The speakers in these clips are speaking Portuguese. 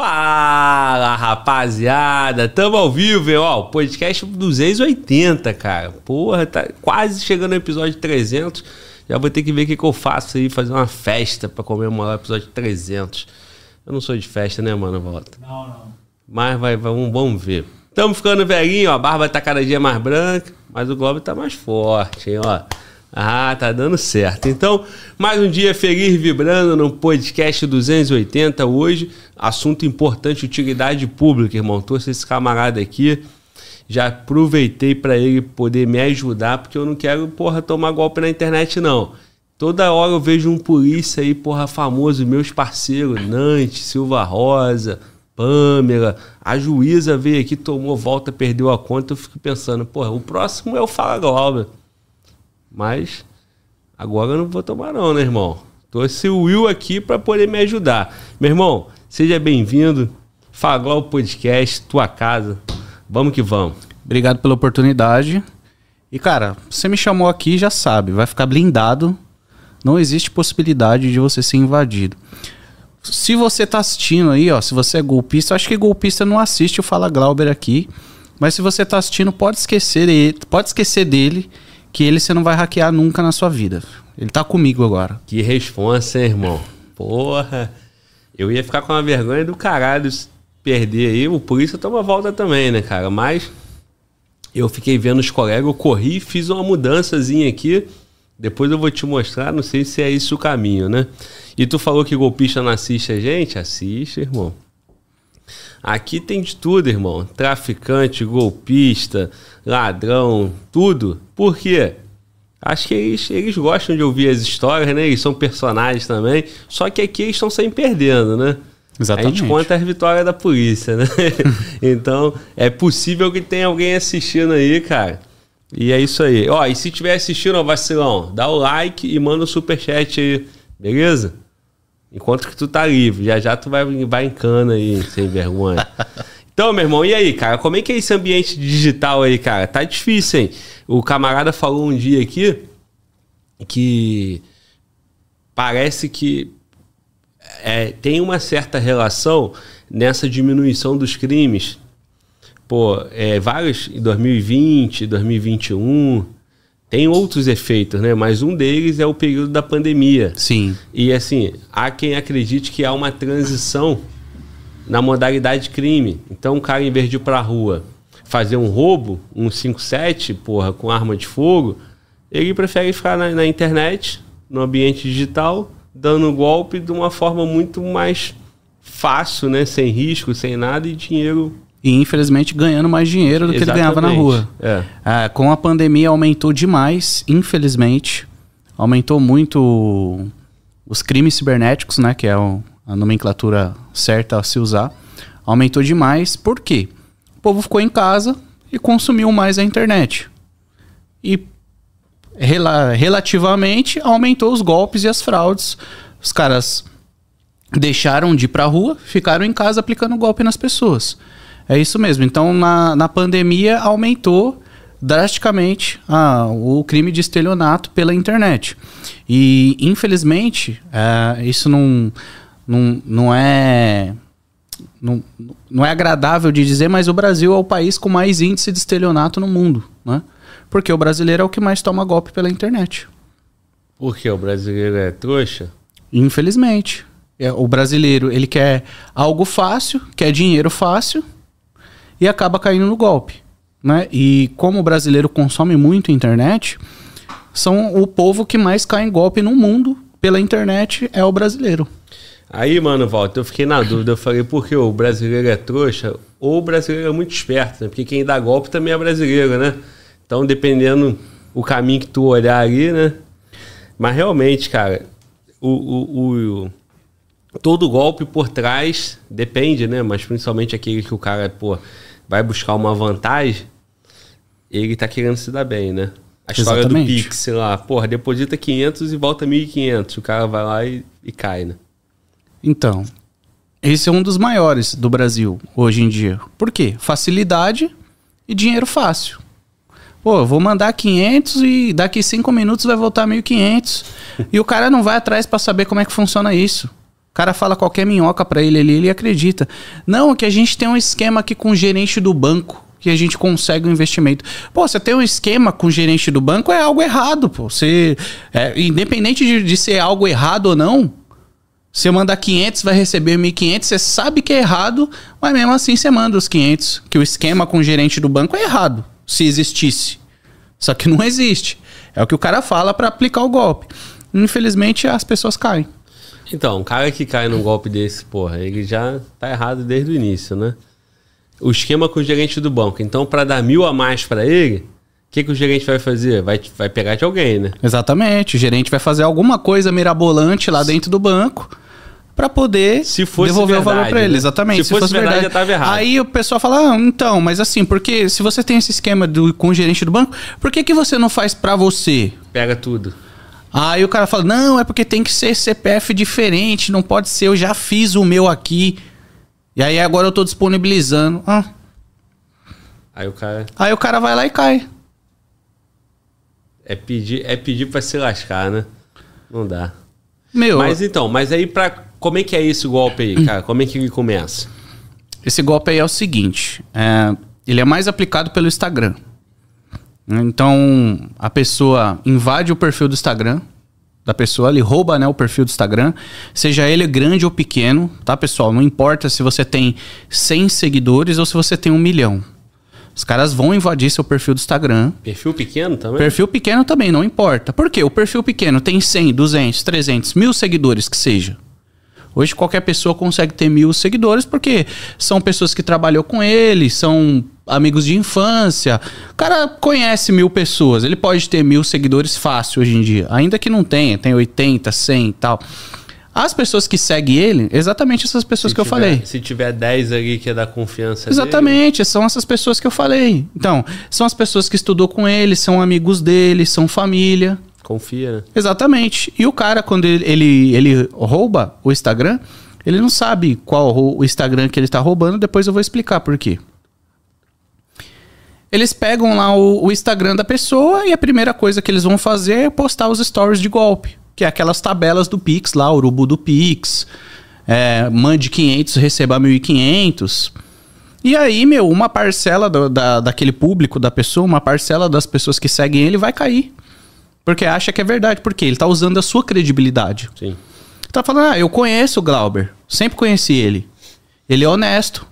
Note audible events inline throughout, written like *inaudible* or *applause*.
Fala, rapaziada. Tamo ao vivo, hein? Ó, o podcast 280, cara. Porra, tá quase chegando no episódio 300. Já vou ter que ver o que, que eu faço aí, fazer uma festa pra comemorar o episódio 300. Eu não sou de festa, né, mano? Volta. Não, não. Mas vai, vamos, vamos ver. Tamo ficando velhinho, ó. A barba tá cada dia mais branca, mas o Globo tá mais forte, hein, ó. Ah, tá dando certo. Então, mais um dia feliz vibrando no podcast 280 hoje. Assunto importante, utilidade pública, irmão. Trouxe esse camarada aqui. Já aproveitei para ele poder me ajudar, porque eu não quero, porra, tomar golpe na internet, não. Toda hora eu vejo um polícia aí, porra, famoso, meus parceiros, Nante, Silva Rosa, Pâmela. A juíza veio aqui, tomou volta, perdeu a conta. Eu fico pensando, porra, o próximo é o Fala Glauber. Mas agora eu não vou tomar não, né, irmão? Trouxe o Will aqui para poder me ajudar. Meu irmão, seja bem-vindo. Fala o podcast, tua casa. Vamos que vamos. Obrigado pela oportunidade. E cara, você me chamou aqui, já sabe, vai ficar blindado. Não existe possibilidade de você ser invadido. Se você tá assistindo aí, ó, se você é golpista, acho que golpista não assiste o Fala Glauber aqui. Mas se você tá assistindo, pode esquecer, ele, pode esquecer dele que ele você não vai hackear nunca na sua vida. Ele tá comigo agora. Que responsa, hein, irmão? Porra. Eu ia ficar com uma vergonha do caralho perder aí. O polícia toma volta também, né, cara? Mas eu fiquei vendo os colegas, eu corri e fiz uma mudançazinha aqui. Depois eu vou te mostrar, não sei se é isso o caminho, né? E tu falou que golpista não assiste a gente? Assiste, irmão. Aqui tem de tudo, irmão. Traficante, golpista, ladrão, tudo. Por quê? Acho que eles, eles gostam de ouvir as histórias, né? Eles são personagens também. Só que aqui eles estão sempre perdendo, né? Exatamente. A gente conta as vitórias da polícia, né? *laughs* então, é possível que tenha alguém assistindo aí, cara. E é isso aí. Ó, e se tiver assistindo, ó, vacilão, dá o like e manda o superchat aí, beleza? Enquanto que tu tá livre, já já tu vai, vai em cana aí, sem vergonha. *laughs* Então, meu irmão, e aí, cara? Como é que é esse ambiente digital aí, cara? Tá difícil, hein? O camarada falou um dia aqui que parece que é, tem uma certa relação nessa diminuição dos crimes. Pô, é, vários em 2020, 2021, tem outros efeitos, né? Mas um deles é o período da pandemia. Sim. E assim, há quem acredite que há uma transição na modalidade de crime. Então, o cara, em vez de ir pra rua fazer um roubo, um 5-7, porra, com arma de fogo, ele prefere ficar na, na, internet, no ambiente digital, dando golpe de uma forma muito mais fácil, né? Sem risco, sem nada e dinheiro. E infelizmente ganhando mais dinheiro do Exatamente. que ele ganhava na rua. É. Ah, com a pandemia aumentou demais, infelizmente. Aumentou muito os crimes cibernéticos, né? Que é o, a nomenclatura certa a se usar, aumentou demais. Por quê? O povo ficou em casa e consumiu mais a internet. E rela relativamente aumentou os golpes e as fraudes. Os caras deixaram de ir pra rua, ficaram em casa aplicando golpe nas pessoas. É isso mesmo. Então, na, na pandemia, aumentou drasticamente ah, o crime de estelionato pela internet. E, infelizmente, é, isso não não, não é. Não, não é agradável de dizer, mas o Brasil é o país com mais índice de estelionato no mundo, né? Porque o brasileiro é o que mais toma golpe pela internet. Por que o brasileiro é trouxa? Infelizmente. É, o brasileiro, ele quer algo fácil, quer dinheiro fácil e acaba caindo no golpe, né? E como o brasileiro consome muito internet, são o povo que mais cai em golpe no mundo pela internet é o brasileiro. Aí, mano, Walter, eu fiquei na dúvida. Eu falei, por que o brasileiro é trouxa ou o brasileiro é muito esperto, né? Porque quem dá golpe também é brasileiro, né? Então, dependendo o caminho que tu olhar ali, né? Mas realmente, cara, o, o, o, todo golpe por trás depende, né? Mas principalmente aquele que o cara, pô, vai buscar uma vantagem, ele tá querendo se dar bem, né? A história Exatamente. do Pix, sei lá, porra, deposita 500 e volta 1.500. O cara vai lá e, e cai, né? Então, esse é um dos maiores do Brasil hoje em dia. Por quê? Facilidade e dinheiro fácil. Pô, vou mandar 500 e daqui 5 minutos vai voltar 1.500. *laughs* e o cara não vai atrás para saber como é que funciona isso. O cara fala qualquer minhoca pra ele ali, ele acredita. Não, que a gente tem um esquema aqui com o gerente do banco que a gente consegue um investimento. Pô, você tem um esquema com o gerente do banco, é algo errado, pô. Você, é, independente de, de ser algo errado ou não, você manda 500, vai receber 1.500, você sabe que é errado, mas mesmo assim você manda os 500. Que o esquema com o gerente do banco é errado, se existisse. Só que não existe. É o que o cara fala para aplicar o golpe. Infelizmente, as pessoas caem. Então, um cara que cai num golpe desse, porra, ele já tá errado desde o início, né? O esquema com o gerente do banco. Então, para dar mil a mais para ele, o que, que o gerente vai fazer? Vai, vai pegar de alguém, né? Exatamente. O gerente vai fazer alguma coisa mirabolante lá dentro do banco para poder Se fosse devolver verdade, o valor para ele. né? Exatamente. Se fosse verdade, já tava errado. Aí o pessoal fala, ah, então, mas assim, porque se você tem esse esquema do, com o gerente do banco, por que, que você não faz para você? Pega tudo. Aí o cara fala, não, é porque tem que ser CPF diferente, não pode ser, eu já fiz o meu aqui. E aí agora eu tô disponibilizando. Ah. Aí o cara Aí o cara vai lá e cai. é pedir, é pedir para se lascar, né? Não dá. Meu, Mas então, mas aí pra. Como é que é esse golpe aí, cara? Como é que ele começa? esse golpe aí é o seguinte: é, ele é mais aplicado pelo Instagram. Então, a pessoa invade o perfil do Instagram da pessoa, ele rouba né, o perfil do Instagram, seja ele grande ou pequeno, tá, pessoal? Não importa se você tem 100 seguidores ou se você tem um milhão. Os caras vão invadir seu perfil do Instagram. Perfil pequeno também? Perfil pequeno também, não importa. Por quê? O perfil pequeno tem 100, 200, 300, mil seguidores que seja. Hoje qualquer pessoa consegue ter mil seguidores porque são pessoas que trabalhou com ele, são amigos de infância. O cara conhece mil pessoas, ele pode ter mil seguidores fácil hoje em dia. Ainda que não tenha, tem 80, 100 e tal. As pessoas que seguem ele, exatamente essas pessoas Se que eu tiver- falei. Se tiver 10 ali que é da confiança dele, Exatamente, são essas pessoas que eu falei. Então, são as pessoas que estudou com ele, são amigos dele, são família. Confia, né? Exatamente. E o cara, quando ele, ele, ele rouba o Instagram, ele não sabe qual o Instagram que ele tá roubando, depois eu vou explicar por quê. Eles pegam lá o, o Instagram da pessoa e a primeira coisa que eles vão fazer é postar os stories de golpe, que é aquelas tabelas do Pix lá, urubu do Pix, é, mande 500, receba 1.500. E aí, meu, uma parcela do- da, daquele público da pessoa, uma parcela das pessoas que seguem ele vai cair. Porque acha que é verdade, porque ele tá usando a sua credibilidade. Sim. Tá falando, ah, eu conheço o Glauber, sempre conheci ele. Ele é honesto.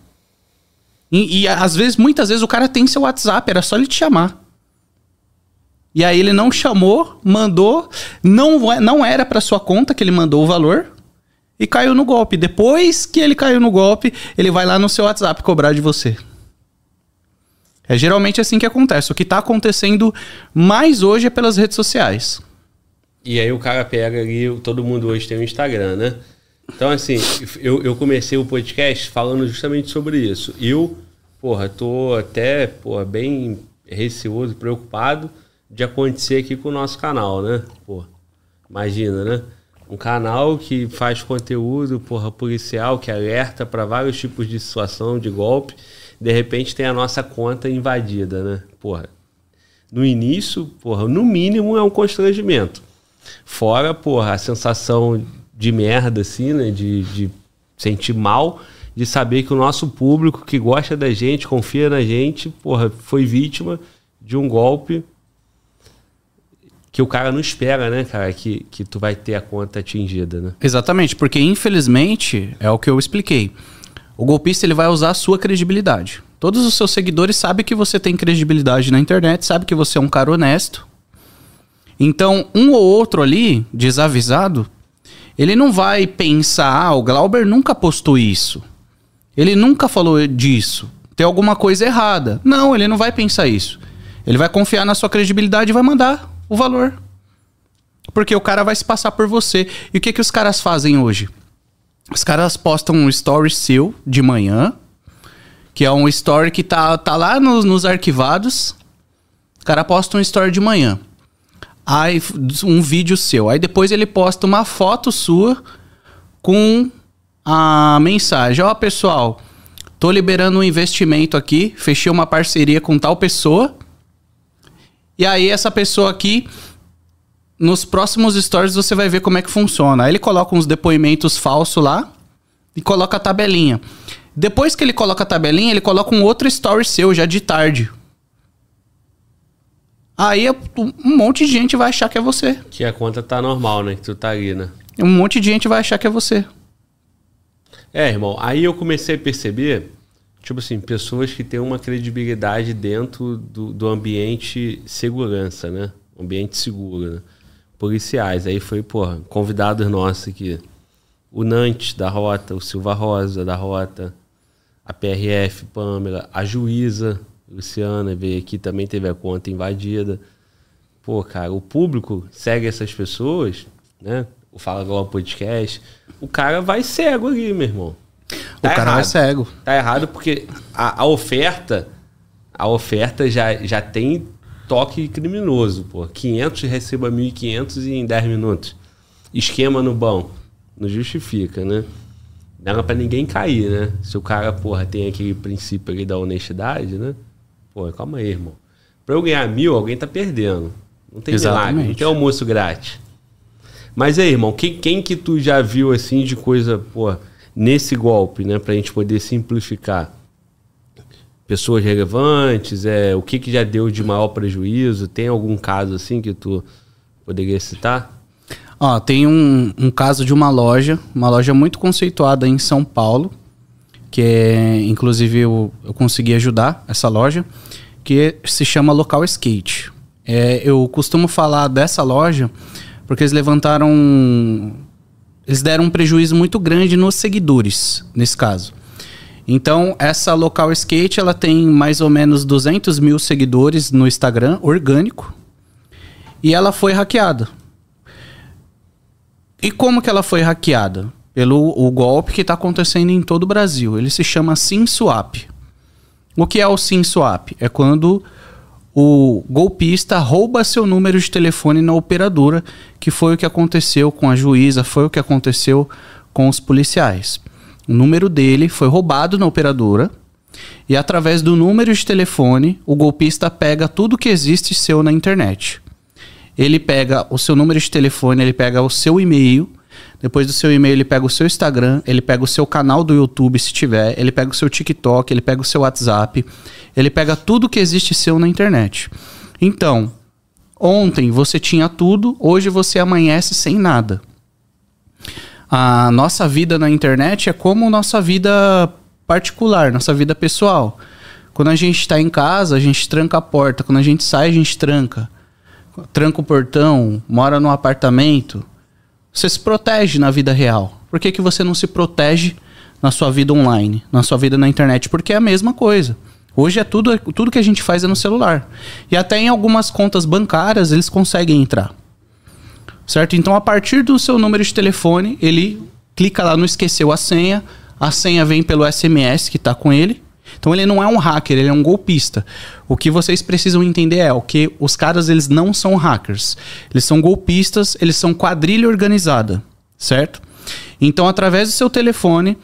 E, e às vezes, muitas vezes, o cara tem seu WhatsApp, era só ele te chamar. E aí ele não chamou, mandou, não, não era pra sua conta que ele mandou o valor e caiu no golpe. Depois que ele caiu no golpe, ele vai lá no seu WhatsApp cobrar de você. É geralmente assim que acontece. O que tá acontecendo mais hoje é pelas redes sociais. E aí o cara pega ali, todo mundo hoje tem um Instagram, né? Então, assim, eu, eu comecei o podcast falando justamente sobre isso. Eu, porra, tô até, porra, bem receoso, preocupado de acontecer aqui com o nosso canal, né? Porra, imagina, né? Um canal que faz conteúdo, porra, policial, que alerta para vários tipos de situação, de golpe. De repente tem a nossa conta invadida, né? Porra, no início, porra, no mínimo é um constrangimento. Fora, porra, a sensação de merda, assim, né? De, de sentir mal, de saber que o nosso público que gosta da gente, confia na gente, porra, foi vítima de um golpe que o cara não espera, né, cara, que, que tu vai ter a conta atingida, né? Exatamente, porque infelizmente é o que eu expliquei. O golpista ele vai usar a sua credibilidade. Todos os seus seguidores sabem que você tem credibilidade na internet, sabem que você é um cara honesto. Então, um ou outro ali, desavisado, ele não vai pensar, ah, o Glauber nunca postou isso. Ele nunca falou disso. Tem alguma coisa errada. Não, ele não vai pensar isso. Ele vai confiar na sua credibilidade e vai mandar o valor. Porque o cara vai se passar por você. E o que, que os caras fazem hoje? Os caras postam um story seu de manhã, que é um story que tá, tá lá nos, nos arquivados. O cara posta um story de manhã. Aí, um vídeo seu. Aí depois ele posta uma foto sua com a mensagem: Ó, pessoal, tô liberando um investimento aqui, fechei uma parceria com tal pessoa. E aí essa pessoa aqui nos próximos stories você vai ver como é que funciona. Aí ele coloca uns depoimentos falsos lá e coloca a tabelinha. Depois que ele coloca a tabelinha, ele coloca um outro story seu já de tarde. Aí um monte de gente vai achar que é você. Que a conta tá normal, né? Que tu tá ali, né? Um monte de gente vai achar que é você. É, irmão. Aí eu comecei a perceber, tipo assim, pessoas que têm uma credibilidade dentro do, do ambiente segurança, né? Ambiente seguro, né? Policiais. Aí foi, porra, convidados nossos aqui. O Nantes da Rota, o Silva Rosa da Rota, a PRF, Pâmela, a juíza Luciana veio aqui, também teve a conta invadida. Pô, cara, o público segue essas pessoas, né? O Fala Global Podcast. O cara vai cego ali, meu irmão. Tá o cara errado. vai cego. Tá errado porque a, a, oferta, a oferta já, já tem toque criminoso, pô. 500 receba 1.500 em 10 minutos. Esquema no banco. Não justifica, né? Não é pra ninguém cair, né? Se o cara, porra, tem aquele princípio ali da honestidade, né? Pô, calma aí, irmão. Pra eu ganhar mil, alguém tá perdendo. Não tem Exatamente. milagre, não tem almoço grátis. Mas aí, irmão, quem, quem que tu já viu assim de coisa, pô, nesse golpe, né? Pra gente poder simplificar? Pessoas relevantes, é, o que, que já deu de maior prejuízo? Tem algum caso assim que tu poderia citar? Ó, tem um, um caso de uma loja, uma loja muito conceituada em São Paulo, que é, inclusive eu, eu consegui ajudar essa loja, que se chama Local Skate. É, eu costumo falar dessa loja porque eles levantaram. Eles deram um prejuízo muito grande nos seguidores, nesse caso. Então, essa Local Skate ela tem mais ou menos 200 mil seguidores no Instagram, orgânico, e ela foi hackeada. E como que ela foi hackeada? pelo o golpe que está acontecendo em todo o Brasil. Ele se chama SimSwap. O que é o SimSwap? É quando o golpista rouba seu número de telefone na operadora, que foi o que aconteceu com a juíza, foi o que aconteceu com os policiais. O número dele foi roubado na operadora e através do número de telefone, o golpista pega tudo que existe seu na internet. Ele pega o seu número de telefone, ele pega o seu e-mail, depois do seu e-mail, ele pega o seu Instagram, ele pega o seu canal do YouTube, se tiver, ele pega o seu TikTok, ele pega o seu WhatsApp, ele pega tudo que existe seu na internet. Então, ontem você tinha tudo, hoje você amanhece sem nada. A nossa vida na internet é como nossa vida particular, nossa vida pessoal. Quando a gente está em casa, a gente tranca a porta. Quando a gente sai, a gente tranca. Tranca o portão, mora num apartamento você se protege na vida real. Por que, que você não se protege na sua vida online, na sua vida na internet? Porque é a mesma coisa. Hoje é tudo, tudo que a gente faz é no celular. E até em algumas contas bancárias eles conseguem entrar. Certo? Então, a partir do seu número de telefone, ele clica lá no esqueceu a senha, a senha vem pelo SMS que está com ele, então ele não é um hacker, ele é um golpista. O que vocês precisam entender é o que os caras eles não são hackers. Eles são golpistas, eles são quadrilha organizada, certo? Então através do seu telefone,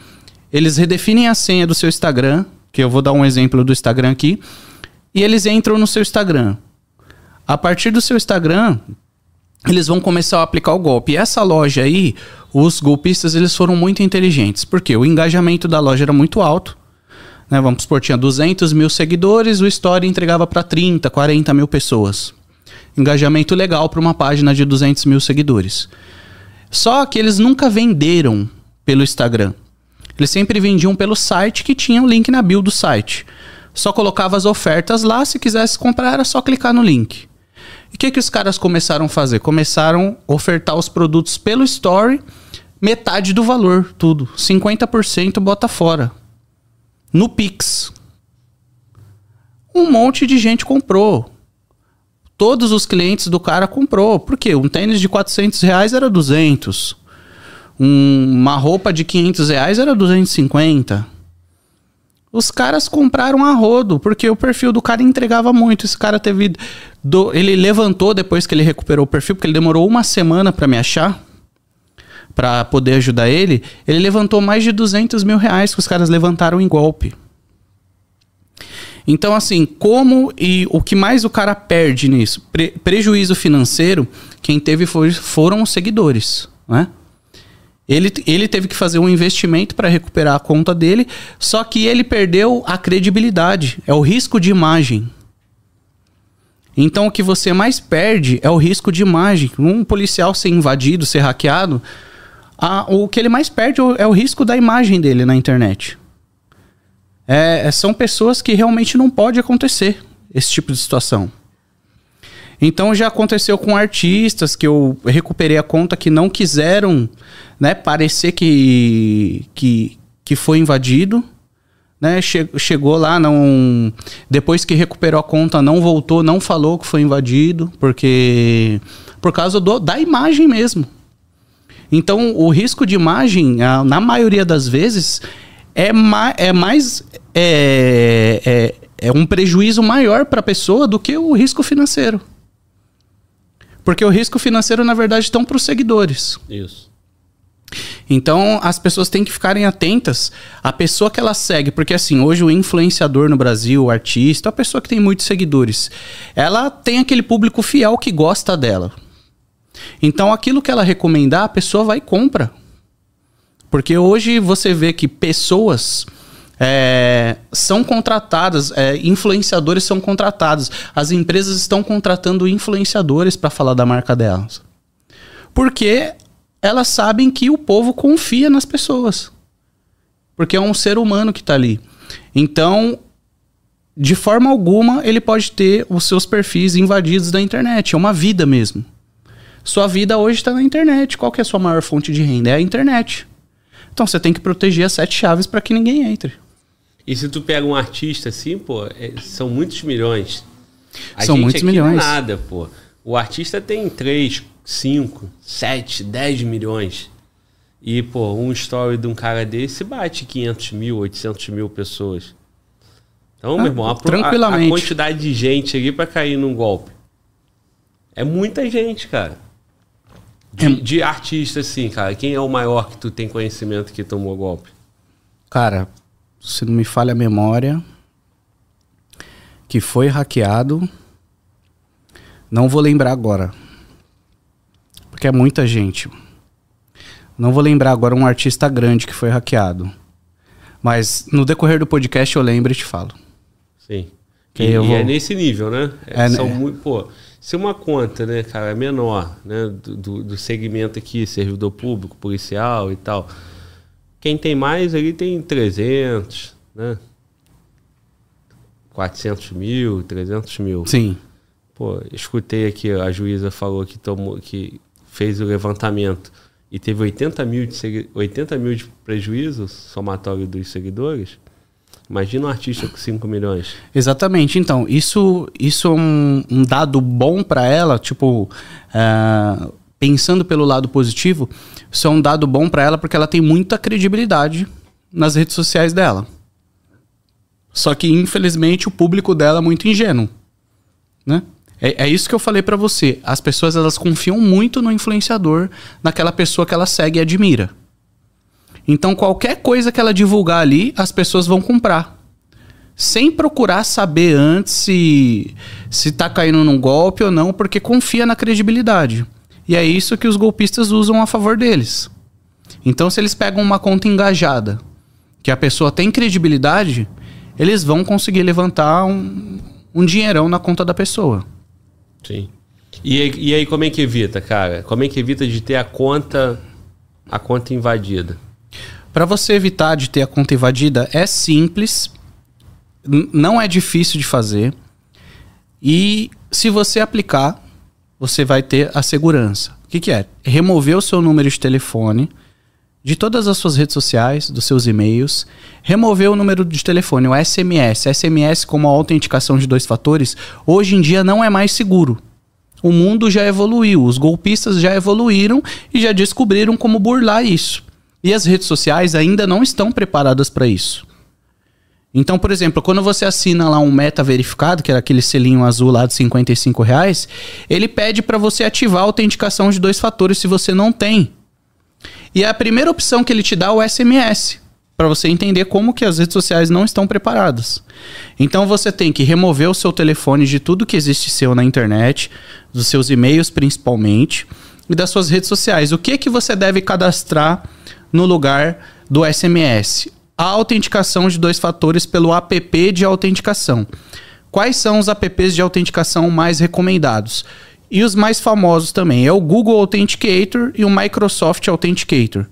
eles redefinem a senha do seu Instagram, que eu vou dar um exemplo do Instagram aqui, e eles entram no seu Instagram. A partir do seu Instagram, eles vão começar a aplicar o golpe. E essa loja aí, os golpistas eles foram muito inteligentes, porque o engajamento da loja era muito alto né, vamos supor, tinha 200 mil seguidores, o Story entregava para 30, 40 mil pessoas. Engajamento legal para uma página de 200 mil seguidores. Só que eles nunca venderam pelo Instagram. Eles sempre vendiam pelo site que tinha o link na bio do site. Só colocava as ofertas lá, se quisesse comprar era só clicar no link. E o que, que os caras começaram a fazer? Começaram a ofertar os produtos pelo Story, metade do valor, tudo. 50% bota fora no Pix. Um monte de gente comprou. Todos os clientes do cara comprou. Por quê? Um tênis de 400 reais era 200. Um, uma roupa de 500 reais era 250. Os caras compraram a rodo, porque o perfil do cara entregava muito. Esse cara teve. Do, ele levantou depois que ele recuperou o perfil, porque ele demorou uma semana para me achar para poder ajudar ele, ele levantou mais de 200 mil reais que os caras levantaram em golpe. Então, assim, como e o que mais o cara perde nisso? Pre prejuízo financeiro, quem teve foi, foram os seguidores, né? Ele, ele teve que fazer um investimento para recuperar a conta dele, só que ele perdeu a credibilidade. É o risco de imagem. Então o que você mais perde é o risco de imagem. Um policial ser invadido, ser hackeado, a, o que ele mais perde é o risco da imagem dele na internet. É, são pessoas que realmente não pode acontecer esse tipo de situação. Então já aconteceu com artistas que eu recuperei a conta que não quiseram, né, parecer que que, que foi invadido, né? Che chegou lá, não depois que recuperou a conta não voltou, não falou que foi invadido, porque por causa do, da imagem mesmo. Então o risco de imagem, na maioria das vezes, é, ma é mais é, é, é um prejuízo maior para a pessoa do que o risco financeiro. Porque o risco financeiro, na verdade, estão para os seguidores. Isso. Então, as pessoas têm que ficarem atentas à pessoa que ela segue, porque assim, hoje o influenciador no Brasil, o artista, a pessoa que tem muitos seguidores, ela tem aquele público fiel que gosta dela. Então, aquilo que ela recomendar, a pessoa vai e compra. Porque hoje você vê que pessoas é, são contratadas, é, influenciadores são contratados. As empresas estão contratando influenciadores para falar da marca delas. Porque elas sabem que o povo confia nas pessoas. Porque é um ser humano que está ali. Então, de forma alguma, ele pode ter os seus perfis invadidos da internet. É uma vida mesmo. Sua vida hoje está na internet. Qual que é a sua maior fonte de renda? É a internet. Então você tem que proteger as sete chaves para que ninguém entre. E se tu pega um artista assim, pô, é, são muitos milhões. A são muitos milhões. Não é nada, pô. O artista tem 3, 5, 7, 10 milhões. E, pô, um story de um cara desse bate 500 mil, 800 mil pessoas. Então, ah, meu irmão, a, tranquilamente. A, a quantidade de gente ali para cair num golpe. É muita gente, cara. De, é... de artista, assim, cara. Quem é o maior que tu tem conhecimento que tomou golpe? Cara, se não me falha a memória, que foi hackeado. Não vou lembrar agora. Porque é muita gente. Não vou lembrar agora um artista grande que foi hackeado. Mas no decorrer do podcast eu lembro e te falo. Sim. E, e vou... é nesse nível, né? É, são é... muito. Pô, se uma conta, né, cara, é menor, né, do, do segmento aqui, servidor público, policial e tal quem tem mais ali tem 300, né? 400 mil, 300 mil. Sim. Pô, escutei aqui, a juíza falou que, tomou, que fez o levantamento e teve 80 mil de, 80 mil de prejuízo somatório dos seguidores. Imagina um artista com 5 milhões. Exatamente. Então, isso, isso é um, um dado bom para ela, tipo, uh, pensando pelo lado positivo, isso é um dado bom para ela porque ela tem muita credibilidade nas redes sociais dela. Só que, infelizmente, o público dela é muito ingênuo. Né? É, é isso que eu falei para você. As pessoas elas confiam muito no influenciador, naquela pessoa que ela segue e admira. Então, qualquer coisa que ela divulgar ali, as pessoas vão comprar. Sem procurar saber antes se, se tá caindo num golpe ou não, porque confia na credibilidade. E é isso que os golpistas usam a favor deles. Então, se eles pegam uma conta engajada, que a pessoa tem credibilidade, eles vão conseguir levantar um, um dinheirão na conta da pessoa. Sim. E, e aí, como é que evita, cara? Como é que evita de ter a conta, a conta invadida? Para você evitar de ter a conta invadida, é simples, não é difícil de fazer. E se você aplicar, você vai ter a segurança. O que, que é? Remover o seu número de telefone de todas as suas redes sociais, dos seus e-mails, remover o número de telefone, o SMS. SMS como a autenticação de dois fatores, hoje em dia não é mais seguro. O mundo já evoluiu, os golpistas já evoluíram e já descobriram como burlar isso. E as redes sociais ainda não estão preparadas para isso. Então, por exemplo, quando você assina lá um meta verificado, que era aquele selinho azul lá de 55 reais, ele pede para você ativar a autenticação de dois fatores se você não tem. E a primeira opção que ele te dá é o SMS, para você entender como que as redes sociais não estão preparadas. Então você tem que remover o seu telefone de tudo que existe seu na internet, dos seus e-mails principalmente e das suas redes sociais. O que que você deve cadastrar no lugar do SMS? A autenticação de dois fatores pelo app de autenticação. Quais são os apps de autenticação mais recomendados? E os mais famosos também é o Google Authenticator e o Microsoft Authenticator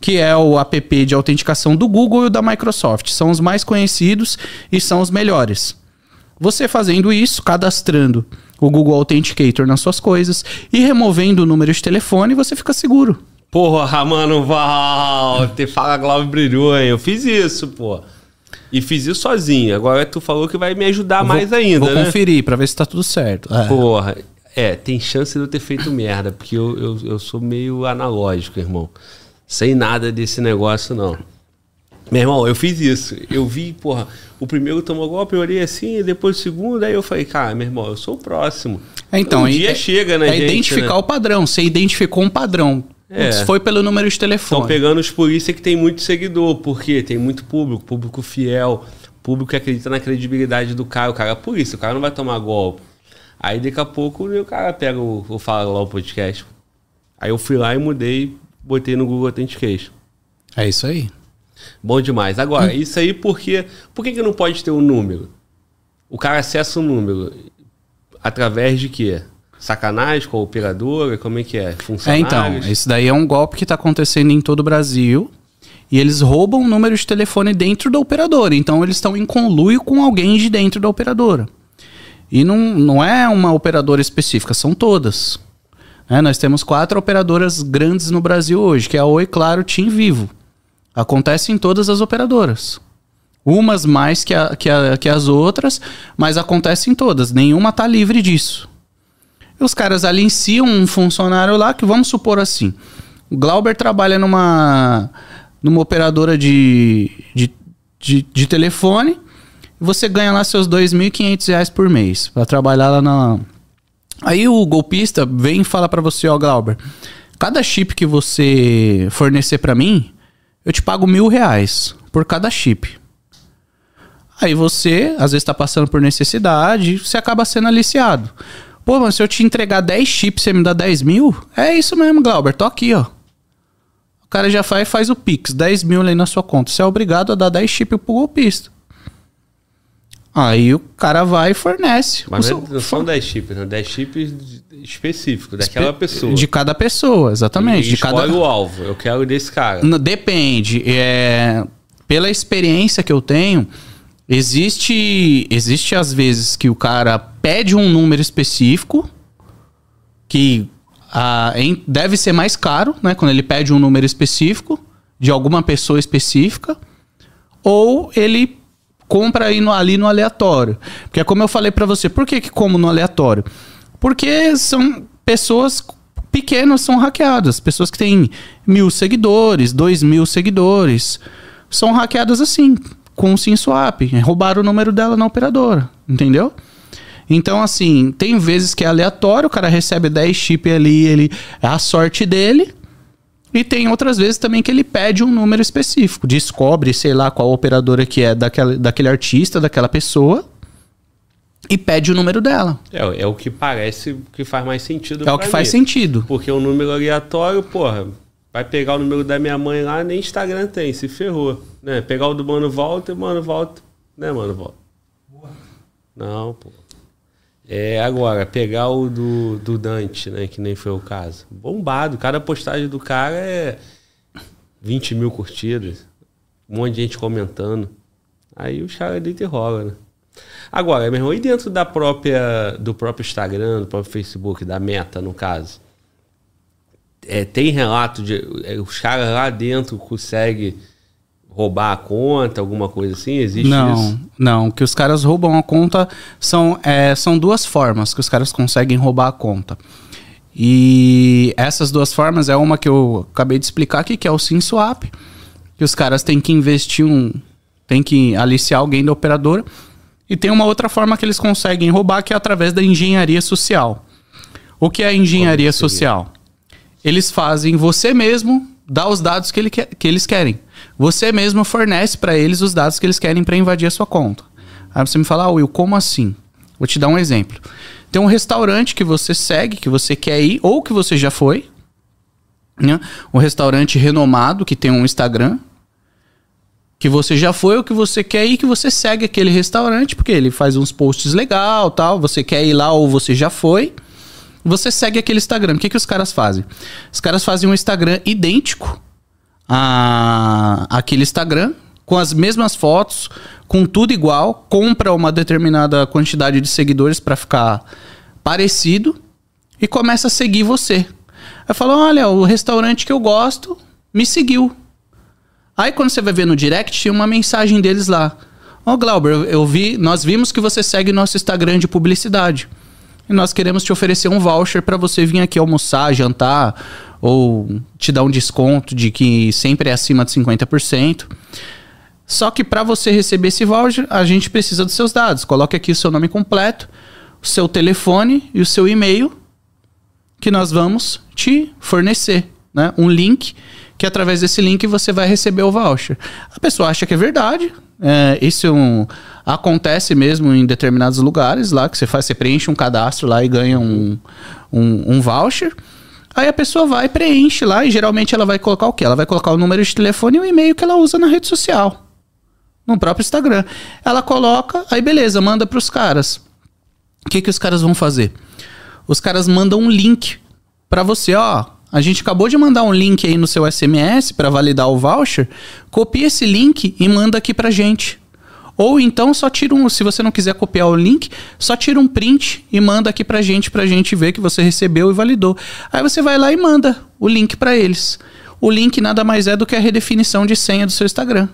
que é o app de autenticação do Google e da Microsoft. São os mais conhecidos e são os melhores. Você fazendo isso, cadastrando o Google Authenticator nas suas coisas e removendo o número de telefone, você fica seguro. Porra, mano, Walter, fala Glauber brilhou, hein? Eu fiz isso, pô. E fiz isso sozinho. Agora tu falou que vai me ajudar Eu mais vou, ainda, vou né? conferir pra ver se tá tudo certo. É. Porra, é, tem chance de eu ter feito merda, porque eu, eu, eu sou meio analógico, irmão. Sem nada desse negócio, não. Meu irmão, eu fiz isso. Eu vi, porra, o primeiro tomou golpe, eu olhei assim, depois o segundo, aí eu falei, cara, meu irmão, eu sou o próximo. É, Então, um é- dia é- chega, né, É gente, identificar né? o padrão. Você identificou um padrão. É. Putz, Foi pelo número de Estão telefone. pegando os polícia que tem muito seguidor, porque tem muito público, público fiel, público que acredita na credibilidade do cara. O cara é polícia, o cara não vai tomar golpe. Aí daqui a pouco o cara pega o, o Fala lá o podcast. Aí eu fui lá e mudei, botei no Google Authentication. É isso aí. Bom demais. Hum. Agora, isso aí porque. Por que, que não pode ter um número? O cara acessa um número através de quê? Sacanagem com a operadora? Como é que é? É, então, isso daí é um golpe que está acontecendo em todo o Brasil. E eles roubam o número de telefone dentro da operadora. Então, eles estão em conluio com alguém de dentro da operadora. E não, não é uma operadora específica, são todas. né? nós temos quatro operadoras grandes no Brasil hoje, que é a Oi, Claro, TIM Vivo. Acontece em todas as operadoras. Umas mais que, a- que, a- que as outras, mas acontece em todas. Nenhuma está livre disso. Os caras aliciam um funcionário lá que, vamos supor assim, o Glauber trabalha numa, numa operadora de, de, de, de telefone você ganha lá seus 2.500 reais por mês para trabalhar lá na... Aí o golpista vem e fala para você, ó Glauber, cada chip que você fornecer para mim, eu te pago mil reais por cada chip. Aí você, às vezes, tá passando por necessidade, você acaba sendo aliciado. Pô, mas se eu te entregar 10 chips, você me dá 10 mil? É isso mesmo, Glauber, tô aqui, ó. O cara já faz, faz o Pix, 10 mil aí na sua conta. Você é obrigado a dar 10 chips pro golpista. Aí o cara vai e fornece. Mas é- seu- não são 10 chips, não. 10 chips específicos daquela Espe- pessoa. De cada pessoa, exatamente. E de cada... escolhe o alvo. Eu quero desse cara. Depende. É, pela experiência que eu tenho, existe, existe às vezes que o cara pede um número específico que ah, em- deve ser mais caro, né? Quando ele pede um número específico de alguma pessoa específica, ou ele compra aí no, ali no aleatório. Porque é como eu falei pra você, por que, que como no aleatório? Porque são pessoas pequenas são hackeadas, pessoas que têm mil seguidores, dois mil seguidores, são hackeadas assim, com o SimSwap, roubaram o número dela na operadora, entendeu? Então, assim, tem vezes que é aleatório, o cara recebe 10 chip ali, ele é a sorte dele. E tem outras vezes também que ele pede um número específico, descobre, sei lá, qual operadora que é daquela, daquele artista, daquela pessoa, e pede o número dela. É, é o que parece que faz mais sentido. É o que faz mim. sentido. Porque o número aleatório, porra, vai pegar o número da minha mãe lá, nem Instagram tem, se ferrou. Né? Pegar o do Mano Volta, Mano Volta. Né, Mano Volta? Não, pô. É, agora, pegar o do, do Dante, né? Que nem foi o caso. Bombado. Cada postagem do cara é 20 mil curtidas. Um monte de gente comentando. Aí os caras deitam e rola, né? Agora, meu irmão, e dentro da própria, do próprio Instagram, do próprio Facebook, da meta, no caso? É, tem relato de é, os caras lá dentro conseguem roubar a conta, alguma coisa assim? Existe não, isso? não. Que os caras roubam a conta são, é, são duas formas que os caras conseguem roubar a conta. E essas duas formas é uma que eu acabei de explicar aqui, que é o SimSwap, que os caras têm que investir um. tem que aliciar alguém da operadora. E tem uma outra forma que eles conseguem roubar, que é através da engenharia social. O que é a engenharia social? Eles fazem você mesmo dar os dados que, ele que eles querem. você mesmo fornece para eles os dados que eles querem para invadir a sua conta. Aí você me fala, ah, Will, como assim? Vou te dar um exemplo. Tem um restaurante que você segue, que você quer ir, ou que você já foi. Né? Um restaurante renomado que tem um Instagram. Que você já foi ou que você quer ir, que você segue aquele restaurante, porque ele faz uns posts legal tal. Você quer ir lá ou você já foi. Você segue aquele Instagram. O que, que os caras fazem? Os caras fazem um Instagram idêntico a aquele Instagram, com as mesmas fotos, com tudo igual, compra uma determinada quantidade de seguidores para ficar parecido e começa a seguir você. Aí fala: olha, o restaurante que eu gosto me seguiu. Aí quando você vai ver no direct, tinha uma mensagem deles lá. Ó, oh, Glauber, eu vi, nós vimos que você segue nosso Instagram de publicidade. E nós queremos te oferecer um voucher para você vir aqui almoçar, jantar, ou te dar um desconto de que sempre é acima de 50%. Só que para você receber esse voucher, a gente precisa dos seus dados. Coloque aqui o seu nome completo, o seu telefone e o seu e-mail, que nós vamos te fornecer. Né? Um link, que através desse link você vai receber o voucher. A pessoa acha que é verdade. É, isso é um, acontece mesmo em determinados lugares lá, que você faz, você preenche um cadastro lá e ganha um, um, um voucher. Aí a pessoa vai, preenche lá e geralmente ela vai colocar o quê? Ela vai colocar o número de telefone e o e-mail que ela usa na rede social no próprio Instagram. Ela coloca, aí beleza, manda para os caras. O que, que os caras vão fazer? Os caras mandam um link para você, ó. A gente acabou de mandar um link aí no seu SMS para validar o voucher. Copia esse link e manda aqui pra gente. Ou então só tira um, se você não quiser copiar o link, só tira um print e manda aqui pra gente pra gente ver que você recebeu e validou. Aí você vai lá e manda o link para eles. O link nada mais é do que a redefinição de senha do seu Instagram.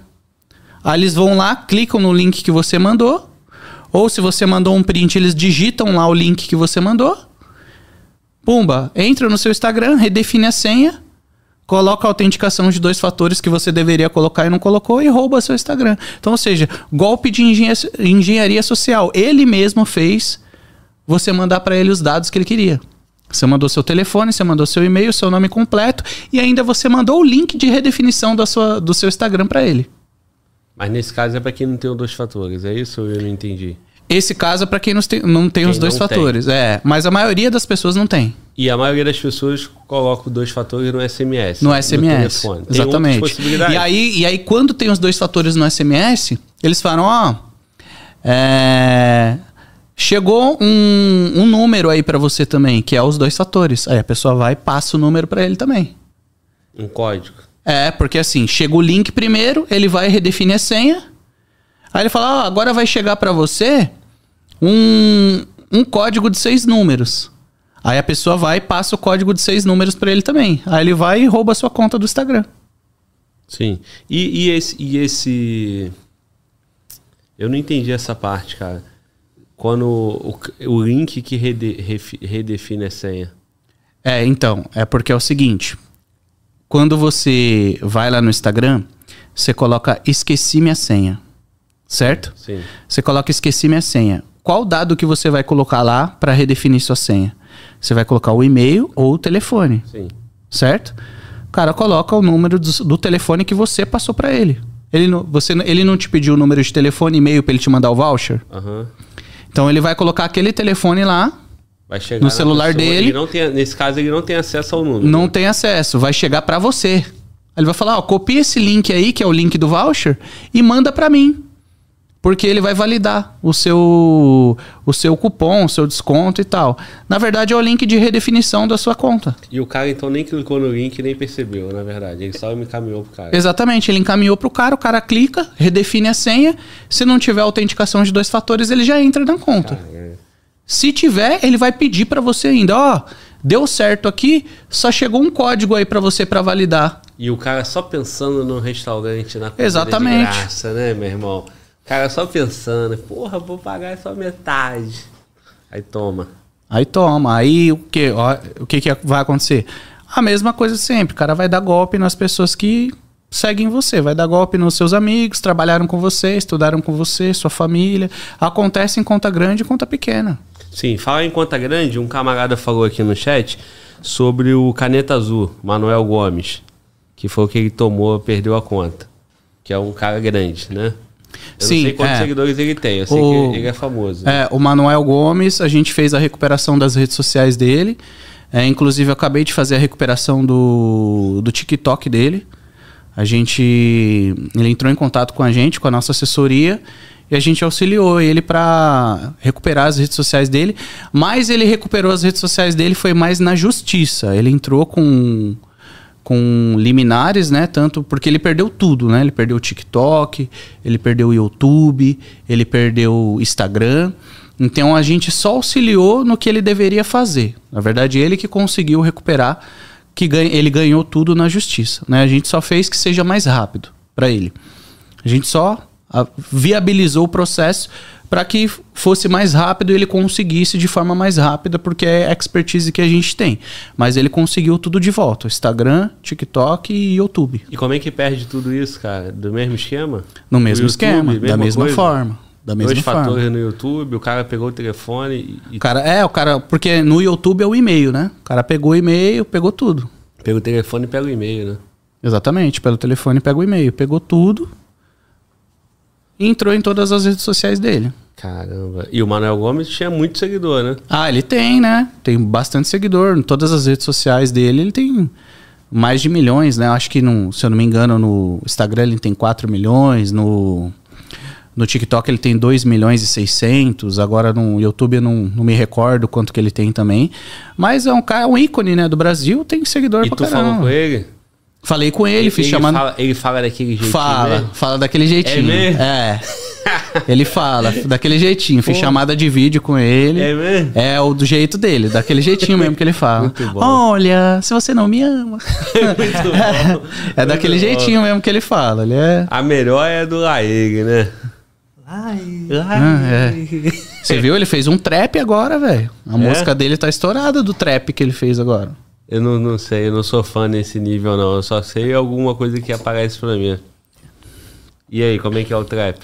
Aí eles vão lá, clicam no link que você mandou. Ou se você mandou um print, eles digitam lá o link que você mandou. Pumba, entra no seu Instagram, redefine a senha, coloca a autenticação de dois fatores que você deveria colocar e não colocou e rouba seu Instagram. Então, ou seja, golpe de engenharia social. Ele mesmo fez você mandar para ele os dados que ele queria. Você mandou seu telefone, você mandou seu e-mail, seu nome completo e ainda você mandou o link de redefinição da sua, do seu Instagram para ele. Mas nesse caso é para quem não tem os dois fatores, é isso ou eu não entendi? Esse caso é para quem não tem, não tem quem os dois fatores, tem. é. Mas a maioria das pessoas não tem. E a maioria das pessoas coloca os dois fatores no SMS. No SMS. No exatamente. E aí, e aí, quando tem os dois fatores no SMS, eles falam, ó. é, chegou um, um número aí para você também, que é os dois fatores. Aí a pessoa vai e passa o número para ele também. Um código. É, porque assim, chega o link primeiro, ele vai redefinir a senha. Aí ele fala: ah, agora vai chegar para você um, um código de seis números. Aí a pessoa vai e passa o código de seis números para ele também. Aí ele vai e rouba a sua conta do Instagram. Sim. E, e, esse, e esse. Eu não entendi essa parte, cara. Quando o, o link que rede, redefine a senha. É, então. É porque é o seguinte quando você vai lá no Instagram, você coloca esqueci minha senha. Certo? Sim. Você coloca esqueci minha senha. Qual dado que você vai colocar lá para redefinir sua senha? Você vai colocar o e-mail ou o telefone. Sim. Certo? O cara coloca o número do, do telefone que você passou para ele. Ele não, você, ele não te pediu o número de telefone e e-mail para ele te mandar o voucher? Uhum. Então ele vai colocar aquele telefone lá Vai chegar no celular pessoa, dele. Tem, nesse caso, ele não tem acesso ao número. Não tem acesso, vai chegar para você. Ele vai falar, ó, copia esse link aí, que é o link do voucher, e manda para mim. Porque ele vai validar o seu o seu cupom, o seu desconto e tal. Na verdade, é o link de redefinição da sua conta. E o cara então nem clicou no link nem percebeu, na verdade. Ele só me encaminhou pro cara. Exatamente, ele encaminhou pro cara, o cara clica, redefine a senha. Se não tiver autenticação de dois fatores, ele já entra na conta. Cara, se tiver, ele vai pedir para você ainda, ó, oh, deu certo aqui, só chegou um código aí para você para validar. E o cara só pensando no restaurante, na comida Exatamente. de graça, né, meu irmão? O cara só pensando, porra, vou pagar só metade. Aí toma. Aí toma. Aí o que, o que, que vai acontecer? A mesma coisa sempre. O cara vai dar golpe nas pessoas que seguem você, vai dar golpe nos seus amigos, trabalharam com você, estudaram com você, sua família. Acontece em conta grande e conta pequena. Sim, fala em conta grande, um camarada falou aqui no chat sobre o caneta azul, Manuel Gomes, que foi o que ele tomou, perdeu a conta. que é um cara grande, né? Eu Sim, não sei quantos é. seguidores ele tem, eu sei O- que ele é famoso. É, o Manuel Gomes, a gente fez a recuperação das redes sociais dele. É, inclusive, eu acabei de fazer a recuperação do, do TikTok dele. A gente. Ele entrou em contato com a gente, com a nossa assessoria, e a gente auxiliou ele para recuperar as redes sociais dele. Mas ele recuperou as redes sociais dele foi mais na justiça. Ele entrou com com liminares, né? Tanto porque ele perdeu tudo, né? Ele perdeu o TikTok, ele perdeu o YouTube, ele perdeu o Instagram. Então a gente só auxiliou no que ele deveria fazer. Na verdade, ele que conseguiu recuperar, que ganha, ele ganhou tudo na justiça, né? A gente só fez que seja mais rápido para ele. A gente só viabilizou o processo para que fosse mais rápido e ele conseguisse de forma mais rápida, porque é a expertise que a gente tem. Mas ele conseguiu tudo de volta: Instagram, TikTok e YouTube. E como é que perde tudo isso, cara? Do mesmo esquema? No mesmo YouTube, esquema, da mesma coisa? forma. Da mesma Dois forma. fatores no YouTube, o cara pegou o telefone e, cara, é, o cara, porque no YouTube é o e-mail, né? O cara pegou o e-mail, pegou tudo. pega o telefone e pega o e-mail, né? Exatamente, pelo telefone pega o e-mail, pegou tudo entrou em todas as redes sociais dele. Caramba. E o Manuel Gomes tinha muito seguidor, né? Ah, ele tem, né? Tem bastante seguidor. Em todas as redes sociais dele, ele tem mais de milhões, né? Acho que, no, se eu não me engano, no Instagram ele tem 4 milhões, no, no TikTok ele tem 2 milhões e 600, agora no YouTube eu não, não me recordo quanto que ele tem também. Mas é um cara, um ícone, né, do Brasil, tem seguidor E pra tu caramba. falou com ele? Falei com ele, fiz chamando... Fala, ele fala daquele jeitinho, Fala, né? fala daquele jeitinho. mesmo? É. *laughs* Ele fala, daquele jeitinho. Fiz Pô. chamada de vídeo com ele. É mesmo? É o do jeito dele, daquele jeitinho mesmo que ele fala. Muito bom. Olha, se você não me ama. Muito bom. *laughs* É daquele Muito bom. jeitinho mesmo que ele fala. Ele é. A melhor é do Laeg, né? Ah, é. Você viu? Ele fez um trap agora, velho. A É? música dele tá estourada do trap que ele fez agora. Eu não, não sei, eu não sou fã nesse nível, não. Eu só sei alguma coisa que aparece pra mim. E aí, como é que é o trap?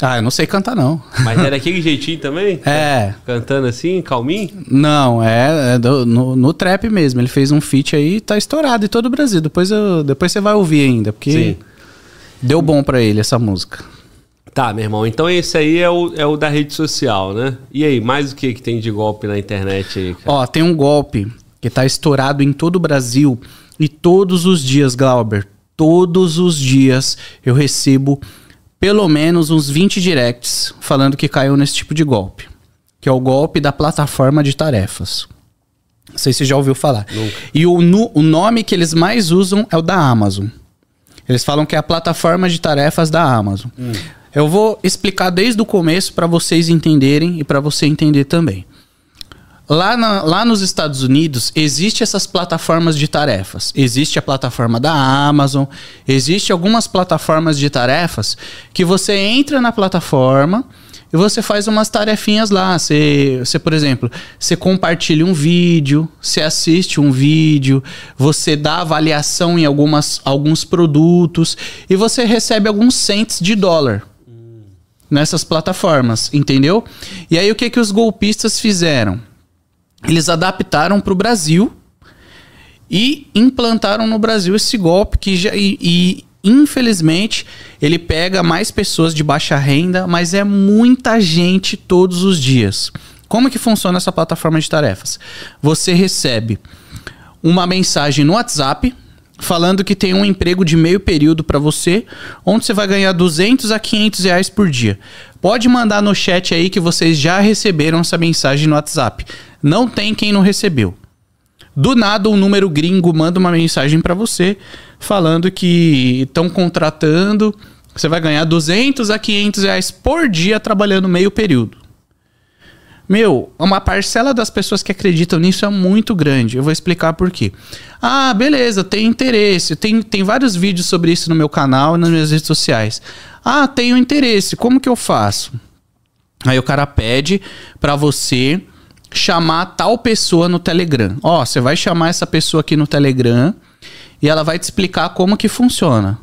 Ah, eu não sei cantar, não. Mas é *laughs* daquele jeitinho também? É. Cantando assim, calminho? Não, é, é do- no, no trap mesmo. Ele fez um feat aí e tá estourado em todo o Brasil. Depois, eu, depois você vai ouvir ainda, porque Sim. deu bom pra ele essa música. Tá, meu irmão. Então esse aí é o, é o da rede social, né? E aí, mais o que, que tem de golpe na internet aí, cara? Ó, tem um golpe que tá estourado em todo o Brasil e todos os dias, Glauber, todos os dias eu recebo pelo menos uns 20 directs falando que caiu nesse tipo de golpe, que é o golpe da plataforma de tarefas. Não sei se você já ouviu falar. E o, o nome que eles mais usam é o da Amazon. Eles falam que é a plataforma de tarefas da Amazon. Eu vou explicar desde o começo para vocês entenderem e para você entender também. Lá, na- lá nos Estados Unidos, existe essas plataformas de tarefas. Existe a plataforma da Amazon, existe algumas plataformas de tarefas que você entra na plataforma e você faz umas tarefinhas lá. Você, você, por exemplo, você compartilha um vídeo, você assiste um vídeo, você dá avaliação em algumas, alguns produtos e você recebe alguns cents de dólar nessas plataformas, entendeu? E aí o que que os golpistas fizeram? Eles adaptaram para o Brasil e implantaram no Brasil esse golpe que já e, e, infelizmente ele pega mais pessoas de baixa renda, mas é muita gente todos os dias. Como que funciona essa plataforma de tarefas? Você recebe uma mensagem no WhatsApp falando que tem um emprego de meio período para você, onde você vai ganhar 200 a 500 reais por dia. Pode mandar no chat aí que vocês já receberam essa mensagem no WhatsApp. Não tem quem não recebeu. Do nada, um número gringo manda uma mensagem para você falando que estão contratando, você vai ganhar 200 a 500 reais por dia trabalhando meio período. Meu, uma parcela das pessoas que acreditam nisso é muito grande. Eu vou explicar por quê. Ah, beleza, tem interesse. Tem, tem vários vídeos sobre isso no meu canal e nas minhas redes sociais. Ah, tenho interesse. Como que eu faço? Aí o cara pede pra você chamar tal pessoa no Telegram. Ó, você vai chamar essa pessoa aqui no Telegram e ela vai te explicar como que funciona.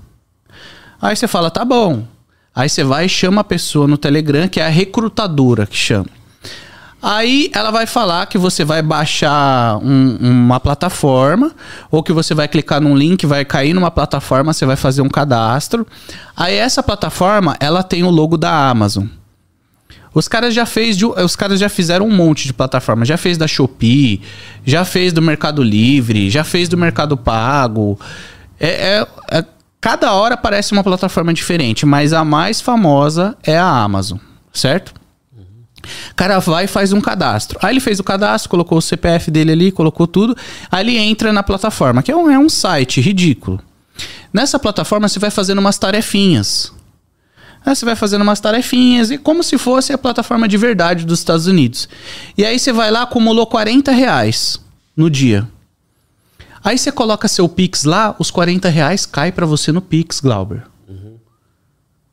Aí você fala, tá bom. Aí você vai e chama a pessoa no Telegram, que é a recrutadora que chama. Aí ela vai falar que você vai baixar um- uma plataforma, ou que você vai clicar num link, vai cair numa plataforma, você vai fazer um cadastro. Aí essa plataforma, ela tem o logo da Amazon. Os caras já fez de- os caras já fizeram um monte de plataforma, já fez da Shopee, já fez do Mercado Livre, já fez do Mercado Pago. É, é- é- cada hora aparece uma plataforma diferente, mas a mais famosa é a Amazon, certo? O cara vai e faz um cadastro. Aí ele fez o cadastro, colocou o CPF dele ali, colocou tudo. Aí ele entra na plataforma, que é um, é um site ridículo. Nessa plataforma você vai fazendo umas tarefinhas. Aí você vai fazendo umas tarefinhas, e como se fosse a plataforma de verdade dos Estados Unidos. E aí você vai lá, acumulou 40 reais no dia. Aí você coloca seu Pix lá, os 40 reais cai pra você no Pix, Glauber.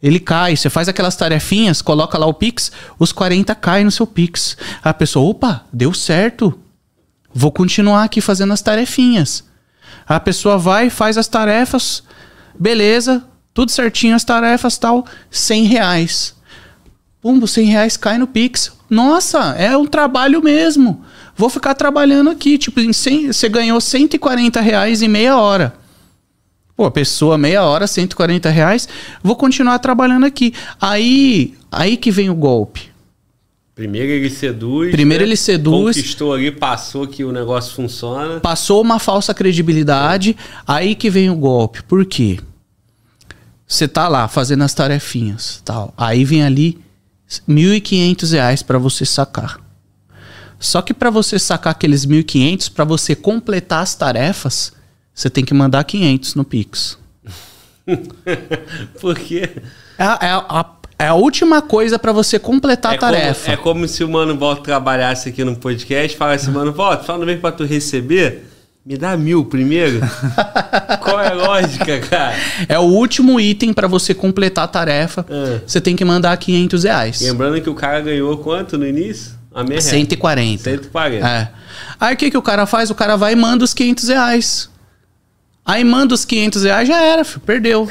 Ele cai, você faz aquelas tarefinhas, coloca lá o Pix, os 40 caem no seu Pix. A pessoa, opa, deu certo. Vou continuar aqui fazendo as tarefinhas. A pessoa vai, faz as tarefas, beleza, tudo certinho as tarefas tal, 100 reais. Pumbo, 100 reais cai no Pix. Nossa, é um trabalho mesmo. Vou ficar trabalhando aqui. Tipo, em 100 você ganhou 140 reais em meia hora. Pô, a pessoa, meia hora, 140 reais. Vou continuar trabalhando aqui. Aí, aí que vem o golpe. Primeiro ele seduz. Primeiro ele seduz. Conquistou ali, passou que o negócio funciona. Passou uma falsa credibilidade, aí que vem o golpe. Por quê? Você tá lá fazendo as tarefinhas, tal. Aí vem ali 1.500 reais para você sacar. Só que para você sacar aqueles 1.500, para você completar as tarefas, você tem que mandar 500 no Pix. *laughs* Por quê? É, a- é a, é a última coisa para você completar É a como, tarefa. é como se o Mano Volta trabalhasse aqui no podcast e falasse, Mano Volta, fala bem pra tu receber, me dá mil primeiro. *laughs* Qual é a lógica, cara? É o último item para você completar a tarefa. É. Você tem que mandar 500 reais. Lembrando que o cara ganhou quanto no início? A meia 140. 140. É. Aí o que, que o cara faz? O cara vai e manda os 500 reais. Aí manda os 500 reais, já era, filho, perdeu.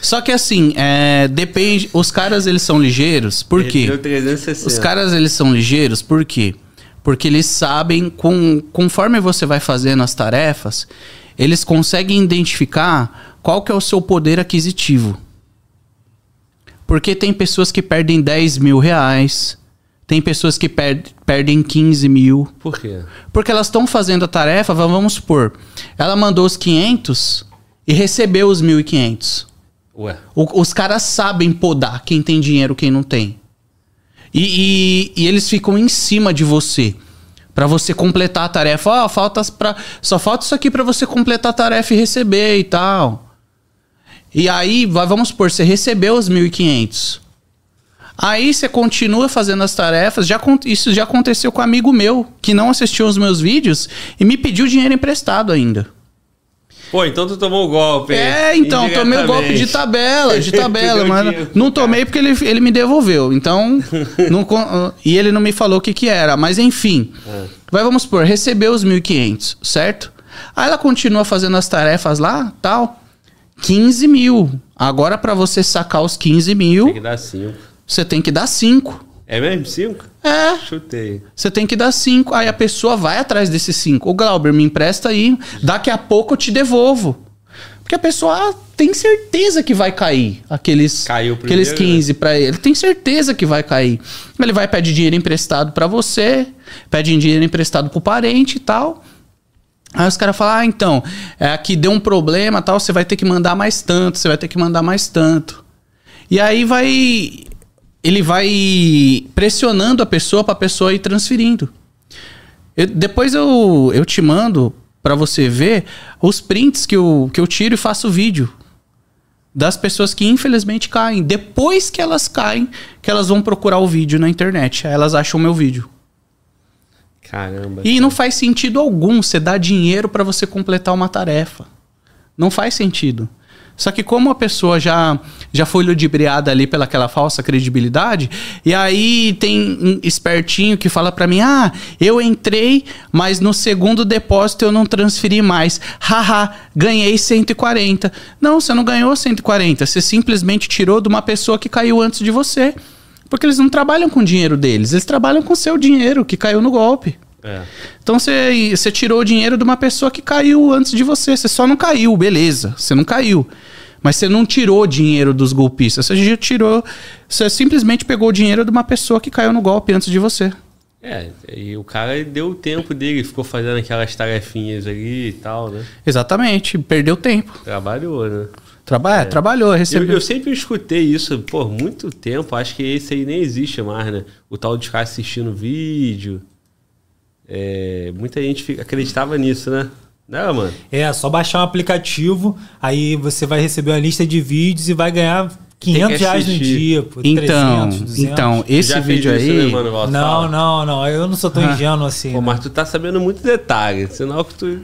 Só que assim, é, depende. Os caras eles são ligeiros, por quê? Perdeu 360. Os caras eles são ligeiros, por quê? Porque eles sabem, com, conforme você vai fazendo as tarefas, eles conseguem identificar qual que é o seu poder aquisitivo. Porque tem pessoas que perdem 10 mil reais, tem pessoas que per perdem 15 mil. Por quê? Porque elas estão fazendo a tarefa, va- vamos supor, ela mandou os 500 e recebeu os 1.500. Ué. O- os caras sabem podar quem tem dinheiro quem não tem. E, e- e eles ficam em cima de você. Pra você completar a tarefa. Ó, falta pra, só falta isso aqui pra você completar a tarefa e receber e tal. E aí, vamos supor, você recebeu os 1.500. Aí você continua fazendo as tarefas. Já, isso já aconteceu com um amigo meu, que não assistiu os meus vídeos e me pediu dinheiro emprestado ainda. Pô, então tu tomou o golpe. É, então, tomei o golpe de tabela, de *laughs* tabela, mas não tomei porque ele, ele me devolveu. Então, *laughs* não e ele não me falou o que que era, mas enfim. Vai, vamos supor, recebeu os 1.500, certo? Aí ela continua fazendo as tarefas lá, tal, 15 mil. Agora, pra você sacar os 15 Tem mil, que dar 5. Você tem que dar 5. É mesmo? 5? É, Chutei. você tem que dar 5. Aí a pessoa vai atrás desses 5. Ô, Glauber, me empresta aí. Daqui a pouco eu te devolvo. Porque a pessoa tem certeza que vai cair aqueles, Caiu aqueles primeiro, 15 pra ele. Tem certeza que vai cair. Ele vai pedir dinheiro emprestado pra você, pede dinheiro emprestado pro parente e tal. Aí os caras falam, ah, então, é, aqui deu um problema tal, você vai ter que mandar mais tanto, você vai ter que mandar mais tanto. E aí vai. Ele vai pressionando a pessoa pra pessoa ir transferindo. Eu- depois eu, eu te mando pra você ver os prints que eu, que eu tiro e faço vídeo. Das pessoas que infelizmente caem. Depois que elas caem, que elas vão procurar o vídeo na internet. Aí elas acham o meu vídeo. Caramba. E não faz sentido algum você dar dinheiro pra você completar uma tarefa. Não faz sentido. Só que como a pessoa já, já foi ludibriada ali pelaquela falsa credibilidade, e aí tem um espertinho que fala pra mim: "Ah, eu entrei, mas no segundo depósito eu não transferi mais. Haha, ganhei 140". Não, você não ganhou 140, você simplesmente tirou de uma pessoa que caiu antes de você. Porque eles não trabalham com o dinheiro deles, eles trabalham com o seu dinheiro que caiu no golpe. É. Então você, você tirou o dinheiro de uma pessoa que caiu antes de você. Você só não caiu, beleza. Você não caiu. Mas você não tirou dinheiro dos golpistas. Você já tirou. Você simplesmente pegou o dinheiro de uma pessoa que caiu no golpe antes de você. É, e o cara deu o tempo dele, ficou fazendo aquelas tarefinhas ali e tal, né? Exatamente, perdeu tempo. Trabalhou, né? Traba é. Trabalhou, Eu, recebeu. eu sempre escutei isso por muito tempo, acho que esse aí nem existe mais, né? O tal de ficar assistindo vídeo. É, muita gente acreditava nisso, né? Não, mano. É, só baixar um aplicativo, aí você vai receber uma lista de vídeos e vai ganhar 500 reais no dia, pô, Então, 300, 200. então esse vídeo isso, aí. né, mano, Walter? Não, Fala. não, não, eu não sou tão ingênuo assim. Pô, né? mas tu tá sabendo muito detalhe, sinal que tu.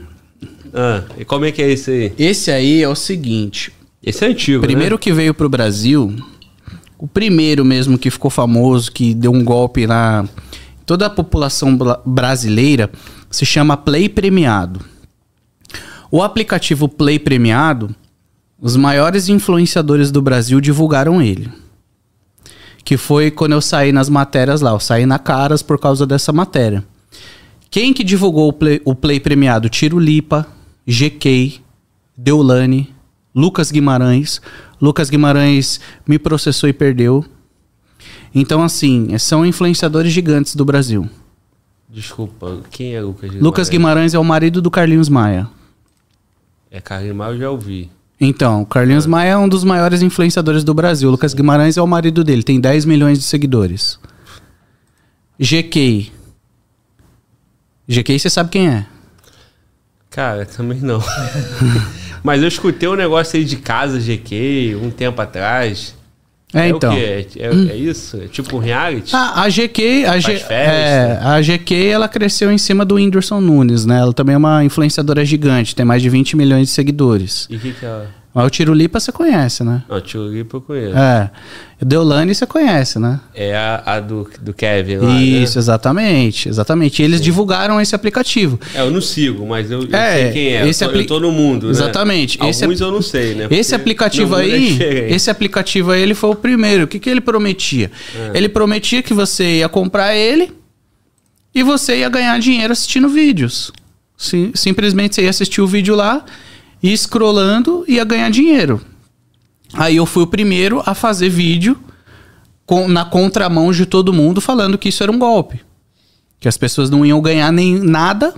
Ah, e como é que é esse aí? Esse aí é o seguinte. Esse é antigo, Primeiro né? que veio pro Brasil, o primeiro mesmo que ficou famoso, que deu um golpe na toda a população bra- brasileira, se chama Play Premiado. O aplicativo Play Premiado, os maiores influenciadores do Brasil divulgaram ele. Que foi quando eu saí nas matérias lá, eu saí na Caras por causa dessa matéria. Quem que divulgou o Play, o Play Premiado? Tiro Lipa, GK, Deulane, Lucas Guimarães. Lucas Guimarães me processou e perdeu. Então, assim, são influenciadores gigantes do Brasil. Desculpa, quem é Lucas Guimarães? Lucas Guimarães é o marido do Carlinhos Maia. É Carimar, eu já ouvi. Então, o Carlinhos Maia é um dos maiores influenciadores do Brasil. Lucas Guimarães é o marido dele, tem 10 milhões de seguidores. GK. GK, você sabe quem é? Cara, também não. *laughs* Mas eu escutei um negócio aí de casa GQ um tempo atrás. É, então. o quê? É, é- é isso? É tipo um reality? Ah, a GK, a, G, Faz festa. é, a GK, ela cresceu em cima do Whindersson Nunes, né? Ela também é uma influenciadora gigante, tem mais de 20 milhões de seguidores. E o que que é? Mas o Tiro Lipa você conhece, né? Não, Tio Lipa eu conheço. É. O Deolane você conhece, né? É a, a do, do Kevin lá, Isso, né? exatamente, exatamente. E eles divulgaram esse aplicativo. É, eu não sigo, mas eu, eu É, sei quem é. esse eu, tô, apli- eu tô no mundo, né? Exatamente. Esse Alguns apli- eu não sei, né? Esse Porque aplicativo no mundo é aí, diferente. esse aplicativo aí, ele foi o primeiro. O que, que ele prometia? É. Ele prometia que você ia comprar ele e você ia ganhar dinheiro assistindo vídeos. Sim- simplesmente você ia assistir o vídeo lá e scrollando ia ganhar dinheiro. Aí eu fui o primeiro a fazer vídeo com- na contramão de todo mundo falando que isso era um golpe. Que as pessoas não iam ganhar nem nada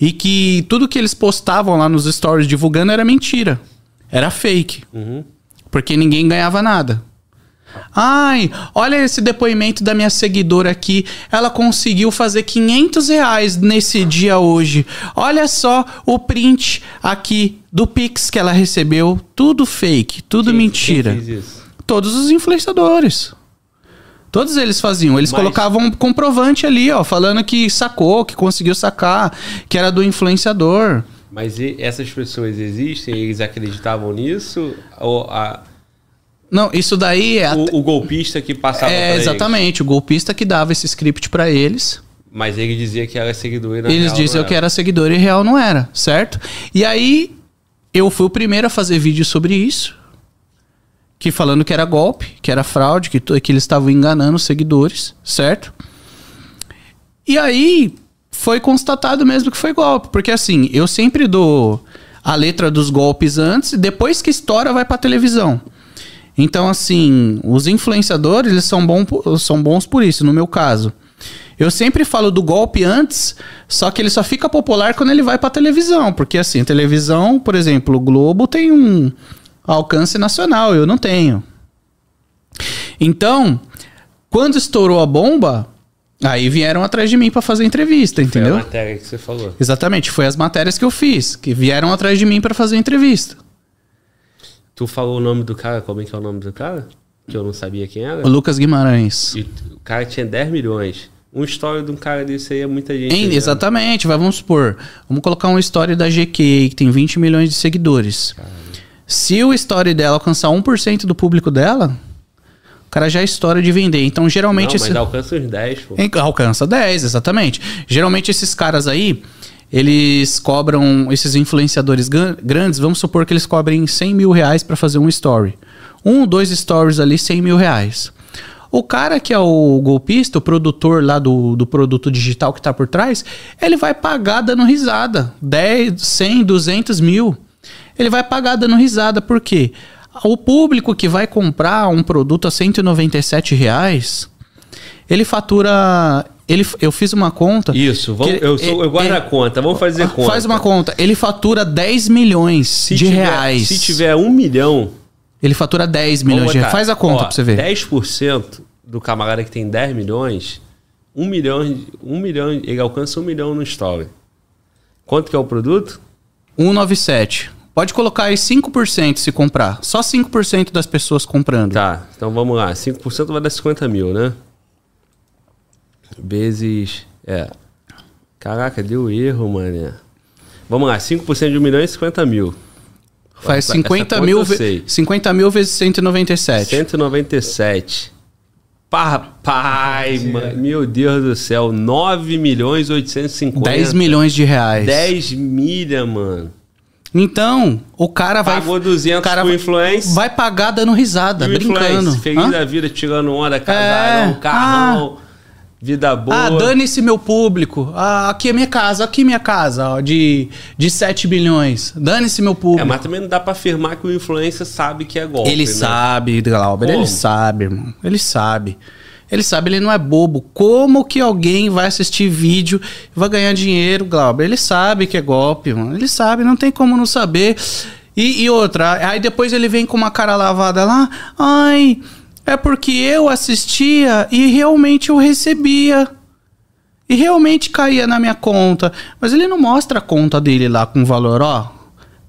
e que tudo que eles postavam lá nos stories divulgando era mentira. Era fake. Uhum. Porque ninguém ganhava nada. Ai, olha esse depoimento da minha seguidora aqui. Ela conseguiu fazer 500 reais nesse dia hoje. Olha só o print aqui do Pix que ela recebeu. Tudo fake, tudo Quem- mentira. Quem fez isso? Todos os influenciadores. Todos eles faziam. Eles Mas- colocavam um comprovante ali, ó, falando que sacou, que conseguiu sacar, que era do influenciador. Mas essas pessoas existem? Eles acreditavam nisso? Ou a- Não, isso daí é. o, o golpista que passava é pra eles? exatamente, o golpista que dava esse script pra eles. Mas ele dizia que era seguidor e na eles real diziam que era seguidor e real não era, certo? E aí eu fui o primeiro a fazer vídeo sobre isso. Que falando que era golpe, que era fraude, que, que eles estavam enganando os seguidores, certo? E aí foi constatado mesmo que foi golpe. Porque assim, eu sempre dou a letra dos golpes antes e depois que estoura vai pra televisão. Então, assim, os influenciadores, eles são, bom, são bons por isso, no meu caso. Eu sempre falo do golpe antes, só que ele só fica popular quando ele vai pra televisão. Porque, assim, televisão, por exemplo, o Globo tem um alcance nacional, eu não tenho. Então, quando estourou a bomba, aí vieram atrás de mim pra fazer entrevista, Foi entendeu? a matéria que você falou. Exatamente, foi as matérias que eu fiz, que vieram atrás de mim pra fazer entrevista. Tu falou o nome do cara, como é que é o nome do cara? Que eu não sabia quem era. O Lucas Guimarães. E o cara tinha 10 milhões. Uma história de um cara desse aí é muita gente. Hein, né? exatamente, vai, vamos supor. Vamos colocar uma história da GQ que tem 20 milhões de seguidores. Se o story dela alcançar 1% do público dela, o cara já é história de vender. Então, Não, geralmente. mas esse- alcança uns 10, pô. Em- Alcança 10, exatamente. Geralmente esses caras aí, eles cobram, esses influenciadores grandes, vamos supor que eles cobrem 100 mil reais pra fazer um story. Um, dois stories ali, 100 mil reais. O cara que é o golpista, o produtor lá do, do produto digital que tá por trás, ele vai pagar dando risada. 10, 100, 200 mil. Ele vai pagar dando risada. Por quê? O público que vai comprar um produto a 197 reais, ele fatura. Ele, eu fiz uma conta. Isso, vamos, que- eu, sou, eu guardo é- a conta, vamos fazer conta. Faz uma conta. Ele fatura 10 milhões Se de tiver- reais. Se tiver um milhão. Ele fatura 10 milhões de reais. Faz a conta ó, pra você ver. 10% do camarada que tem 10 milhões, 1 milhão, um milhão, ele alcança 1 milhão no story. Quanto que é o produto? 197. Pode colocar aí 5% se comprar. Só 5% das pessoas comprando. Tá, então vamos lá. 5% vai dar 50 mil, né? Vezes. É. Caraca, deu erro, mané. Vamos lá, 5% de 1 milhão é 50 mil. Faz Essa 50 conta mil, eu ve- sei. 50 mil vezes 197. 197. Papai, mano, meu Deus do céu. 9 milhões 850. 10 milhões de reais. 10 milha, mano. Então, o cara vai. Pagou 200 o cara pro vai- influencer. Vai pagar dando risada, E o brincando. Feliz Hã? da vida, tirando onda, casarão, É, carrão, vida boa. Ah, dane-se meu público. Ah, aqui é minha casa, aqui é minha casa, ó, de, de 7 bilhões. Dane-se meu público. É, mas também não dá pra afirmar que o influencer sabe que é golpe. Ele né? sabe, Glauber, Como? ele sabe, irmão. Ele sabe. Ele sabe, ele não é bobo. Como que alguém vai assistir vídeo e vai ganhar dinheiro, Glauber? Ele sabe que é golpe, mano. Ele sabe, não tem como não saber. E, e outra, aí depois ele vem com uma cara lavada lá. Ai, é porque eu assistia e realmente eu recebia. E realmente caía na minha conta. Mas ele não mostra a conta dele lá com valor, ó.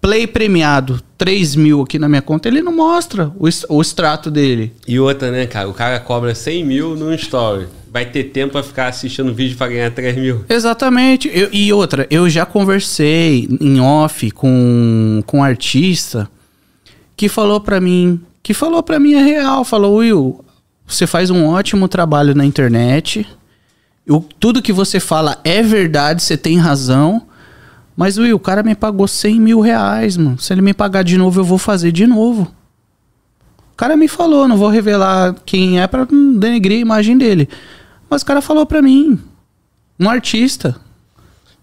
Play premiado, 3 mil aqui na minha conta. Ele não mostra o, o extrato dele. E outra, né, cara? O cara cobra 100 mil no story. Vai ter tempo pra ficar assistindo vídeo pra ganhar 3 mil. Exatamente. Eu- e outra, eu já conversei em off com, com um artista que falou pra mim, que falou pra mim a real, falou, Will, você faz um ótimo trabalho na internet, eu- tudo que você fala é verdade, você tem razão, mas Will, o cara me pagou 100 mil reais, mano, se ele me pagar de novo, eu vou fazer de novo. O cara me falou, não vou revelar quem é pra não denegrir a imagem dele, mas o cara falou pra mim, um artista,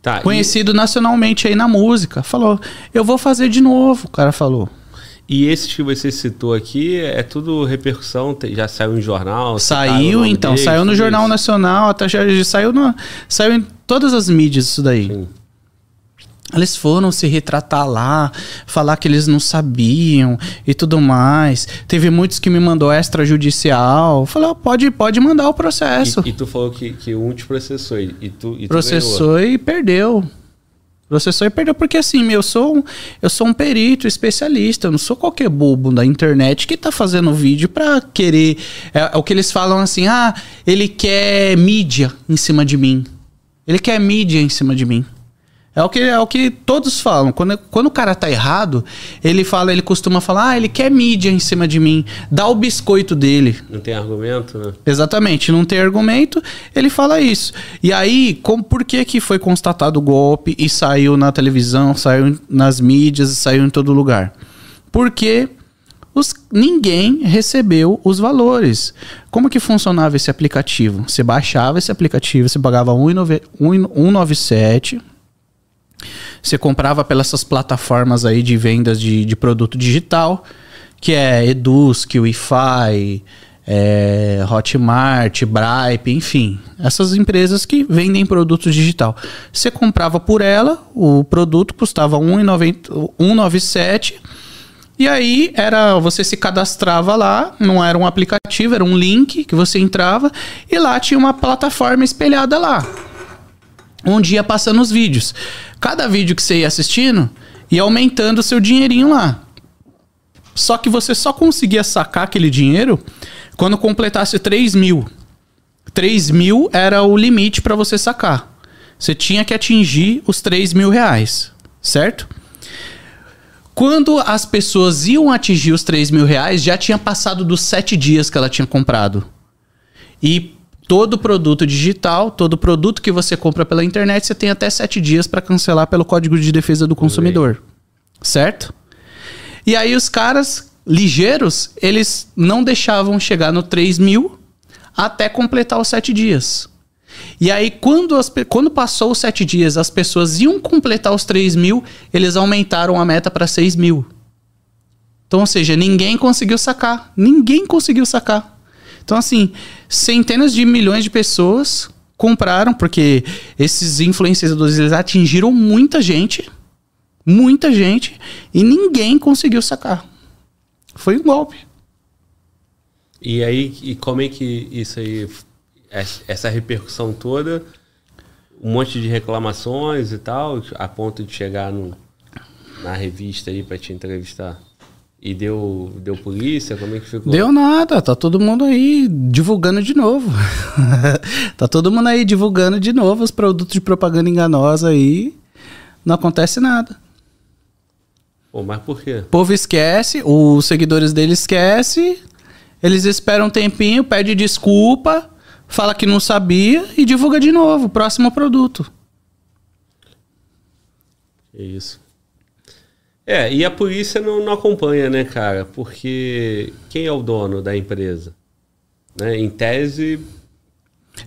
Tá, e- conhecido nacionalmente aí na música. Falou, eu vou fazer de novo, o cara falou. E esses que você citou aqui, é tudo repercussão, já saiu em jornal? Saiu então, deles, saiu no Jornal isso? Nacional, até já, já saiu, no, saiu em todas as mídias isso daí. Sim. Eles foram se retratar lá, falar que eles não sabiam e tudo mais. Teve muitos que me mandou extrajudicial. Falei, pode, pode mandar o processo. E, e tu falou que, que um te processou e, tu, e tu ganhou. processou e perdeu. Processou e perdeu, porque assim, eu sou, um, eu sou um perito especialista, eu não sou qualquer bobo da internet que tá fazendo vídeo pra querer. É, é o que eles falam assim: ah, ele quer mídia em cima de mim. Ele quer mídia em cima de mim. É o que, é o que todos falam. Quando, quando o cara tá errado, ele fala, ele costuma falar, ah, ele quer mídia em cima de mim. Dá o biscoito dele. Não tem argumento, né? Exatamente, não tem argumento, ele fala isso. E aí, como, por que, que foi constatado o golpe e saiu na televisão, saiu nas mídias, saiu em todo lugar? Porque os, ninguém recebeu os valores. Como que funcionava esse aplicativo? Você baixava esse aplicativo, você pagava 1,9 1,97 você comprava pelas plataformas aí de vendas de, de produto digital, que é Edusk, Wi-Fi, é, Hotmart, Bripe, enfim. Essas empresas que vendem produto digital. Você comprava por ela, o produto custava R$ 1,90 1,97 e aí era você se cadastrava lá, não era um aplicativo, era um link que você entrava e lá tinha uma plataforma espelhada lá onde ia passando os vídeos. Cada vídeo que você ia assistindo, ia aumentando o seu dinheirinho lá. Só que você só conseguia sacar aquele dinheiro quando completasse 3 mil. 3 mil era o limite para você sacar. Você tinha que atingir os 3 mil reais, certo? Quando as pessoas iam atingir os 3 mil reais, já tinha passado dos 7 dias que ela tinha comprado. E todo produto digital, todo produto que você compra pela internet, você tem até sete dias para cancelar pelo Código de Defesa do Consumidor. Certo? E aí os caras ligeiros, eles não deixavam chegar no 3 mil até completar os sete dias. E aí, quando, as, quando passou os sete dias, as pessoas iam completar os 3 mil, eles aumentaram a meta para 6 mil. Então, ou seja, ninguém conseguiu sacar. Ninguém conseguiu sacar. Então, assim, centenas de milhões de pessoas compraram, porque esses influenciadores eles atingiram muita gente. Muita gente. E ninguém conseguiu sacar. Foi um golpe. E aí, e como é que isso aí, essa repercussão toda, um monte de reclamações e tal, a ponto de chegar no, na revista aí para te entrevistar? E deu, deu polícia? Como é que ficou? Deu nada, tá todo mundo aí divulgando de novo. *laughs* tá todo mundo aí divulgando de novo os produtos de propaganda enganosa aí. Não acontece nada. Pô, mas por quê? O povo esquece, os seguidores dele esquecem, eles esperam um tempinho, pede desculpa, fala que não sabia e divulga de novo, próximo produto. É isso. É, e a polícia não, não acompanha, né, cara? Porque quem é o dono da empresa? Né? Em tese,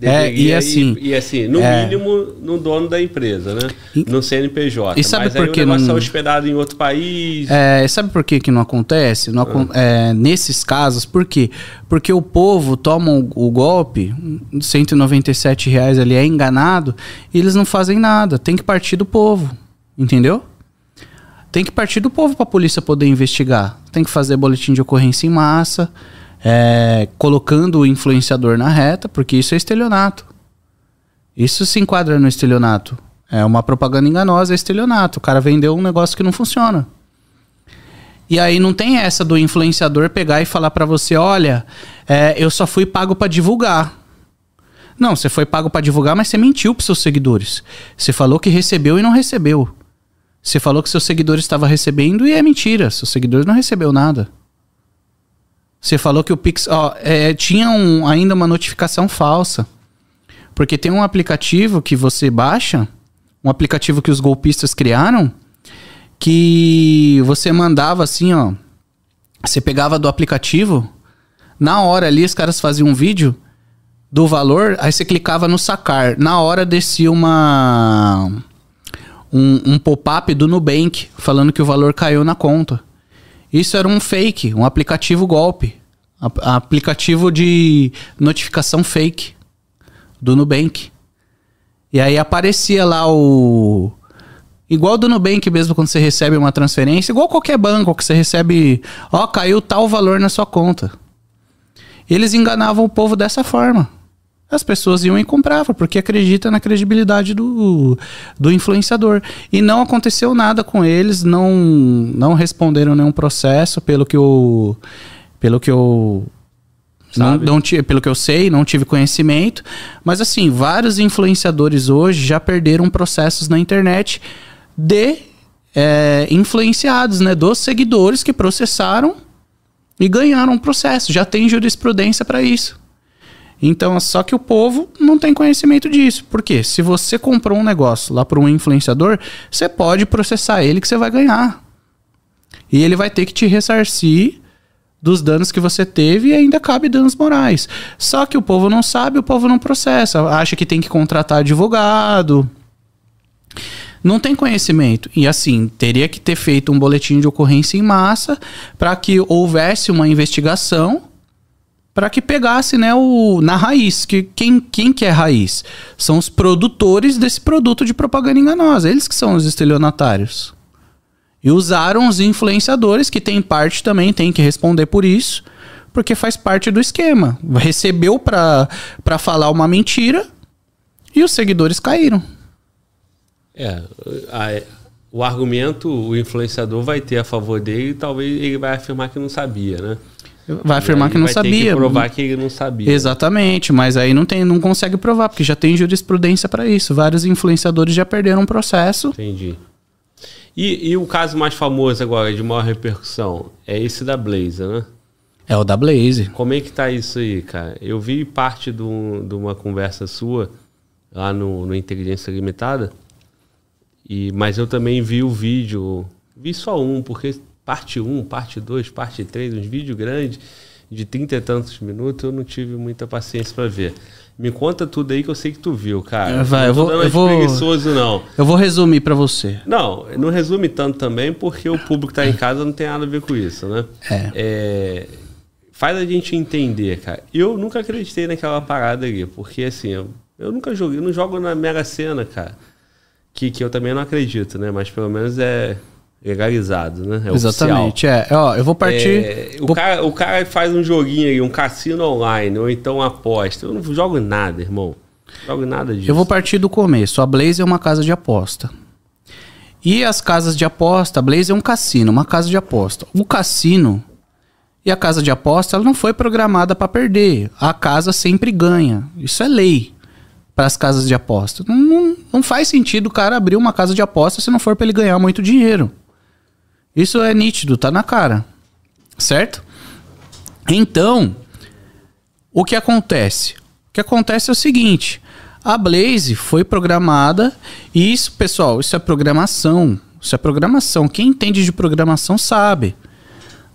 é, e assim, e, e assim, no é, mínimo, no dono da empresa, né? No CNPJ. E sabe Mas por que o negócio não... é hospedado em outro país. É, sabe por que, que não acontece? Não, ah. é, nesses casos, por quê? Porque o povo toma o, o golpe, 197 reais ali é enganado, e eles não fazem nada. Tem que partir do povo, entendeu? Tem que partir do povo para a polícia poder investigar. Tem que fazer boletim de ocorrência em massa é, colocando o influenciador na reta, porque isso é estelionato. Isso se enquadra no estelionato. É uma propaganda enganosa, é estelionato. O cara vendeu um negócio que não funciona. E aí não tem essa do influenciador pegar e falar para você, olha, é, eu só fui pago para divulgar. Não, você foi pago para divulgar, mas você mentiu pros seus seguidores. Você falou que recebeu e não recebeu. Você falou que seus seguidores estavam recebendo e é mentira. Seus seguidores não recebeu nada. Você falou que o Pix. Ó, é, tinha um, ainda uma notificação falsa. Porque tem um aplicativo que você baixa, um aplicativo que os golpistas criaram, que você mandava assim, ó. Você pegava do aplicativo, na hora ali os caras faziam um vídeo do valor, aí você clicava no sacar. Na hora descia uma. Um, um pop-up do Nubank falando que o valor caiu na conta. Isso era um fake, um aplicativo golpe. A, aplicativo de notificação fake do Nubank. E aí aparecia lá o. Igual do Nubank mesmo, quando você recebe uma transferência, igual qualquer banco que você recebe, ó, caiu tal valor na sua conta. Eles enganavam o povo dessa forma. As pessoas iam e compravam, porque acreditam na credibilidade do, do influenciador. E não aconteceu nada com eles, não, não responderam nenhum processo, pelo que eu. Pelo que eu. Não, não pelo que eu sei, não tive conhecimento. Mas assim, vários influenciadores hoje já perderam processos na internet de é, influenciados, né? Dos seguidores que processaram e ganharam um processo. Já tem jurisprudência para isso. Então, só que o povo não tem conhecimento disso. Por quê? Se você comprou um negócio lá para um influenciador, você pode processar ele que você vai ganhar. E ele vai ter que te ressarcir dos danos que você teve e ainda cabe danos morais. Só que o povo não sabe, o povo não processa, acha que tem que contratar advogado. Não tem conhecimento. E assim, teria que ter feito um boletim de ocorrência em massa para que houvesse uma investigação para que pegasse né, o, na raiz. Que, quem, quem que é raiz? São os produtores desse produto de propaganda enganosa. Eles que são os estelionatários. E usaram os influenciadores, que tem parte também, tem que responder por isso, porque faz parte do esquema. Recebeu para falar uma mentira e os seguidores caíram. É, a, o argumento o influenciador vai ter a favor dele e talvez ele vai afirmar que não sabia, né? Vai afirmar que não vai sabia. Ter que provar que ele não sabia. Exatamente, mas aí não, tem, não consegue provar, porque já tem jurisprudência para isso. Vários influenciadores já perderam um processo. Entendi. E, e, o caso mais famoso agora, de maior repercussão, é esse da Blaze, né? É o da Blaze. Como é que tá isso aí, cara? Eu vi parte de, de uma conversa sua lá no, no Inteligência Limitada, e, mas eu também vi o vídeo, vi só um, porque parte 1, parte 2, parte 3, uns vídeos grandes. de 30 e tantos minutos, eu não tive muita paciência para ver. Me conta tudo aí que eu sei que tu viu, cara. É, vai, não eu vou- eu vou- preguiçoso, não. Eu vou resumir pra você. Não, não resume tanto também, porque o público que tá em casa não tem nada a ver com isso, né? É. É, faz a gente entender, cara. Eu nunca acreditei naquela parada ali, porque assim, eu, eu nunca joguei, eu não jogo na Mega Sena, cara. Que, que eu também não acredito, né? Mas pelo menos é legalizado, né? É Exatamente. É, ó, eu vou partir. é, o, vou- cara, o cara faz um joguinho aí, um cassino online, ou então aposta. Eu não jogo nada, irmão. Jogo nada disso. Eu vou partir do começo. A Blaze é uma casa de aposta. E as casas de aposta, a Blaze é um cassino, uma casa de aposta. O cassino e a casa de aposta, ela não foi programada para perder. A casa sempre ganha. Isso é lei para as casas de aposta. Não, não, não faz sentido o cara abrir uma casa de aposta se não for para ele ganhar muito dinheiro. Isso é nítido, tá na cara. Certo? Então, o que acontece? O que acontece é o seguinte: a Blaze foi programada, e isso, pessoal, isso é programação. Isso é programação. Quem entende de programação sabe.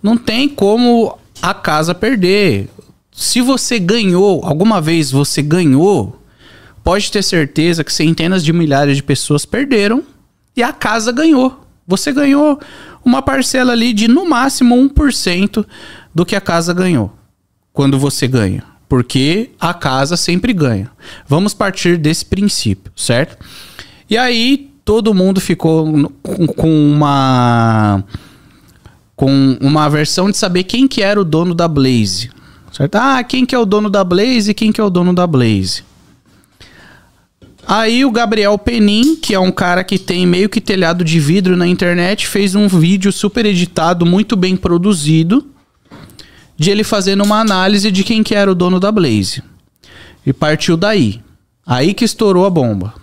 Não tem como a casa perder. Se você ganhou, alguma vez você ganhou, pode ter certeza que centenas de milhares de pessoas perderam e a casa ganhou. Você ganhou uma parcela ali de no máximo 1% do que a casa ganhou quando você ganha. Porque a casa sempre ganha. Vamos partir desse princípio, certo? E aí todo mundo ficou com, uma com uma versão de saber quem que era o dono da Blaze. Certo? Ah, quem que é o dono da Blaze quem que é o dono da Blaze. Aí o Gabriel Penin, que é um cara que tem meio que telhado de vidro na internet, fez um vídeo super editado, muito bem produzido, de ele fazendo uma análise de quem que era o dono da Blaze. E partiu daí. Aí que estourou a bomba.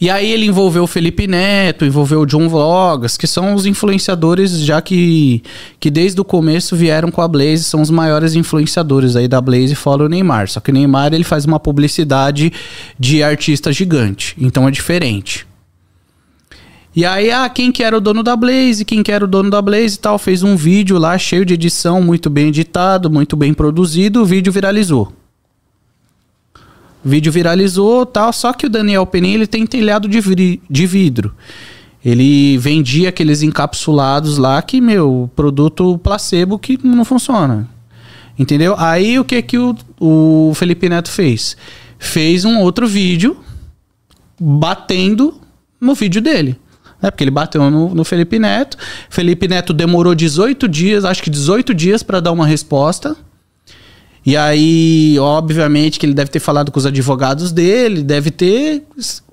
E aí ele envolveu o Felipe Neto, envolveu o John Vlogas, que são os influenciadores já que, que desde o começo vieram com a Blaze, são os maiores influenciadores aí da Blaze, fora o Neymar. Só que o Neymar ele faz uma publicidade de artista gigante, então é diferente. E aí, ah, quem que era o dono da Blaze, quem que era o dono da Blaze e tal, fez um vídeo lá cheio de edição, muito bem editado, muito bem produzido, o vídeo viralizou. Vídeo viralizou tal, só que o Daniel Penin ele tem telhado de, vri- de vidro. Ele vendia aqueles encapsulados lá que, meu, produto placebo que não funciona. Entendeu? Aí o que que o, o Felipe Neto fez? Fez um outro vídeo batendo no vídeo dele. Né? Porque ele bateu no, no Felipe Neto. Felipe Neto demorou 18 dias, acho que 18 dias para dar uma resposta. E aí, obviamente, que ele deve ter falado com os advogados dele, deve ter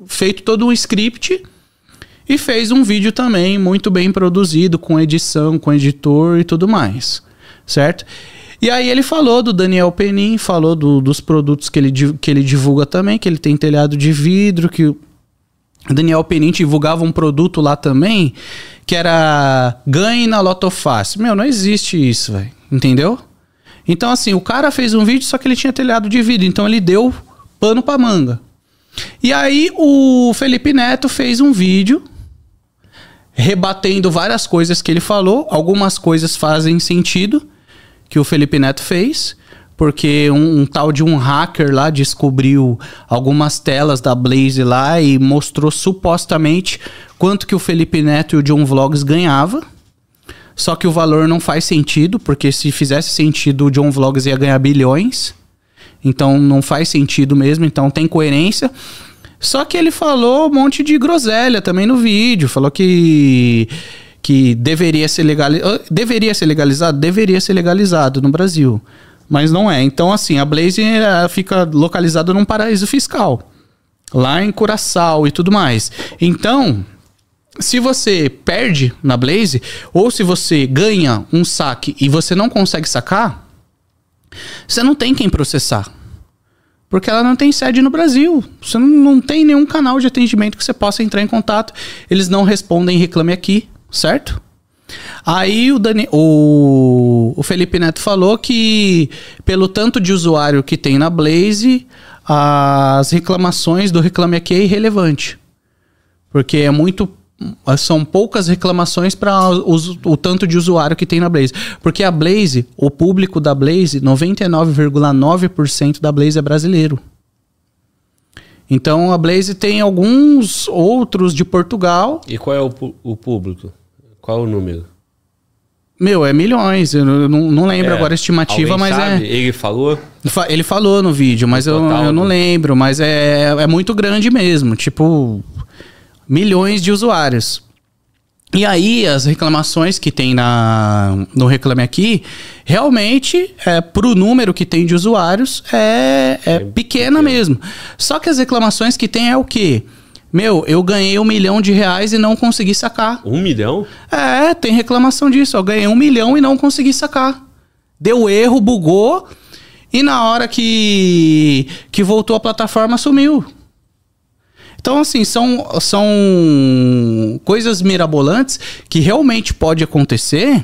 feito todo um script e fez um vídeo também muito bem produzido, com edição, com editor e tudo mais, certo? E aí ele falou do Daniel Penin, falou do- dos produtos que ele, que ele divulga também, que ele tem telhado de vidro, que o Daniel Penin divulgava um produto lá também, que era ganhe na Loto Fácil. Meu, não existe isso, velho, entendeu? Então, assim, o cara fez um vídeo, só que ele tinha telhado de vidro, então ele deu pano pra manga. E aí o Felipe Neto fez um vídeo rebatendo várias coisas que ele falou. Algumas coisas fazem sentido que o Felipe Neto fez, porque um, um tal de um hacker lá descobriu algumas telas da Blaze lá e mostrou supostamente quanto que o Felipe Neto e o John Vlogs ganhava. Só que o valor não faz sentido, porque se fizesse sentido, o John Vlogs ia ganhar bilhões. Então não faz sentido mesmo, então tem coerência. Só que ele falou um monte de groselha também no vídeo. Falou que, que deveria ser legalizado. Deveria ser legalizado? Deveria ser legalizado no Brasil. Mas não é. Então, assim, a Blaze fica localizada num paraíso fiscal. Lá em Curaçao e tudo mais. Então, se você perde na Blaze, ou se você ganha um saque e você não consegue sacar, você não tem quem processar. Porque ela não tem sede no Brasil. Você não, não tem nenhum canal de atendimento que você possa entrar em contato. Eles não respondem reclame aqui, certo? Aí o, Dani, o, o Felipe Neto falou que, pelo tanto de usuário que tem na Blaze, as reclamações do Reclame Aqui é irrelevante. Porque é muito são poucas reclamações para o tanto de usuário que tem na Blaze. Porque a Blaze, o público da Blaze, 99,9% da Blaze é brasileiro. Então a Blaze tem alguns outros de Portugal. E qual é o, o público? Qual é o número? Meu, é milhões. Eu não, não lembro é, agora a estimativa, mas sabe? é. Ele falou? Ele falou no vídeo, mas eu, eu não lembro. Mas é, é muito grande mesmo. Tipo, milhões de usuários. E aí, as reclamações que tem na, no Reclame Aqui, realmente, é, para o número que tem de usuários, é, é, é pequena pequeno. mesmo. Só que as reclamações que tem é o quê? Meu, eu ganhei um milhão de reais e não consegui sacar. Um milhão? É, tem reclamação disso. Eu ganhei um milhão e não consegui sacar. Deu erro, bugou, e na hora que, que voltou a plataforma, sumiu. Então, assim, são, são coisas mirabolantes que realmente pode acontecer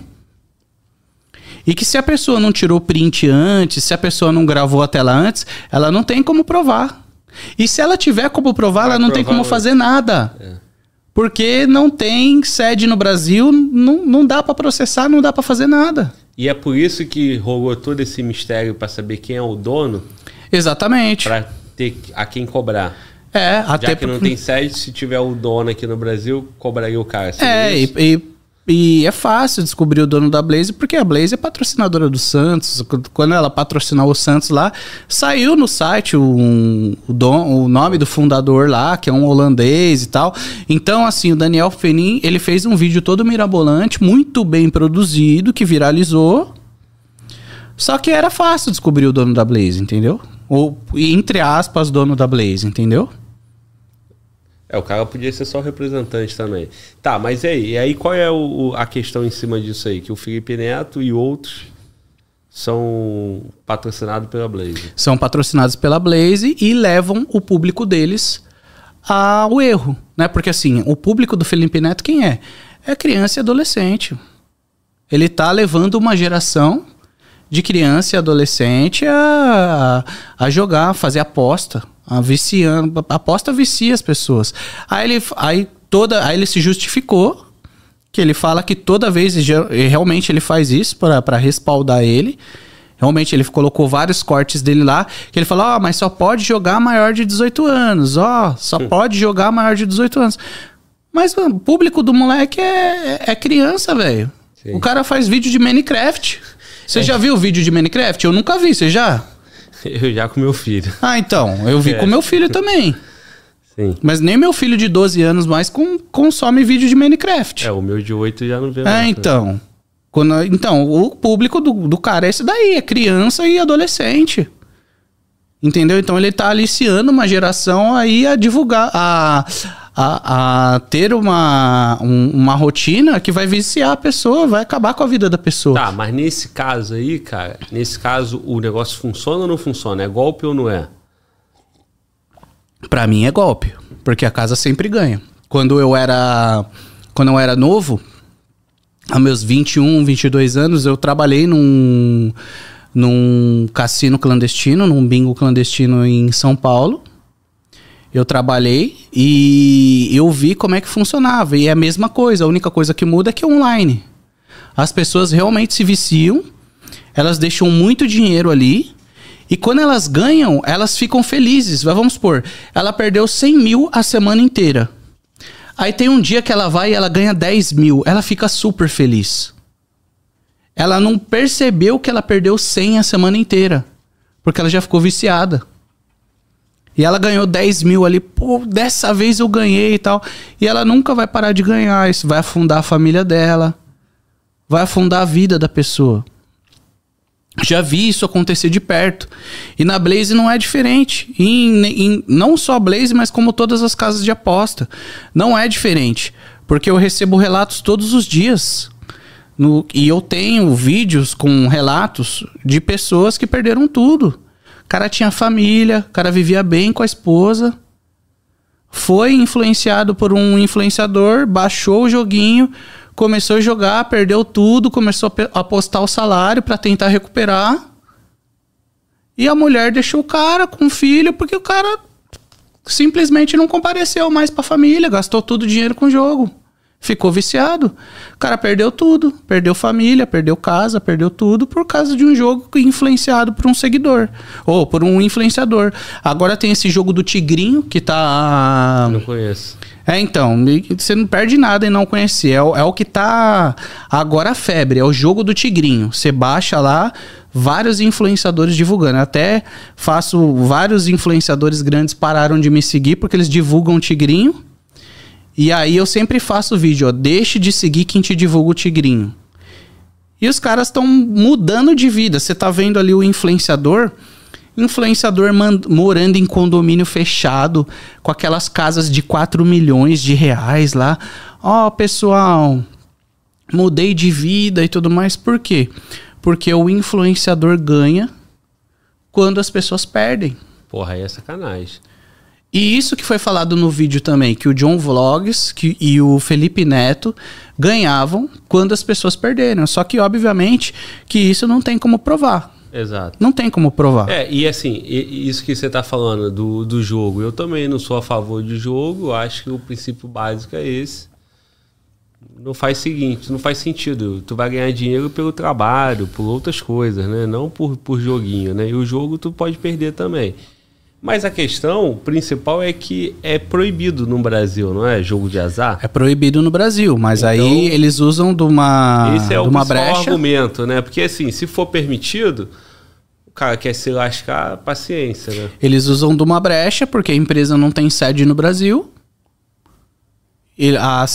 e que se a pessoa não tirou print antes, se a pessoa não gravou a tela antes, ela não tem como provar. E se ela tiver como provar, Vai ela não tem como fazer nada. É. Porque não tem sede no Brasil, não, não dá para processar, não dá para fazer nada. E é por isso que rolou todo esse mistério para saber quem é o dono? Exatamente. Para ter a quem cobrar. É, até Já que não tem sede, se tiver o dono aqui no Brasil, cobraria o cara. É, e, e, e, é fácil descobrir o dono da Blaze, porque a Blaze é patrocinadora do Santos. Quando ela patrocinou o Santos lá, saiu no site o, o, don, o nome do fundador lá, que é um holandês e tal. Então, assim, o Daniel Fenin, ele fez um vídeo todo mirabolante, muito bem produzido, que viralizou. Só que era fácil descobrir o dono da Blaze, entendeu? Ou, entre aspas, dono da Blaze, entendeu? É, o cara podia ser só representante também. Tá, mas e aí? E aí qual é o, a questão em cima disso aí? Que o Felipe Neto e outros são patrocinados pela Blaze. São patrocinados pela Blaze e levam o público deles ao erro, né? Porque assim, o público do Felipe Neto quem é? É criança e adolescente. Ele tá levando uma geração de criança e adolescente a, a jogar, a fazer aposta, a viciando. Aposta vicia as pessoas. Aí ele, aí toda, aí ele se justificou que ele fala que toda vez realmente ele faz isso para respaldar ele. Realmente ele colocou vários cortes dele lá, que ele falou: "Ó, oh, mas só pode jogar maior de 18 anos. Ó, oh, só Sim. pode jogar maior de 18 anos". Mas mano, o público do moleque é, é criança, velho. O cara faz vídeo de Minecraft. Você é. já viu o vídeo de Minecraft? Eu nunca vi, você já? *laughs* Eu já com meu filho. Ah, então. Eu vi é. com meu filho também. Sim. Mas nem meu filho de 12 anos mais com, consome vídeo de Minecraft. É, o meu de 8 já não vê é, mais. É, então. Quando, então, o público do, do cara é esse daí, é criança e adolescente. Entendeu? Então ele tá aliciando uma geração aí a divulgar, a, a, a ter uma, um, uma rotina que vai viciar a pessoa, vai acabar com a vida da pessoa. Tá, mas nesse caso aí, cara, nesse caso o negócio funciona ou não funciona? É golpe ou não é? Pra mim é golpe, porque a casa sempre ganha. Quando eu era quando eu era novo, aos meus 21, 22 anos, eu trabalhei num num cassino clandestino, num bingo clandestino em São Paulo. Eu trabalhei e eu vi como é que funcionava. E é a mesma coisa, a única coisa que muda é que é online. As pessoas realmente se viciam, elas deixam muito dinheiro ali. E quando elas ganham, elas ficam felizes. Vamos supor, ela perdeu 100 mil a semana inteira. Aí tem um dia que ela vai e ela ganha 10 mil. Ela fica super feliz. Ela não percebeu que ela perdeu 100 a semana inteira. Porque ela já ficou viciada. E ela ganhou 10 mil ali, pô, dessa vez eu ganhei e tal. E ela nunca vai parar de ganhar. Isso vai afundar a família dela. Vai afundar a vida da pessoa. Já vi isso acontecer de perto. E na Blaze não é diferente. Em, em, não só a Blaze, mas como todas as casas de aposta. Não é diferente. Porque eu recebo relatos todos os dias. No, e eu tenho vídeos com relatos de pessoas que perderam tudo cara tinha família, o cara vivia bem com a esposa. Foi influenciado por um influenciador, baixou o joguinho, começou a jogar, perdeu tudo, começou a apostar o salário para tentar recuperar. E a mulher deixou o cara com o filho porque o cara simplesmente não compareceu mais para a família, gastou todo o dinheiro com o jogo. Ficou viciado. O cara perdeu tudo. Perdeu família, perdeu casa, perdeu tudo por causa de um jogo influenciado por um seguidor. Ou por um influenciador. Agora tem esse jogo do Tigrinho, que tá. Não conheço. É, então, você não perde nada em não conhecer. É o, é o que tá agora a febre, é o jogo do Tigrinho. Você baixa lá, vários influenciadores divulgando. Eu até faço. Vários influenciadores grandes pararam de me seguir porque eles divulgam o Tigrinho. E aí eu sempre faço vídeo, ó, deixe de seguir quem te divulga o tigrinho. E os caras estão mudando de vida. Você tá vendo ali o influenciador, influenciador morando em condomínio fechado, com aquelas casas de 4 milhões de reais lá. Ó, oh, pessoal, mudei de vida e tudo mais. Por quê? Porque o influenciador ganha quando as pessoas perdem. Porra, aí é sacanagem. E isso que foi falado no vídeo também, que o John Vlogs que, e o Felipe Neto ganhavam quando as pessoas perderam. Só que, obviamente, que isso não tem como provar. Exato. Não tem como provar. É, e assim, isso que você está falando do, do jogo, eu também não sou a favor de jogo, acho que o princípio básico é esse. Não faz seguinte, não faz sentido. Tu vai ganhar dinheiro pelo trabalho, por outras coisas, né? Não por, por joguinho, né? E o jogo tu pode perder também. Mas a questão principal é que é proibido no Brasil, não é? Jogo de azar? É proibido no Brasil, mas então, aí eles usam de uma, esse é de uma brecha. argumento, né? Porque assim, se for permitido, o cara quer se lascar, paciência, né? Eles usam de uma brecha porque a empresa não tem sede no Brasil. A,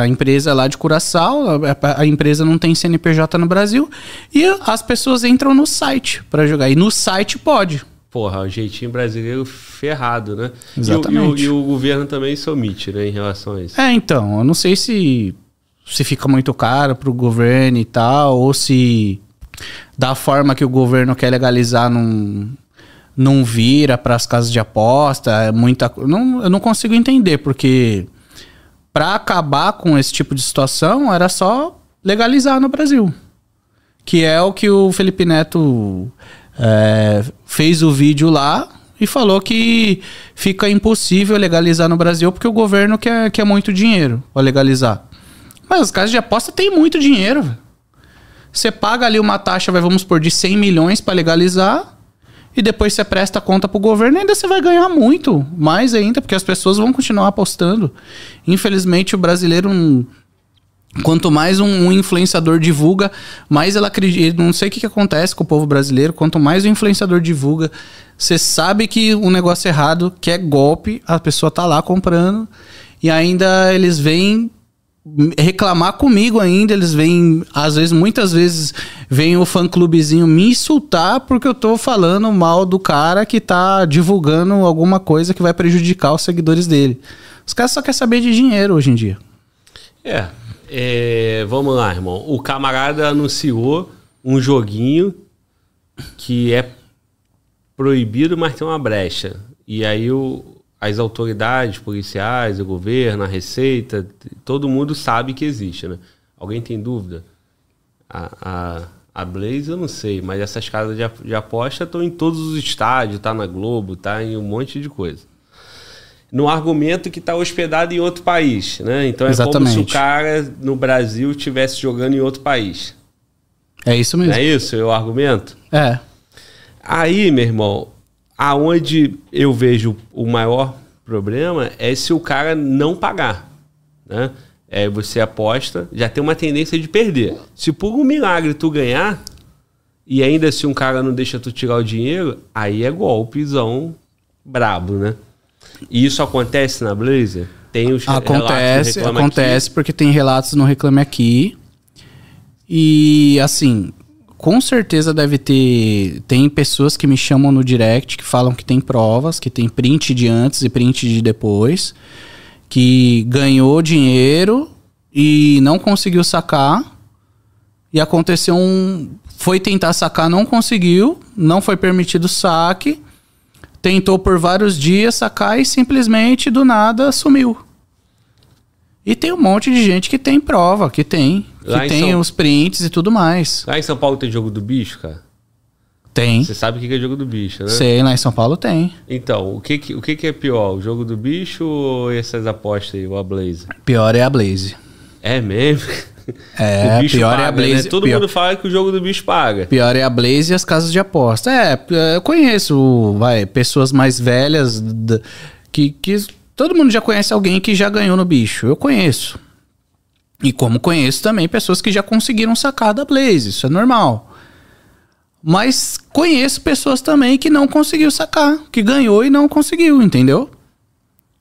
a empresa é lá de Curaçao, a, a, empresa não tem CNPJ no Brasil. E as pessoas entram no site para jogar. E no site pode porra, o jeitinho brasileiro ferrado, né? Exatamente. E o, e o, e o governo também se omite, né, em relação a isso. É, então, eu não sei se, se fica muito caro pro governo e tal, ou se da forma que o governo quer legalizar não, não vira para as casas de aposta, é muita não Eu não consigo entender, porque para acabar com esse tipo de situação era só legalizar no Brasil. Que é o que o Felipe Neto é, fez o vídeo lá e falou que fica impossível legalizar no Brasil porque o governo quer, quer muito dinheiro para legalizar. Mas as casas de aposta têm muito dinheiro. Você paga ali uma taxa, vai, vamos por de 100 milhões para legalizar e depois você presta conta pro governo, ainda você vai ganhar muito, mais ainda, porque as pessoas vão continuar apostando. Infelizmente, o brasileiro Quanto mais um, um, influenciador divulga, mais ela acredita. Não sei o que, que acontece com o povo brasileiro. Quanto mais o influenciador divulga, você sabe que o um negócio é errado, que é golpe, a pessoa tá lá comprando, e ainda eles vêm reclamar comigo ainda, eles vêm, às vezes, muitas vezes, vem o fã clubezinho me insultar porque eu tô falando mal do cara que tá divulgando alguma coisa que vai prejudicar os seguidores dele. Os caras só querem saber de dinheiro hoje em dia. É, é, vamos lá, irmão. O camarada anunciou um joguinho que é proibido, mas tem uma brecha. E aí o, as autoridades policiais, o governo, a Receita, todo mundo sabe que existe, né? Alguém tem dúvida? A, a, a Blaze eu não sei, mas essas casas de, de aposta estão em todos os estádios, tá na Globo, tá em um monte de coisa no argumento que está hospedado em outro país, né? Então é Exatamente. como se o cara no Brasil estivesse jogando em outro país. É isso mesmo. é isso o argumento? É. Aí, meu irmão, aonde eu vejo o maior problema é se o cara não pagar, né? É, você aposta, já tem uma tendência de perder. Se por um milagre tu ganhar, e ainda se um cara não deixa tu tirar o dinheiro, aí é golpezão brabo, né? E isso acontece na Blazer? Tem os acontece, acontece aqui. porque tem relatos no Reclame Aqui. E assim, com certeza deve ter. Tem pessoas que me chamam no direct que falam que tem provas, que tem print de antes e print de depois, que ganhou dinheiro e não conseguiu sacar. E aconteceu um. Foi tentar sacar, não conseguiu, não foi permitido o saque tentou por vários dias sacar e simplesmente do nada sumiu. E tem um monte de gente que tem prova, que tem. Lá que tem São... os prints e tudo mais. Lá em São Paulo tem jogo do bicho, cara? Tem. Você sabe o que é jogo do bicho, né? Sei, lá em São Paulo tem. Então, o que, o que é pior? O jogo do bicho ou essas apostas aí, o a Blaze? Pior é a Blaze. É mesmo? *laughs* É, O bicho pior é paga, a Blaze. né? Todo pior, mundo fala que o jogo do bicho paga. pior é a Blaze e as casas de aposta. É, eu conheço, vai, pessoas mais velhas que, que todo mundo já conhece alguém que já ganhou no bicho. Eu conheço. E como conheço também pessoas que já conseguiram sacar da Blaze, isso é normal. Mas conheço pessoas também que não conseguiu sacar, que ganhou e não conseguiu, entendeu?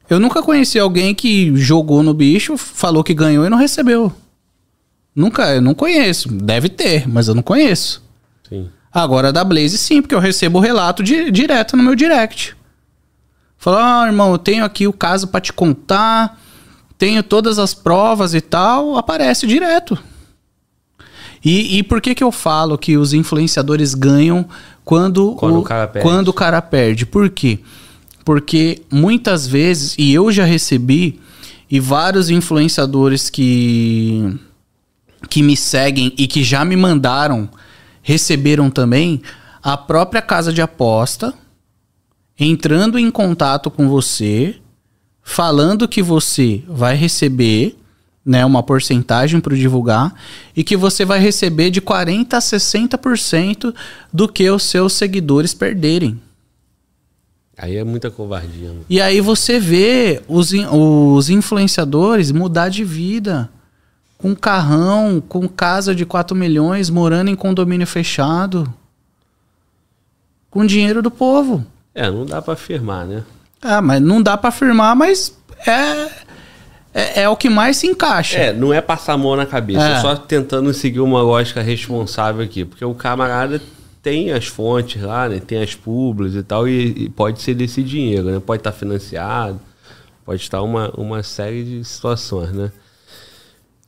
Eu nunca conheci alguém que jogou no bicho, falou que ganhou e não recebeu. Nunca, eu não conheço. Deve ter, mas eu não conheço. Sim. Agora da Blaze sim, porque eu recebo o relato di- direto no meu direct. Fala, ah, irmão, eu tenho aqui o caso pra te contar, tenho todas as provas e tal, aparece direto. E, e por que que eu falo que os influenciadores ganham quando, Quando o cara perde. quando o cara perde? Por quê? Porque muitas vezes, e eu já recebi, e vários influenciadores que que me seguem e que já me mandaram, receberam também, a própria casa de aposta entrando em contato com você, falando que você vai receber né, uma porcentagem para divulgar e que você vai receber de 40 a 60% do que os seus seguidores perderem. Aí é muita covardia. mano. E aí você vê os, os influenciadores mudar de vida. Com carrão, com casa de 4 milhões, morando em condomínio fechado. Com dinheiro do povo. É, não dá pra afirmar, né? Ah, mas não dá pra afirmar, mas é, é, é o que mais se encaixa. É, não é passar a mão na cabeça, É. só tentando seguir uma lógica responsável aqui. Porque o camarada tem as fontes lá, né? Tem as publis e tal, e, e pode ser desse dinheiro, né? Pode estar financiado, pode estar uma, uma série de situações, né?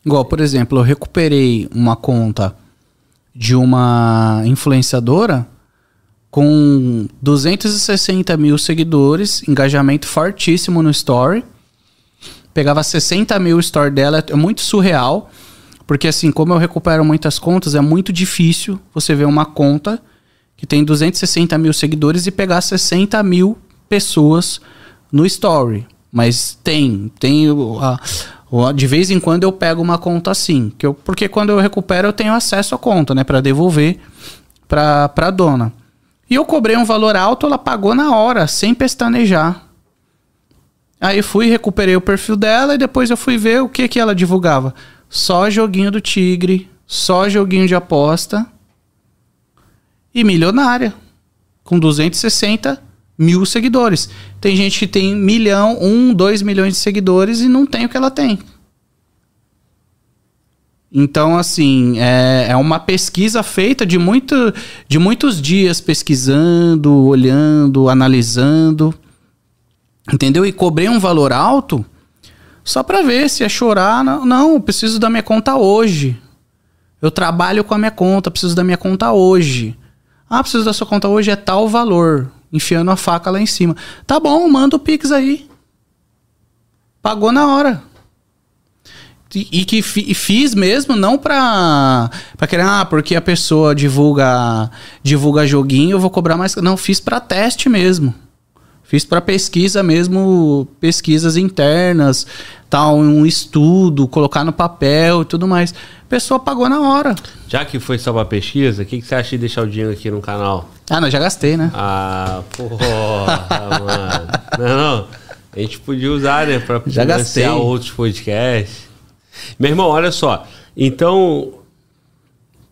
Igual, por exemplo, eu recuperei uma conta de uma influenciadora com 260 mil seguidores, engajamento fortíssimo no story. Pegava 60 mil o store dela, é muito surreal. Porque assim, como eu recupero muitas contas, é muito difícil você ver uma conta que tem 260 mil seguidores e pegar 60 mil pessoas no story. Mas tem, tem a- de vez em quando eu pego uma conta assim, que eu, porque quando eu recupero eu tenho acesso à conta, né, para devolver para para dona. E eu cobrei um valor alto, ela pagou na hora, sem pestanejar. Aí fui, recuperei o perfil dela e depois eu fui ver o que que ela divulgava. Só joguinho do Tigre, só joguinho de aposta. E milionária. Com 260 mil seguidores. Tem gente que tem milhão, um, dois milhões de seguidores e não tem o que ela tem. Então, assim, é, é uma pesquisa feita de, muito, de muitos dias pesquisando, olhando, analisando. Entendeu? E cobrei um valor alto só pra ver se ia chorar. Não, não, eu preciso da minha conta hoje. Eu trabalho com a minha conta, preciso da minha conta hoje. Ah, preciso da sua conta hoje, é tal valor. Enfiando a faca lá em cima. Tá bom, manda o Pix aí. Pagou na hora. E, e que fi- e fiz mesmo, não pra, pra querer, ah, porque a pessoa divulga, divulga joguinho, eu vou cobrar mais. Não, fiz pra teste mesmo. Fiz para pesquisa mesmo, pesquisas internas, tal, um estudo, colocar no papel e tudo mais. A pessoa pagou na hora. Já que foi só pra pesquisa, o que, que você acha de deixar o dinheiro aqui no canal? Ah, não, já gastei, né? Ah, porra, mano. Não, não. A gente podia usar, né? Pra Já gastei. financiar outros podcasts. Meu irmão, olha só. Então,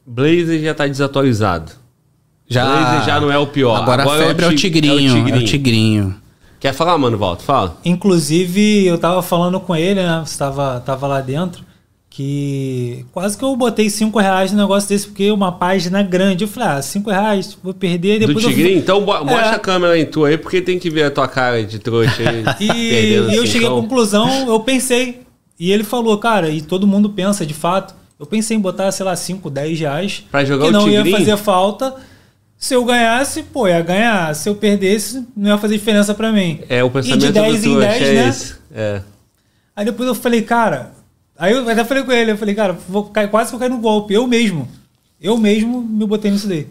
Blazer já tá desatualizado. Blazer já não é o pior. Agora, a febre é, o ti- tigrinho, é o tigrinho. Quer falar, mano, Walter? Fala. Inclusive, eu tava falando com ele, né? Você tava, tava lá dentro. Que quase que eu botei 5 reais no negócio desse, porque uma página grande. Eu falei, ah, 5 reais, vou perder. Do Depois eu- tigrinho? Então, bo- mostra É. a câmera em tu aí, porque tem que ver a tua cara de trouxa aí. *laughs* E, e eu assim, cheguei à então. conclusão, *laughs* eu pensei. E ele falou, cara, e todo mundo pensa de fato. Eu pensei em botar, sei lá, 5, 10 reais. Pra jogar que o não ia tigrinho? fazer falta. Se eu ganhasse, pô, ia ganhar. Se eu perdesse, não ia fazer diferença pra mim. É, o E pensamento de 10 do em trouxa 10, é né? esse. É. Aí depois eu falei, cara. Aí eu até falei com ele, eu falei, cara, vou cair, quase que eu caí no golpe. Eu mesmo. Eu mesmo me botei nisso daí.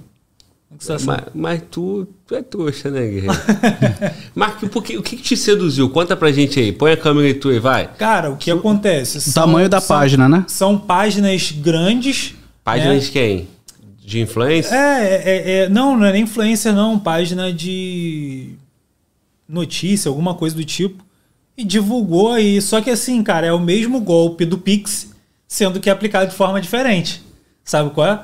Acha? Mas, mas tu, tu é trouxa, né, Guerreiro? *laughs* que- o que, que te seduziu? Conta pra gente aí. Põe a câmera aí tu aí, vai. Cara, o que acontece? O tamanho da página, né? São páginas grandes. Página né? de quem? De influência? É, é, é- não, não é nem influencer, não. Página de notícia, alguma coisa do tipo. E divulgou aí. Só que assim, cara, é o mesmo golpe do Pix, sendo que é aplicado de forma diferente. Sabe qual é?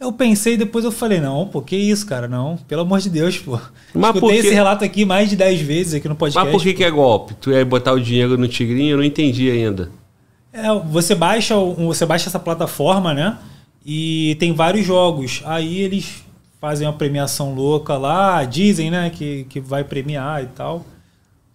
Eu pensei depois eu falei, não, pô, que isso, cara? Não, pelo amor de Deus, pô. Mas Escutei esse relato aqui mais de 10 vezes aqui no podcast. Mas por que, que é golpe? Tu ia botar o dinheiro no tigrinho? Eu não entendi ainda. É, você baixa, você baixa essa plataforma, né? E tem vários jogos. Aí eles fazem uma premiação louca lá, dizem, né, que, que vai premiar e tal.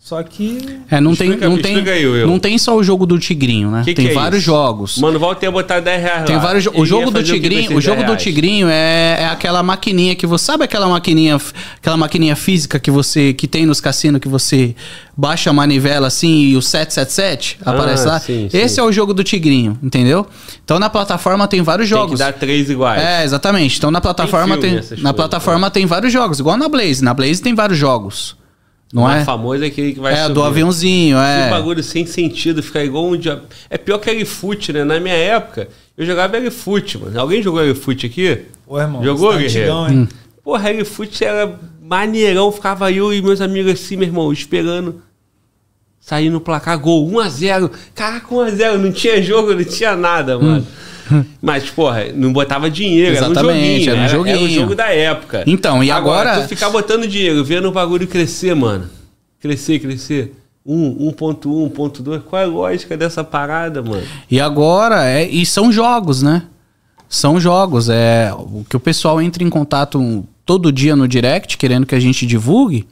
Só que É, não tem, não tem, não tem só o jogo do Tigrinho, né? Que que tem é vários isso? jogos. Mano, volta a botar 10 reais Tem lá. vários. O ia jogo do que Tigrinho, o jogo 10 do? Tigrinho é, é aquela maquininha que você sabe aquela maquininha, aquela maquininha física que você que tem nos cassinos que você baixa a manivela assim e o 777 aparece Ah, lá. sim, Esse sim. é o jogo do Tigrinho, entendeu? Então na plataforma tem vários Tem que jogos. dar três iguais. É, exatamente. Então na plataforma tem, essas na coisas, plataforma tem vários jogos, igual na Blaze. Na Blaze tem vários jogos. Não o mais é? famoso é aquele que vai É, subir. do aviãozinho, Esse é. bagulho sem sentido, ficar igual um dia. É pior que L-Foot, né? Na minha época, eu jogava L-Foot, mano. Alguém jogou L-Foot aqui? Ô, irmão, Jogou, tá guerreiro? antigão, hein? Porra, L-Foot era maneirão. Ficava eu e meus amigos assim, meu irmão, esperando sair no placar gol 1x0. Caraca, 1x0. Não tinha jogo, não tinha nada, mano. Mas, porra, não botava dinheiro, era um Exatamente, joguinho. era um Era, era o joguinho. jogo da época. Então, e agora- tu ficar botando dinheiro, vendo o bagulho crescer, mano. Crescer, crescer. 1, 1.1, 1.2. Qual é a lógica dessa parada, mano? E agora, é, e são jogos, né? São jogos. É o que o pessoal entra em contato todo dia no direct, querendo que a gente divulgue.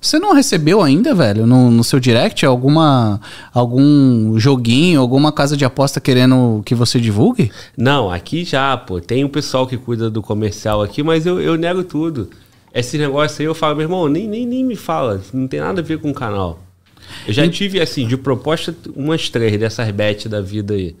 Você não recebeu ainda, velho, no, no seu direct alguma algum joguinho, alguma casa de aposta querendo que você divulgue? Não, aqui já, pô. Tem o pessoal que cuida do comercial aqui, mas eu, eu nego tudo. Esse negócio aí eu falo, meu irmão, nem, nem, nem me fala. Não tem nada a ver com o canal. Eu já tive, assim, de proposta, umas três dessas bets da vida aí.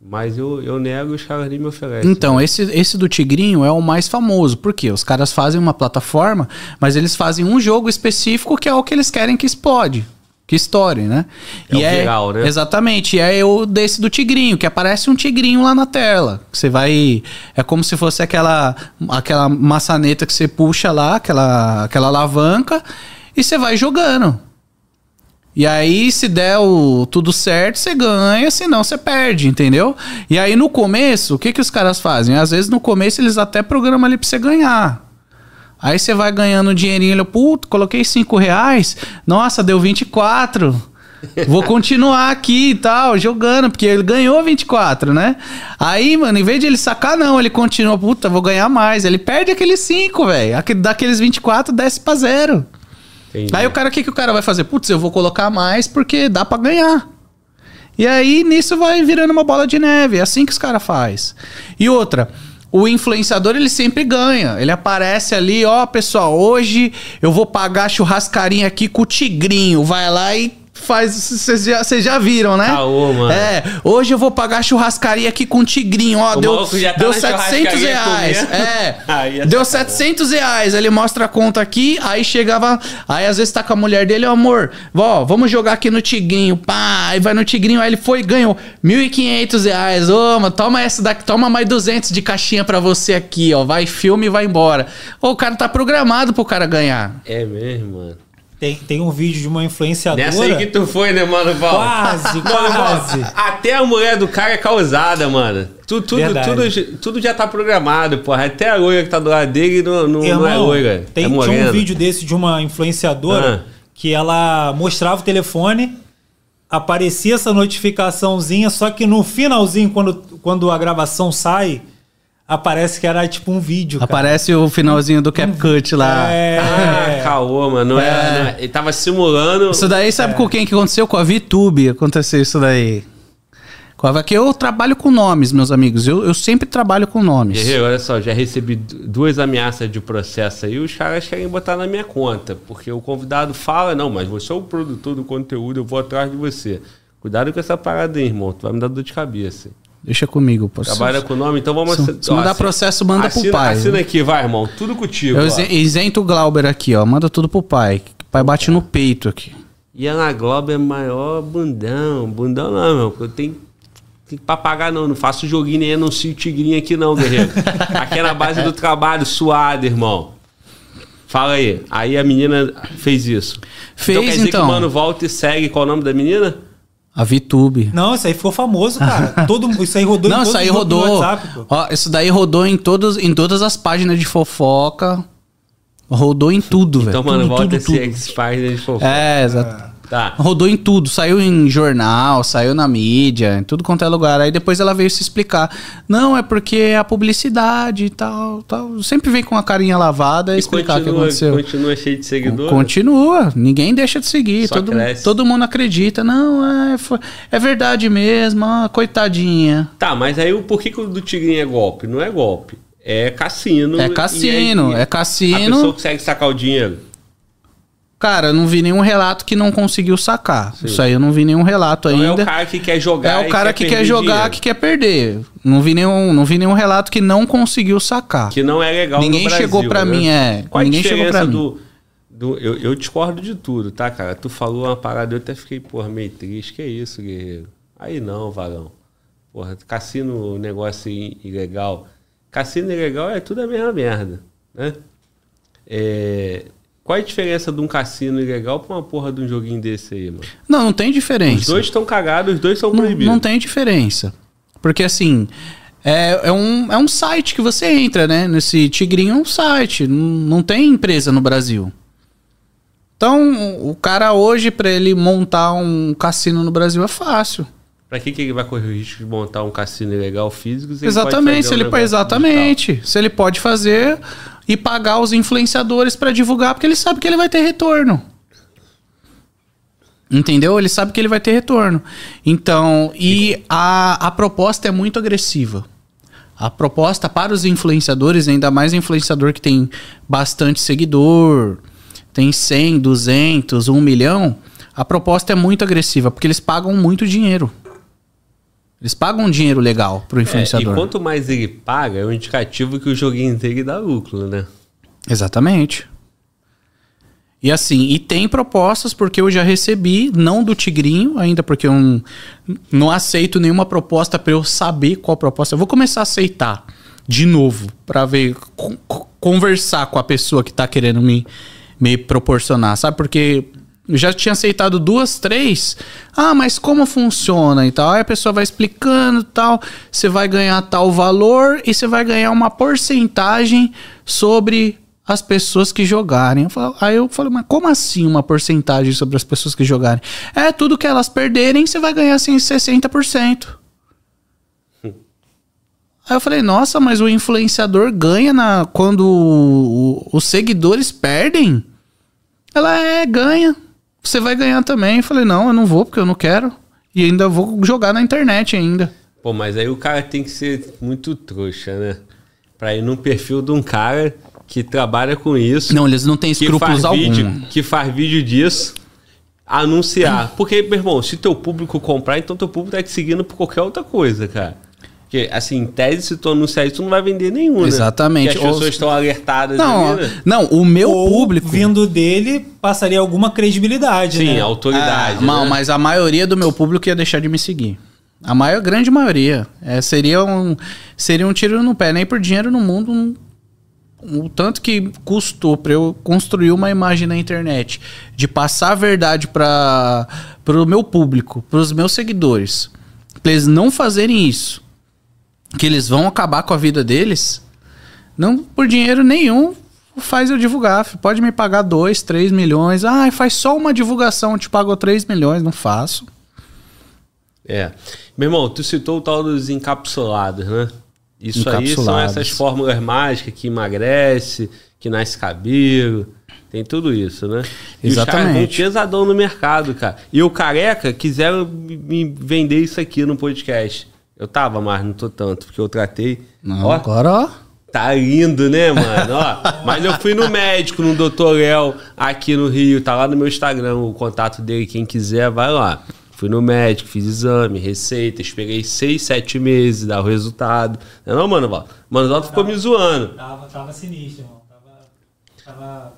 Mas eu, eu nego e os caras nem me oferecem. Então, esse, esse do Tigrinho é o mais famoso. Por quê? Os caras fazem uma plataforma, mas eles fazem um jogo específico que é o que eles querem que explode. Que estoure, né? É o viral, né? Exatamente. E é o desse do Tigrinho, que aparece um tigrinho lá na tela. Você vai. É como se fosse aquela, aquela maçaneta que você puxa lá, aquela, aquela alavanca, e você vai jogando. E aí, se der o, tudo certo, você ganha, senão você perde, entendeu? E aí, no começo, o que, que os caras fazem? Às vezes, no começo, eles até programam ali pra você ganhar. Aí você vai ganhando um dinheirinho, ele, puto, coloquei 5 reais, nossa, deu 24. Vou continuar aqui e tal, jogando, porque ele ganhou 24, né? Aí, mano, em vez de ele sacar, não, ele continua, puta, vou ganhar mais. Ele perde aqueles 5, velho. Aquele- Daqueles 24, desce pra zero. Entendi. Aí o cara, o que, que o cara vai fazer? Putz, eu vou colocar mais porque dá pra ganhar. E aí nisso vai virando uma bola de neve. É assim que os caras faz. E outra, o influenciador ele sempre ganha. Ele aparece ali, ó, pessoal, hoje eu vou pagar churrascarinha aqui com o tigrinho. Vai lá e faz. Vocês já, já viram, né? Caô, mano. É, hoje eu vou pagar churrascaria aqui com o tigrinho. Ó, O deu, já tá deu na 700 churrascaria reais. comendo. É, *laughs* Aí é deu sacanagem. 700 reais. Ele mostra a conta aqui, aí chegava. Aí às vezes tá com a mulher dele, ó, amor, ó, vamos jogar aqui no Tigrinho. Pá, aí vai no Tigrinho, aí ele foi e ganhou 1.500 reais. Ô, mano, toma essa daqui, toma mais 200 de caixinha pra você aqui, ó. Vai, filme e vai embora. Ô, o cara tá programado pro cara ganhar. É mesmo, mano. Tem, tem um vídeo de uma influenciadora. Nessa aí que tu foi, né, mano, Val? Quase, Mano, quase. Val, até a mulher do cara é causada, mano. Tu- tudo, Verdade. tudo, tudo já tá programado, porra. Até a loira que tá do lado dele não, não, não é Irmão, loira. tem, é tinha um vídeo desse de uma influenciadora Ah. que ela mostrava o telefone, aparecia essa notificaçãozinha, só que no finalzinho, quando, quando a gravação sai, aparece que era tipo um vídeo. cara. Aparece o finalzinho do CapCut lá. É. Ah, caô, mano. Não é. É. não é- Ele tava simulando. Isso daí, sabe com quem que aconteceu? Com a VTube aconteceu isso daí. Com a... Que eu trabalho com nomes, meus amigos. Eu, eu sempre trabalho com nomes. Guerreiro, olha só, já recebi du- duas ameaças de processo aí, os caras querem botar na minha conta, porque o convidado fala, não, mas você é o produtor do conteúdo, eu vou atrás de você. Cuidado com essa parada aí, irmão, tu vai me dar dor de cabeça. Deixa comigo. Posso... Trabalha com o nome, então vamos... Se, se mandar processo, manda assina, pro pai. Assina aqui, vai, irmão. Tudo contigo, Eu ó. isen- isento o Glauber aqui, ó. Manda tudo pro pai. O pai bate no peito aqui. E a Ana Globo é maior bundão. Bundão não, meu. Eu tenho, tenho pra pagar, não. Não faço joguinho nem anuncio tigrinho aqui, não, guerreiro. *laughs* aqui é na base do trabalho, suado, irmão. Fala aí. Aí a menina fez isso. Fez, então quer dizer então. que o mano volta e segue. Qual o nome da menina? A VTube. Não, isso aí ficou famoso, cara. *laughs* Todo, isso aí rodou em Não, todos isso aí rodou. WhatsApp, pô. Ó, isso daí rodou em, todos, em todas as páginas de fofoca. Rodou em tudo, velho. Então, mano, tudo, volta tudo, esse tudo. X-Files de fofoca. É, exato. Tá. Rodou em tudo, saiu em jornal, saiu na mídia, em tudo quanto é lugar. Aí depois ela veio se explicar. Não, é porque é a publicidade e tal, tal. Sempre vem com a carinha lavada e explicar o que aconteceu. continua cheio de seguidores. Continua, ninguém deixa de seguir, Só todo, cresce. todo mundo acredita. Não, é, foi- é verdade mesmo, ah, coitadinha. Tá, mas aí o por que, o do Tigrinho é golpe? Não é golpe. É cassino. É cassino, é A cassino. pessoa consegue sacar o dinheiro. Cara, eu não vi nenhum relato que não conseguiu sacar. Isso aí eu não vi nenhum relato Então ainda. é o cara que quer jogar. É o cara que quer perder jogar, dinheiro. que quer perder. Não vi nenhum, não vi nenhum relato que não conseguiu sacar. Que não é legal Ninguém no Brasil, chegou pra né? mim, é. Qual Ninguém a chegou pra mim. do... do eu, eu discordo de tudo, tá, cara? Tu falou uma parada, eu até fiquei, porra, meio triste. Que isso, guerreiro? Aí não, varão. Porra, cassino, negócio ilegal. Cassino ilegal é tudo a mesma merda, né? É... Qual a diferença de um cassino ilegal pra uma porra de um joguinho desse aí, mano? Não, não tem diferença. Os dois estão cagados, os dois são não, proibidos. não tem diferença. Porque assim, é, é, um, é um site que você entra, né? Nesse Tigrinho é um site. Não, não tem empresa no Brasil. Então, o cara hoje, pra ele montar um cassino no Brasil, é fácil. Pra que, que ele vai correr o risco de montar um cassino ilegal físico? se ele exatamente, fazer se ele exatamente. Se ele pode fazer e pagar os influenciadores pra divulgar, porque ele sabe que ele vai ter retorno. Entendeu? Ele sabe que ele vai ter retorno. Então, e a, a proposta é muito agressiva. A proposta para os influenciadores, ainda mais influenciador que tem bastante seguidor, tem 100, 200, 1 milhão, a proposta é muito agressiva, porque eles pagam muito dinheiro. Eles pagam um dinheiro legal pro É, e influenciador. quanto mais ele paga, é um indicativo que o joguinho dele dá lucro, né? Exatamente. E assim, e tem propostas, porque eu já recebi, não do Tigrinho, ainda porque eu não, não aceito nenhuma proposta para eu saber qual proposta. Eu vou começar a aceitar de novo, para ver, con- con- conversar com a pessoa que tá querendo me, me proporcionar, sabe? Porque eu já tinha aceitado duas, três. Ah, mas como funciona e tal? Aí a pessoa vai explicando tal. Você vai ganhar tal valor e você vai ganhar uma porcentagem sobre as pessoas que jogarem. Eu falo- aí eu falei, mas como assim uma porcentagem sobre as pessoas que jogarem? É, tudo que elas perderem, você vai ganhar assim 60%. Aí eu falei, nossa, mas o influenciador ganha na quando o- o- os seguidores perdem? Ela é, ganha. Você vai ganhar também. Eu falei, não, eu não vou porque eu não quero. E ainda vou jogar na internet ainda. Pô, mas aí o cara tem que ser muito trouxa, né? Pra ir num perfil de um cara que trabalha com isso. Não, eles não têm escrúpulos algum. vídeo, que faz vídeo disso, anunciar. Porque, meu irmão, se teu público comprar, então teu público tá te seguindo por qualquer outra coisa, cara. Porque, assim, em tese, se tu anunciar isso, tu não vai vender nenhum, né? Exatamente. Porque as Ou- pessoas estão alertadas Não, ali, né? não, o meu Ou, público. vindo dele, passaria alguma credibilidade, Sim, né? autoridade. Ah, não, né? mas a maioria do meu público ia deixar de me seguir. A maior, grande maioria. É, seria, um, seria um tiro no pé. Nem por dinheiro no mundo. Um, o tanto que custou pra eu construir uma imagem na internet, de passar a verdade para o meu público, para os meus seguidores, pra eles não fazerem isso, que eles vão acabar com a vida deles, não por dinheiro nenhum faz eu divulgar. Pode me pagar 2, 3 milhões. Ah, faz só uma divulgação, te pago 3 milhões, não faço. É. Meu irmão, tu citou o tal dos encapsulados, né? Isso aí são essas fórmulas mágicas que emagrece, que nasce cabelo. Tem tudo isso, né? E os caras Exatamente. pesadão no mercado, cara. E o careca quiseram me vender isso aqui no podcast. Eu tava, mas não tô tanto, porque eu tratei. Não, Ó, agora, ó. Tá lindo, né, mano? Ó, mas eu fui no médico, no Dr. Léo, aqui no Rio. Tá lá no meu Instagram o contato dele. Quem quiser, vai lá. Fui no médico, fiz exame, receita, esperei seis, sete meses, dar o resultado. Não, é não mano, Val? Mano, Val ficou me zoando. Tava, tava sinistro, irmão. Tava, tava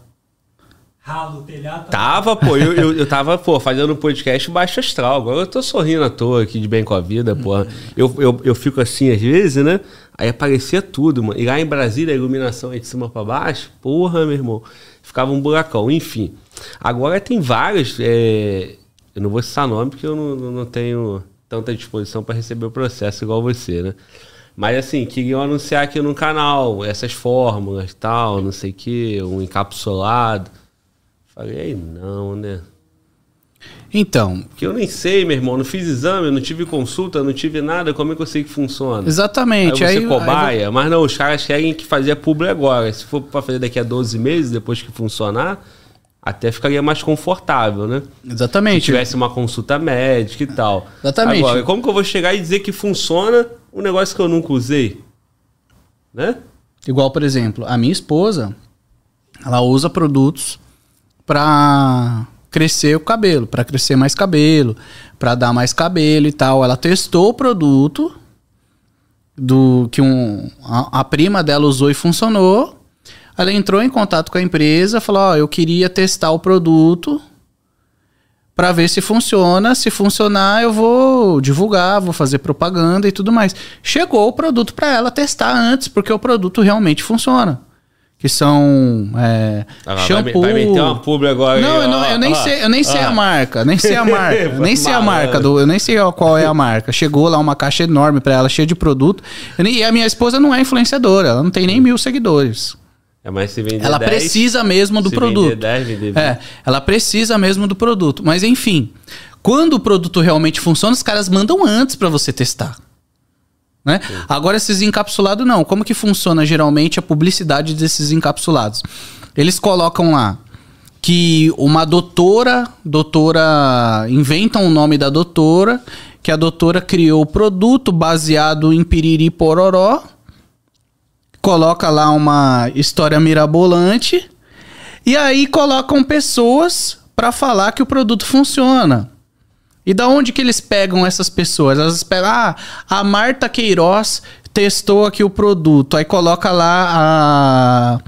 ralo, telhado. Tava, pô, eu, eu, eu tava, pô, fazendo um podcast baixo astral. Agora eu tô sorrindo à toa aqui de bem com a vida, pô. Eu, eu, eu fico assim às vezes, né? Aí aparecia tudo, mano. E lá em Brasília, a iluminação aí de cima pra baixo, porra, meu irmão. Ficava um buracão. Enfim. Agora tem vários. É... Eu não vou citar nome porque eu não, não tenho tanta disposição para receber o processo igual você, né? Mas assim, queriam anunciar aqui no canal essas fórmulas tal, não sei o que, um encapsulado. Falei, aí não, né? Então, Porque eu nem sei, meu irmão, não fiz exame, não tive consulta, não tive nada, como é que eu sei que funciona? exatamente. Aí Aí, você cobaia, mas não, os caras querem que fazia publi agora. Se for pra fazer daqui a 12 meses, depois que funcionar, até ficaria mais confortável, né? Se exatamente. tivesse uma consulta médica e tal. Exatamente. Agora, como que eu vou chegar e dizer que funciona um negócio que eu nunca usei? Né? Igual, por exemplo, a minha esposa, ela usa produtos pra crescer o cabelo, pra crescer mais cabelo, pra dar mais cabelo e tal. Ela testou o produto do que um, a, a prima dela usou e funcionou. Ela entrou em contato com a empresa, falou: "Ó, eu queria testar o produto pra ver se funciona. Se funcionar, eu vou divulgar, vou fazer propaganda e tudo mais. Chegou o produto pra ela testar antes, porque o produto realmente funciona. Que são é, Ah, vai- shampoo. Vai meter uma publi agora. Não, aí, eu, não, ó, eu nem ó, sei, eu nem sei a marca, nem sei a *laughs* marca, eu nem sei a marca do, eu nem sei qual é a marca. Chegou lá uma caixa enorme pra ela, cheia de produto. Nem- E a minha esposa não é influenciadora, ela não tem nem mil seguidores. É, mas se vender Ela 10, precisa mesmo do se produto. Vender 10, vender 20. É, ela precisa mesmo do produto. Mas enfim, quando o produto realmente funciona, os caras mandam antes pra você testar. Né? Agora esses encapsulados não. Como que funciona geralmente a publicidade desses encapsulados? Eles colocam lá que uma doutora, doutora inventa o nome da doutora, que a doutora criou o produto baseado em piriri pororó, coloca lá uma história mirabolante e aí colocam pessoas pra falar que o produto funciona. E da onde que eles pegam essas pessoas? Elas pegam, ah, a Marta Queiroz testou aqui o produto. Aí coloca lá a,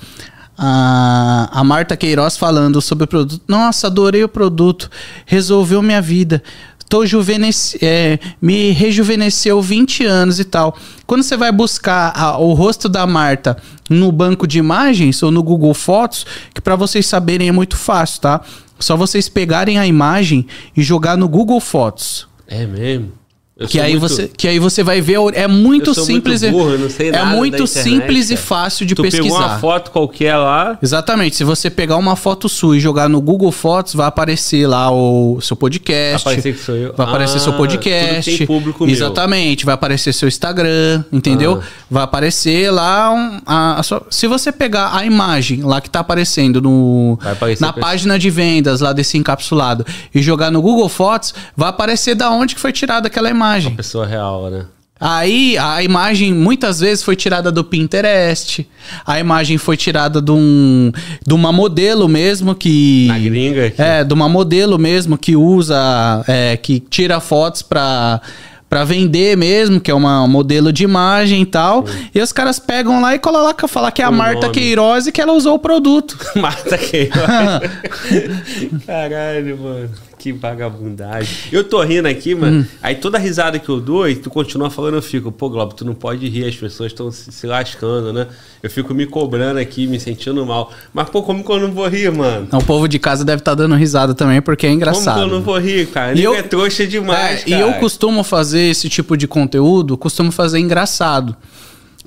a, a Marta Queiroz falando sobre o produto. Nossa, adorei o produto. Resolveu minha vida. Tô juvenesci é, me rejuvenesceu 20 anos e tal. Quando você vai buscar a- o rosto da Marta no banco de imagens ou no Google Fotos, que para vocês saberem é muito fácil, tá? Só vocês pegarem a imagem e jogar no Google Fotos. É mesmo? Eu Que aí, muito- você, que aí você vai ver, é muito simples. muito burro, é muito internet, simples e cara. fácil de tu pesquisar. pegou uma foto qualquer lá, Exatamente. Se você pegar uma foto sua e jogar no Google Fotos, vai aparecer lá o seu podcast. Vai aparecer que sou eu. Vai aparecer Ah, seu podcast. tem público meu. Exatamente. Vai aparecer seu Instagram, entendeu? Ah. Vai aparecer lá um- a, a sua- Se você pegar a imagem lá que tá aparecendo no, na página de vendas lá desse encapsulado e jogar no Google Fotos, vai aparecer da onde que foi tirada aquela imagem. Pessoa real, né? Aí a imagem muitas vezes foi tirada do Pinterest. A imagem foi tirada de, um, de uma modelo mesmo que. Na gringa aqui. É, de uma modelo mesmo que usa. é, que tira fotos pra. Pra vender mesmo, que é uma modelo de imagem e tal. E os caras pegam lá e colocam falar que é a O Marta nome. Queiroz e que ela usou o produto. *laughs* Marta Queiroz. *laughs* Caralho, mano. Que vagabundagem. Eu tô rindo aqui, mano. Hum. Aí toda risada que eu dou e tu continua falando, eu fico, pô, Globo, tu não pode rir, as pessoas estão se, se lascando, né? Eu fico me cobrando aqui, me sentindo mal. Mas, pô, como que eu não vou rir, mano? o povo de casa deve estar dando risada também, porque é Como que engraçado. eu não vou rir, cara? E eu- é trouxa demais, É, E eu costumo fazer esse tipo de conteúdo, costumo fazer engraçado.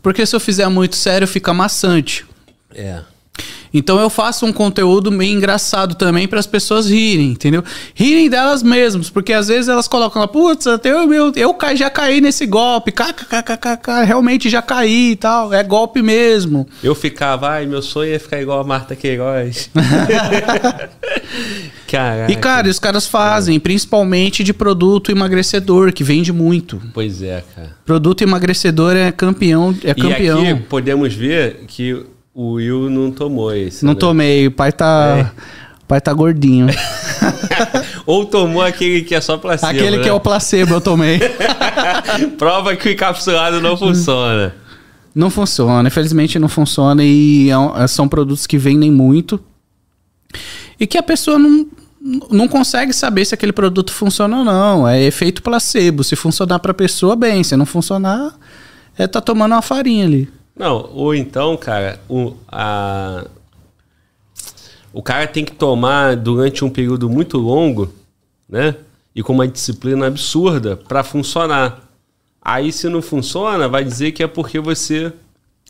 Porque se eu fizer muito sério, fica maçante. É. Então eu faço um conteúdo meio engraçado também para as pessoas rirem, entendeu? Rirem delas mesmas, porque às vezes elas colocam lá, putz, eu, eu, eu já caí nesse golpe, kkkk, realmente já caí e tal, é golpe mesmo. Eu ficava, ai, meu sonho é ficar igual a Marta Queiroz. *laughs* Caraca. E cara, os caras fazem, principalmente de produto emagrecedor, que vende muito. Pois é, cara. Produto emagrecedor é campeão, é campeão. E aqui podemos ver que o Will não tomou esse. Não né? tomei, o pai tá. É. O pai tá gordinho. *laughs* Ou tomou aquele que é só placebo. Aquele né? que é o placebo eu tomei. *laughs* Prova que o encapsulado não funciona. Não funciona, infelizmente não funciona e é um- são produtos que vendem muito e que a pessoa não, não consegue saber se aquele produto funciona ou não. É efeito placebo. Se funcionar pra pessoa, bem. Se não funcionar, é tá tomando uma farinha ali. Não, ou então, cara, o, a, o cara tem que tomar durante um período muito longo, né? E com uma disciplina absurda pra funcionar. Aí, se não funciona, vai dizer que é porque você.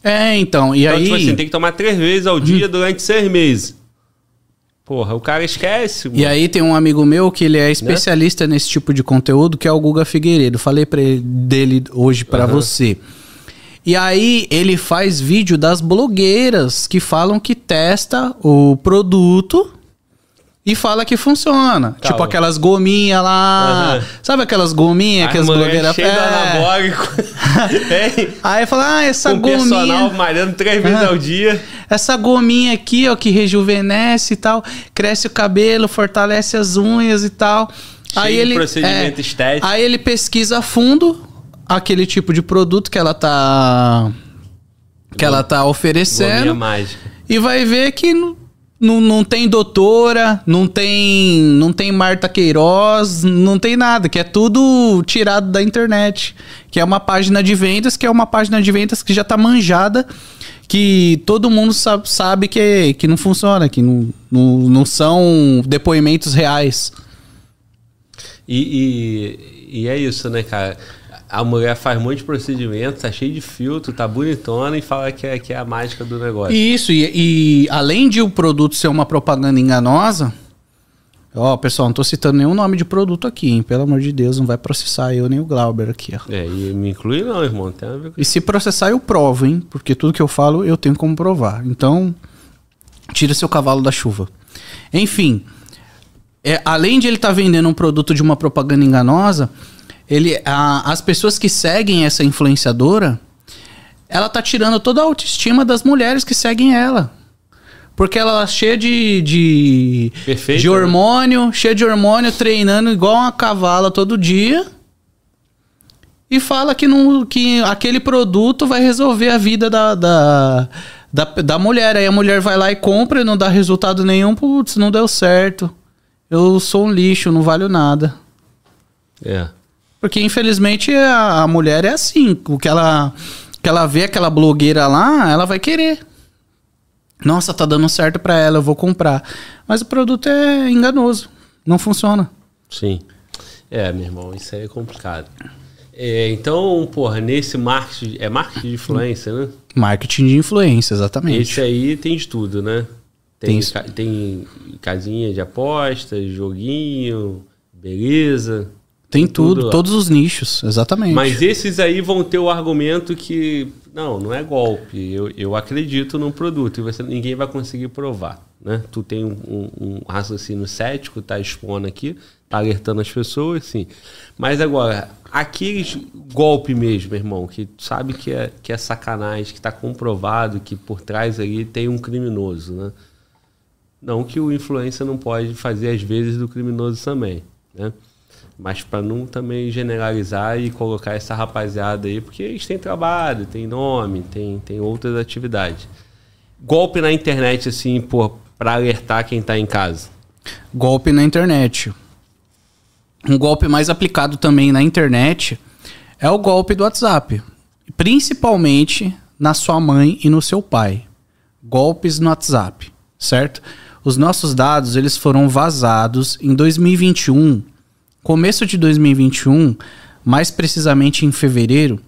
É, então. E Então, aí. tipo assim, tem que tomar três vezes ao dia durante seis meses. Porra, o cara esquece. E aí tem um amigo meu que ele é especialista nesse tipo de conteúdo, que é o Guga Figueiredo. Falei ele, dele hoje pra Aham. você. E aí ele faz vídeo das blogueiras que falam que testa o produto e fala que funciona. Tá, tipo ó. aquelas gominhas lá. Aham. Sabe aquelas gominhas que as blogueiras de É. anabólico. *laughs* Aí fala, ah, essa Com personal gominha. malhando três vezes ao dia. Essa gominha aqui, ó, que rejuvenesce e tal, cresce o cabelo, fortalece as unhas e tal. Cheio de procedimento estético. Aí ele pesquisa a fundo aquele tipo de produto que ela tá que ela tá oferecendo e vai ver que não, não, não tem doutora, não tem não tem Marta Queiroz, não tem nada, que é tudo tirado da internet, que é uma página de vendas, que é uma página de vendas que já tá manjada, que todo mundo sabe, sabe que, que não funciona, que não, não, não são depoimentos reais. E, e, e é isso, né, cara? A mulher faz um monte de procedimento, tá cheio de filtro, tá bonitona e fala que é, que é a mágica do negócio. Isso, e, e além de o produto ser uma propaganda enganosa, ó, pessoal, não tô citando nenhum nome de produto aqui, hein? Pelo amor de Deus, não vai processar eu nem o Glauber aqui, ó. É, e me inclui não, irmão. Tem a ver com E se processar, eu provo, hein? Porque tudo que eu falo, eu tenho como provar. Então, tira seu cavalo da chuva. Enfim, é, além de ele estar vendendo um produto de uma propaganda enganosa, ele, a- as pessoas que seguem essa influenciadora, ela tá tirando toda a autoestima das mulheres que seguem ela. Porque ela é cheia de, de, Perfeito, de né? hormônio, cheia de hormônio, treinando igual uma cavala todo dia. E fala que, não, que aquele produto vai resolver a vida da, da, da, da mulher. Aí a mulher vai lá e compra e não dá resultado nenhum. Putz, não deu certo. Eu sou um lixo, não valho nada. É. Porque infelizmente a, a mulher é assim. O que ela, que ela vê aquela blogueira lá, ela vai querer. Nossa, tá dando certo pra ela, eu vou comprar. Mas o produto é enganoso. Não funciona. Sim. É, meu irmão, isso aí é complicado. É, então, porra, nesse marketing. É marketing de influência, né? Marketing de influência, exatamente. Esse aí tem de tudo, né? Tem Tem, tem casinha de apostas, joguinho, beleza. Tem tudo, lá. todos os nichos, exatamente. Mas esses aí vão ter o argumento que não, não é golpe. Eu, eu acredito num produto e você, ninguém vai conseguir provar. Né? Tu tem um, um- um raciocínio cético, tá expondo aqui, tá alertando as pessoas, sim. Mas agora, aqueles golpe mesmo, irmão, que sabe que é, que é sacanagem, que tá comprovado que por trás ali tem um criminoso, né? Não que o influencer não pode fazer às vezes do criminoso também, né? Mas para não também generalizar e colocar essa rapaziada aí, porque eles têm trabalho, têm nome, têm, têm outras atividades. Golpe na internet, assim, para alertar quem tá em casa. Golpe na internet. Um golpe mais aplicado também na internet é o golpe do WhatsApp. Principalmente na sua mãe e no seu pai. Golpes no WhatsApp, certo? Os nossos dados, eles foram vazados em 2021, começo de 2021, mais precisamente em fevereiro,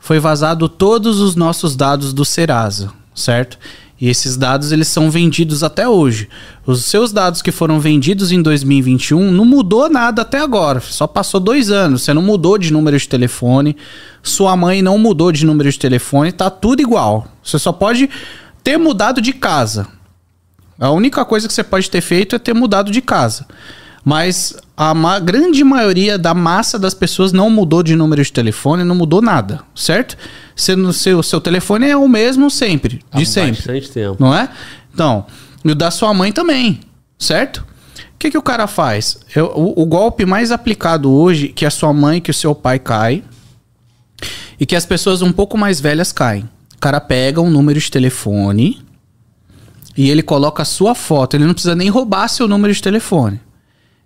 foi vazado todos os nossos dados do Serasa, certo? E esses dados eles são vendidos até hoje. Os seus dados que foram vendidos em 2021 não mudou nada até agora. Só passou dois anos. Você não mudou de número de telefone. Sua mãe não mudou de número de telefone. Tá tudo igual. Você só pode ter mudado de casa. A única coisa que você pode ter feito é ter mudado de casa. Mas a ma- grande maioria da massa das pessoas não mudou de número de telefone, não mudou nada, certo? Você, seu, seu telefone é o mesmo sempre, de Há sempre. Bastante tempo. Não é? Então, e o da sua mãe também, certo? que, que o cara faz? Eu- o, o golpe mais aplicado hoje, que a sua mãe, que o seu pai cai, e que as pessoas um pouco mais velhas caem. O cara pega um número de telefone e ele coloca a sua foto. Ele não precisa nem roubar seu número de telefone.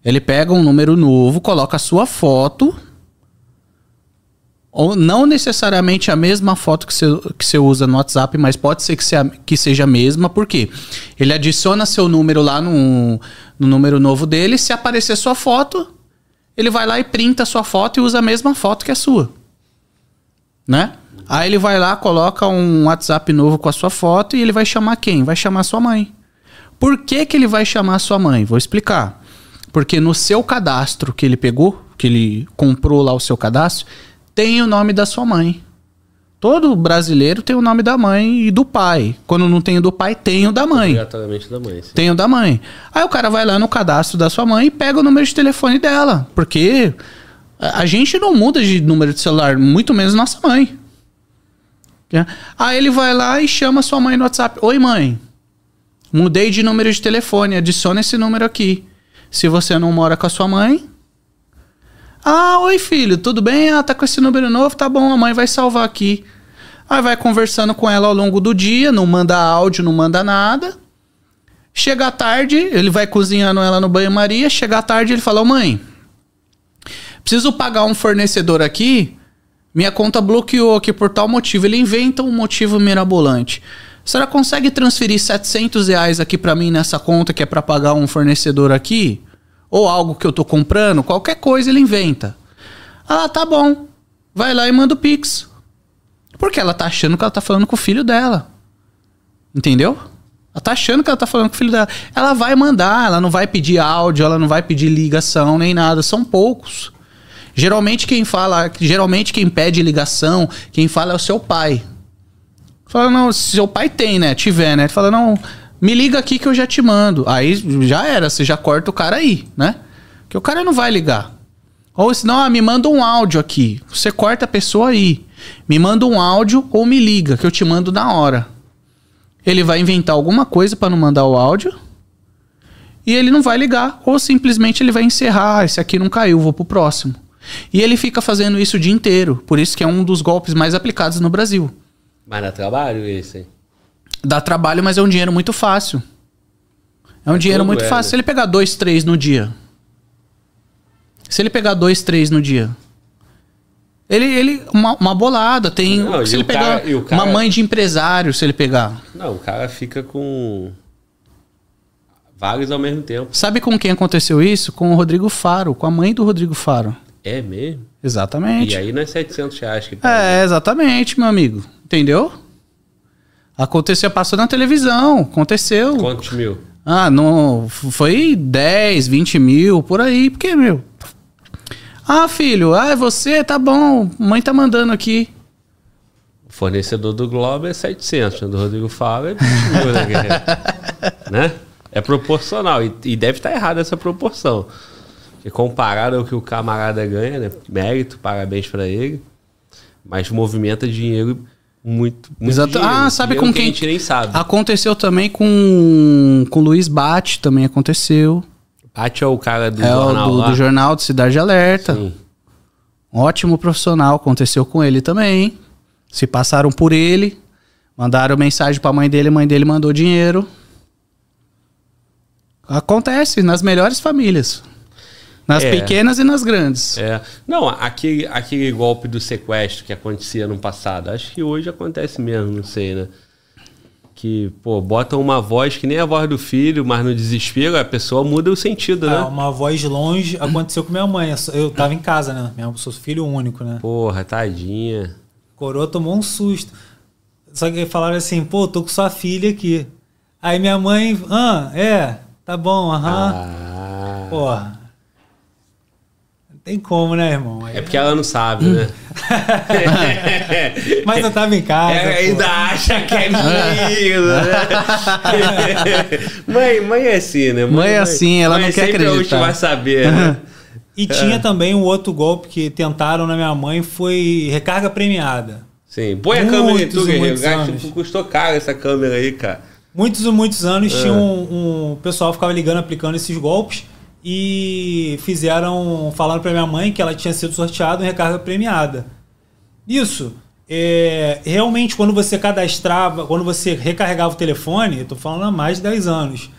Ele pega um número novo, coloca a sua foto. Ou não necessariamente a mesma foto que você, que você usa no WhatsApp, mas pode ser que, seja, que seja a mesma, porque ele adiciona seu número lá no, no número novo dele. Se aparecer sua foto, ele vai lá e printa a sua foto e usa a mesma foto que a sua. Né? Aí ele vai lá, coloca um WhatsApp novo com a sua foto e ele vai chamar quem? Vai chamar sua mãe. Por que, que ele vai chamar sua mãe? Vou explicar. Porque no seu cadastro que ele pegou, que ele comprou lá o seu cadastro, tem o nome da sua mãe. Todo brasileiro tem o nome da mãe e do pai. Quando não tem o do pai, tem o da mãe. Obrigatoriamente da mãe. sim. Tem o da mãe. Aí o cara vai lá no cadastro da sua mãe e pega o número de telefone dela. Porque a gente não muda de número de celular, muito menos nossa mãe. É. Aí ele vai lá e chama sua mãe no WhatsApp. Oi, mãe. Mudei de número de telefone, adiciona esse número aqui. Se você não mora com a sua mãe. Ah, oi, filho, tudo bem? Ah, tá com esse número novo? Tá bom, a mãe vai salvar aqui. Aí vai conversando com ela ao longo do dia, não manda áudio, não manda nada. Chega à tarde, ele vai cozinhando ela no banho-maria. Chega à tarde, ele fala: mãe, preciso pagar um fornecedor aqui. Minha conta bloqueou aqui por tal motivo. Ele inventa um motivo mirabolante. A senhora consegue transferir 700 reais aqui pra mim nessa conta que é pra pagar um fornecedor aqui? Ou algo que eu tô comprando? Qualquer coisa ele inventa. Ah, tá bom. Vai lá e manda o Pix. Porque ela tá achando que ela tá falando com o filho dela. Entendeu? Ela tá achando que ela tá falando com o filho dela. Ela vai mandar, ela não vai pedir áudio, ela não vai pedir ligação nem nada. São poucos. Geralmente quem fala, geralmente quem pede ligação, quem fala é o seu pai. Fala, não, se seu pai tem, né? Tiver, né? Ele fala, não, me liga aqui que eu já te mando. Aí já era, você já corta o cara aí, né? Que o cara não vai ligar. Ou senão, ah, me manda um áudio aqui. Você corta a pessoa aí. Me manda um áudio ou me liga, que eu te mando na hora. Ele vai inventar alguma coisa para não mandar o áudio. E ele não vai ligar. Ou simplesmente ele vai encerrar. "Ah, Esse aqui não caiu, vou pro próximo. E ele fica fazendo isso o dia inteiro. Por isso que é um dos golpes mais aplicados no Brasil. Mas dá trabalho esse, hein? Dá trabalho, mas é um dinheiro muito fácil. É um É dinheiro muito é, fácil. né? Se ele pegar dois, três no dia. Se ele pegar dois, três no dia. Ele, ele uma, uma bolada. Tem. Não, se ele cara- pegar o cara- uma mãe de empresário, se ele pegar. Não, o cara fica com vários ao mesmo tempo. Sabe com quem aconteceu isso? Com o Rodrigo Faro, com a mãe do Rodrigo Faro. É mesmo? Exatamente. E aí não é 700 reais que É, exatamente, meu amigo. Entendeu? Aconteceu, passou na televisão. Aconteceu. Quantos mil? Ah, não. Foi 10, 20 mil, por aí. Porque, meu. Ah, filho, ah, é você? Tá bom. Mãe tá mandando aqui. O fornecedor do Globo é 700, o do Rodrigo Fala é 20 mil, né, né? É proporcional. E, e deve estar errada essa proporção. Porque comparado ao que o camarada ganha, né? Mérito, parabéns pra ele. Mas movimenta dinheiro muito. muito Exato. dinheiro. Ah, sabe com que quem? A gente nem sabe. Aconteceu também com com o Luiz Bate, também aconteceu. Bate é o cara do é jornal do, do jornal de Cidade Alerta. Sim. Um ótimo profissional, aconteceu com ele também. Se passaram por ele, mandaram mensagem pra mãe dele, a mãe dele mandou dinheiro. Acontece nas melhores famílias. Nas É. pequenas e nas grandes. É. Não, aquele, aquele golpe do sequestro que acontecia no passado, acho que hoje acontece mesmo, não sei, né? Que, pô, botam uma voz que nem a voz do filho, mas no desespero a pessoa muda o sentido, né? Ah, uma voz longe aconteceu com minha mãe. Eu tava em casa, né? Minha, eu sou filho único, né? Porra, tadinha. Coroa tomou um susto. Só que falaram assim, pô, tô com sua filha aqui. Aí minha mãe, ah, é, tá bom, aham. Ah. Porra. Tem como, né, irmão? Aí- É porque ela não sabe, né? *laughs* Mas eu tava em casa. É, ainda acha que é menino, né? *laughs* mãe, mãe é assim, né? Mãe é assim, ela não quer sempre a última acreditar. vai saber, né? *laughs* E tinha também um outro golpe que tentaram na minha mãe, foi recarga premiada. Sim. Põe a câmera em Muitos tu, e guerreiro. muitos. Custou caro essa câmera aí, cara. Muitos e muitos anos É. tinha um, um- O pessoal ficava ligando, aplicando esses golpes. E fizeram, falaram para minha mãe que ela tinha sido sorteada em recarga premiada. Isso, é, realmente quando você cadastrava, quando você recarregava o telefone, eu tô falando há mais de 10 anos,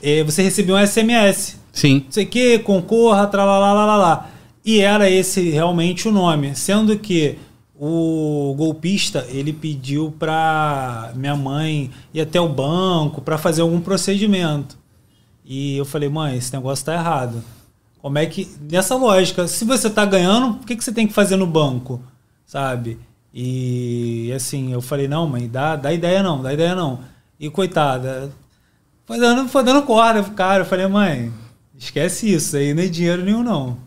é, você recebia um SMS. Sim. Não sei que, concorra, lá E era esse realmente o nome. Sendo que o golpista ele pediu para minha mãe ir até o banco para fazer algum procedimento. E eu falei, mãe, esse negócio tá errado. Como é que. Nessa lógica, se você tá ganhando, por que, que você tem que fazer no banco? Sabe? E assim, eu falei, não, mãe, dá, dá ideia não, dá ideia não. E coitada, foi dando, foi dando corda pro cara. Eu falei, mãe, esquece isso, aí não é dinheiro nenhum, não.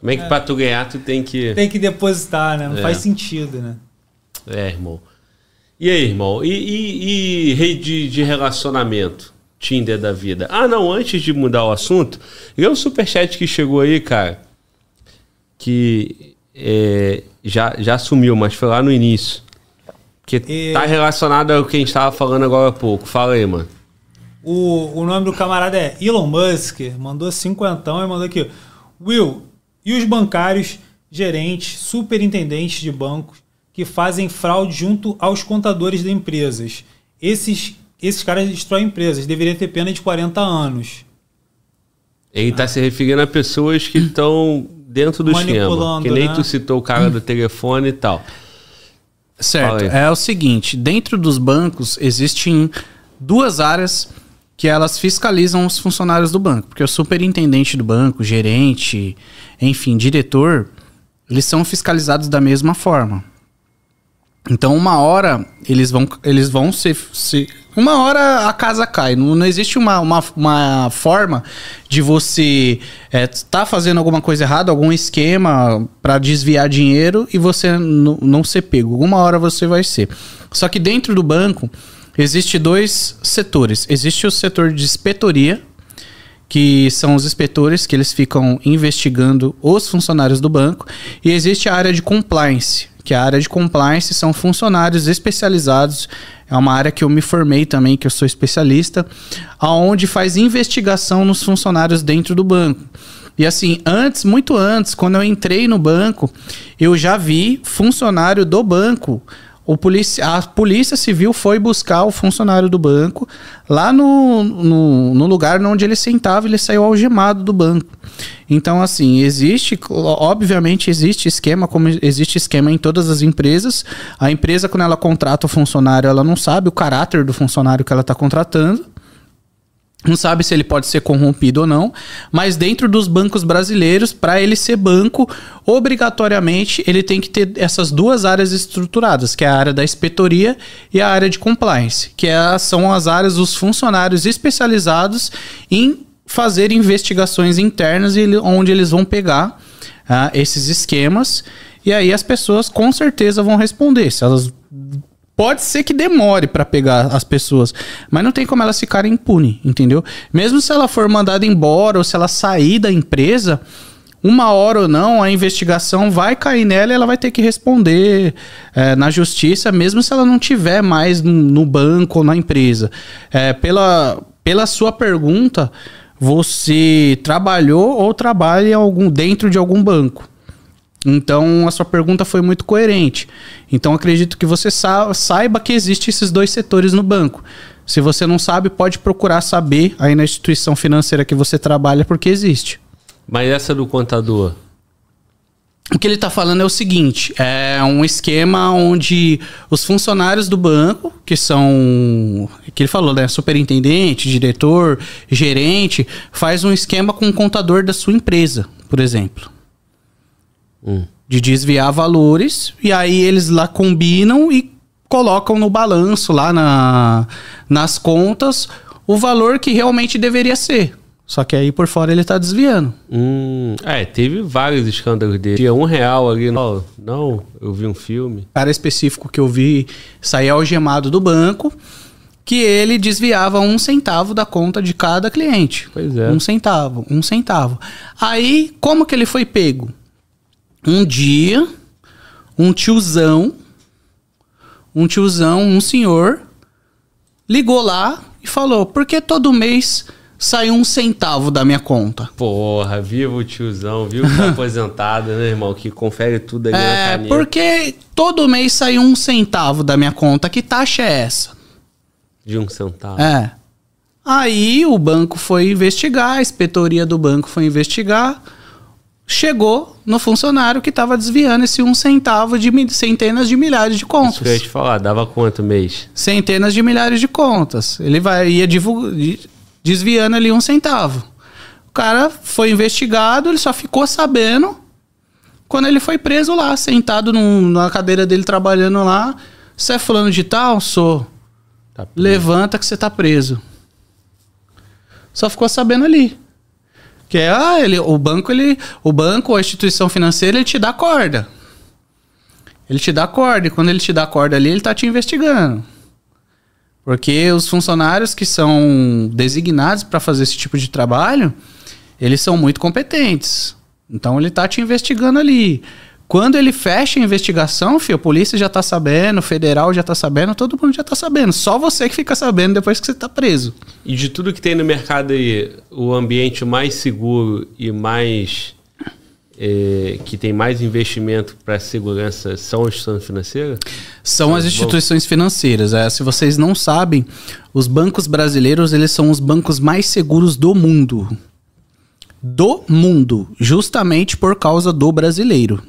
Como é que é. pra tu ganhar, tu tem que. Tem que depositar, né? Não é. faz sentido, né? É, irmão. E aí, irmão? E, e, e rede de relacionamento? Tinder da vida. Ah, não, antes de mudar o assunto, e o superchat que chegou aí, cara, que é, já, já sumiu, mas foi lá no início. Que e... tá relacionado ao que a gente tava falando agora há pouco. Fala aí, mano. O, o nome do camarada é Elon Musk, mandou cinquentão e mandou aqui. Will, e os bancários, gerentes, superintendentes de bancos que fazem fraude junto aos contadores de empresas? Esses esses caras destroem empresas, deveriam ter pena de 40 anos. Ele está se referindo a pessoas que estão dentro do esquema. Que nem né? tu citou o cara do telefone e tal. Certo. É o seguinte: dentro dos bancos existem duas áreas que elas fiscalizam os funcionários do banco. Porque o superintendente do banco, gerente, enfim, diretor, eles são fiscalizados da mesma forma. Então, uma hora eles vão, eles vão ser, ser uma hora a casa cai. Não, não existe uma, uma, uma, forma de você é, tá fazendo alguma coisa errada, algum esquema para desviar dinheiro e você não ser pego. Alguma hora você vai ser. Só que dentro do banco existe dois setores. Existe o setor de inspetoria, que são os inspetores que eles ficam investigando os funcionários do banco, e existe a área de compliance, que a área de compliance são funcionários especializados. É uma área que eu me formei também, que eu sou especialista, aonde faz investigação nos funcionários dentro do banco. E assim, antes, muito antes, quando eu entrei no banco, eu já vi funcionário do banco o polícia, a polícia civil foi buscar o funcionário do banco lá no, no, no, lugar onde ele sentava, ele saiu algemado do banco. Então, assim, existe, obviamente, existe esquema, como existe esquema em todas as empresas. A empresa, quando ela contrata o funcionário, ela não sabe o caráter do funcionário que ela está contratando. Não sabe se ele pode ser corrompido ou não, mas dentro dos bancos brasileiros, para ele ser banco, obrigatoriamente ele tem que ter essas duas áreas estruturadas, que é a área da inspetoria e a área de compliance, que é, são as áreas dos funcionários especializados em fazer investigações internas e onde eles vão pegar uh, esses esquemas e aí as pessoas com certeza vão responder. Se elas Pode ser que demore para pegar as pessoas, mas não tem como elas ficarem impunes, entendeu? Mesmo se ela for mandada embora ou se ela sair da empresa, uma hora ou não, a investigação vai cair nela e ela vai ter que responder é, na justiça, mesmo se ela não tiver mais no, banco ou na empresa. É, pela, pela sua pergunta, você trabalhou ou trabalha algum, dentro de algum banco? Então a sua pergunta foi muito coerente. Então acredito que você sa saiba que existem esses dois setores no banco. Se você não sabe, pode procurar saber aí na instituição financeira que você trabalha, porque existe. Mas essa do contador? O que ele está falando é o seguinte: é um esquema onde os funcionários do banco, que são. que ele falou, né? Superintendente, diretor, gerente, faz um esquema com o contador da sua empresa, por exemplo. Hum. De desviar valores, e aí eles lá combinam e colocam no balanço, lá na, nas contas, o valor que realmente deveria ser. Só que aí por fora ele tá desviando. Hum, é, teve vários escândalos dele. Tinha um real ali. Não, não, eu vi um filme. Cara específico que eu vi sair algemado do banco, que ele desviava um centavo da conta de cada cliente. Pois é. Um centavo, um centavo. Aí, como que ele foi pego? Um dia, um tiozão, um tiozão, um senhor, ligou lá e falou: por que todo mês saiu um centavo da minha conta. Porra, viva o tiozão, viu? Tá aposentado, né, irmão? Que confere tudo ali na É, caneta. porque todo mês saiu um centavo da minha conta. Que taxa é essa? De um centavo. É. Aí o banco foi investigar, a inspetoria do banco foi investigar. Chegou no funcionário que estava desviando esse um centavo de centenas de milhares de Isso que eu ia contas. te falar, dava quanto mês? Centenas de milhares de contas. Ele vai, ia desviando ali um centavo. O cara foi investigado, ele só ficou sabendo quando ele foi preso lá, sentado num- na cadeira dele trabalhando lá. Você é fulano de tal? Sou. Tá Levanta que você tá preso. Só ficou sabendo ali. Que é, ah, ele, o banco, ele, o banco a instituição financeira, ele te dá corda. Ele te dá corda, e quando ele te dá corda ali, ele tá te investigando. Porque os funcionários que são designados para fazer esse tipo de trabalho, eles são muito competentes. Então ele tá te investigando ali. Quando ele fecha a investigação, filho, a polícia já tá sabendo, o federal já tá sabendo, todo mundo já tá sabendo. Só você que fica sabendo depois que você tá preso. E de tudo que tem no mercado aí, o ambiente mais seguro e mais. eh, que tem mais investimento para segurança são as instituições financeiras? São as instituições financeiras. É, se vocês não sabem, os bancos brasileiros eles são os bancos mais seguros do mundo. Do mundo. Justamente por causa do brasileiro.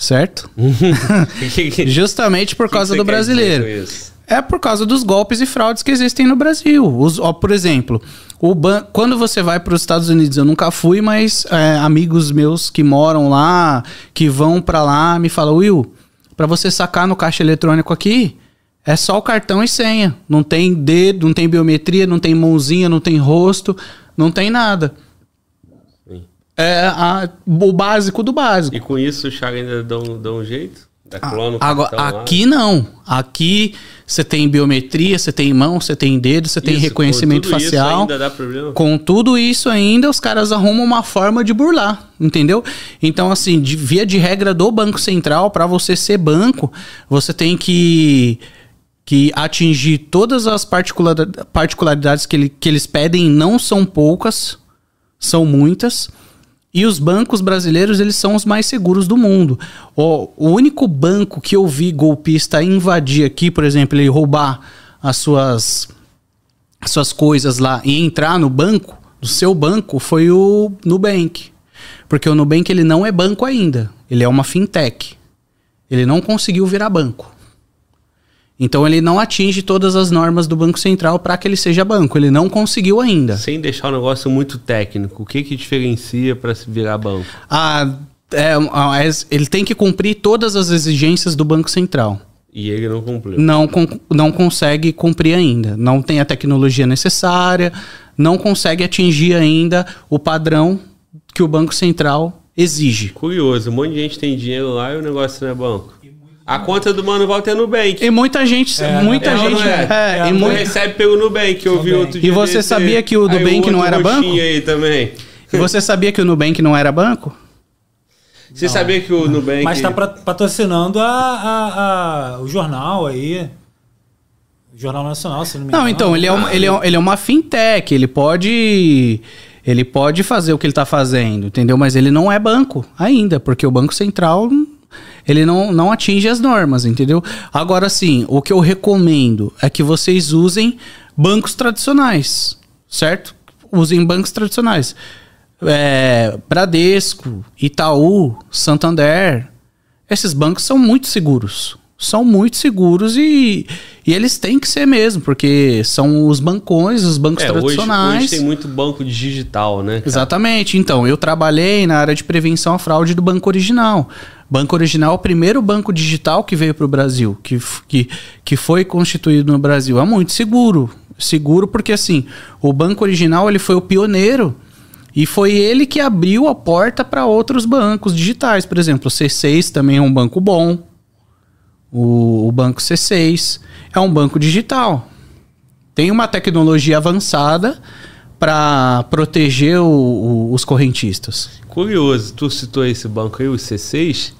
Certo? *laughs* Justamente por Que causa que do brasileiro. É por causa dos golpes e fraudes que existem no Brasil. Os, ó, por exemplo, o ban quando você vai para os Estados Unidos, eu nunca fui, mas é, amigos meus que moram lá, que vão para lá, me falam, Will, para você sacar no caixa eletrônico aqui, é só o cartão e senha. Não tem dedo, não tem biometria, não tem mãozinha, não tem rosto, não tem nada. É a- o básico do básico. E com isso os caras ainda dão, dão um jeito? Clona no Ah, Agora, cartão lá? aqui não. Aqui você tem biometria, você tem mão, você tem dedo, você tem reconhecimento com facial. dá? Com tudo isso ainda, os caras arrumam uma forma de burlar, entendeu? Então, assim, de, via de regra do Banco Central, para você ser banco, você tem que, que atingir todas as particular- particularidades que, ele- que eles pedem, não são poucas, são muitas. E os bancos brasileiros, eles são os mais seguros do mundo. O, o único banco que eu vi golpista invadir aqui, por exemplo, ele roubar as suas as suas coisas lá e entrar no banco, no seu banco, foi o Nubank. Porque o Nubank ele não é banco ainda. Ele é uma fintech. Ele não conseguiu virar banco. Então ele não atinge todas as normas do Banco Central para que ele seja banco. Ele não conseguiu ainda. Sem deixar o negócio muito técnico, o que que diferencia para se virar banco? Ah, é, ah, é- ele tem que cumprir todas as exigências do Banco Central. E ele não cumpriu. Não, não consegue cumprir ainda. Não tem a tecnologia necessária, não consegue atingir ainda o padrão que o Banco Central exige. Curioso, um monte de gente tem dinheiro lá e o negócio não é banco. A conta do Mano Walter é Nubank. E muita gente, É, muita é, gente, não é? é, É, e Tu mu- recebe pelo Nubank, eu vi outro E dia. você desse sabia que o Aí Nubank outro não era banco? aí também. e você sabia que o Nubank não era banco? Você sabia que o Nubank... Mas tá pra- patrocinando a, a- a- o jornal aí. O Jornal Nacional, se não me engano. Não, então, ele é, uma, ele, é, ele é uma fintech, ele pode. Ele pode fazer o que ele tá fazendo, entendeu? Mas ele não é banco ainda, porque o Banco Central ele não, não atinge as normas, entendeu? Agora sim, o que eu recomendo é que vocês usem bancos tradicionais, certo? Usem bancos tradicionais. É, Bradesco, Itaú, Santander. Esses bancos são muito seguros. São muito seguros e, e eles têm que ser mesmo, porque são os bancões, os bancos É, hoje, tradicionais. hoje tem muito banco digital, né? cara? Exatamente. Então, eu trabalhei na área de prevenção à fraude do Banco Original. Banco Original é o primeiro banco digital que veio para o Brasil, que, que, que foi constituído no Brasil. É muito seguro. Seguro porque, assim, o Banco Original ele foi o pioneiro e foi ele que abriu a porta para outros bancos digitais. Por exemplo, o C6 também é um banco bom. O, o Banco C6 é um banco digital tem uma tecnologia avançada para proteger o- o- os correntistas. Curioso, tu citou esse banco aí, o C6,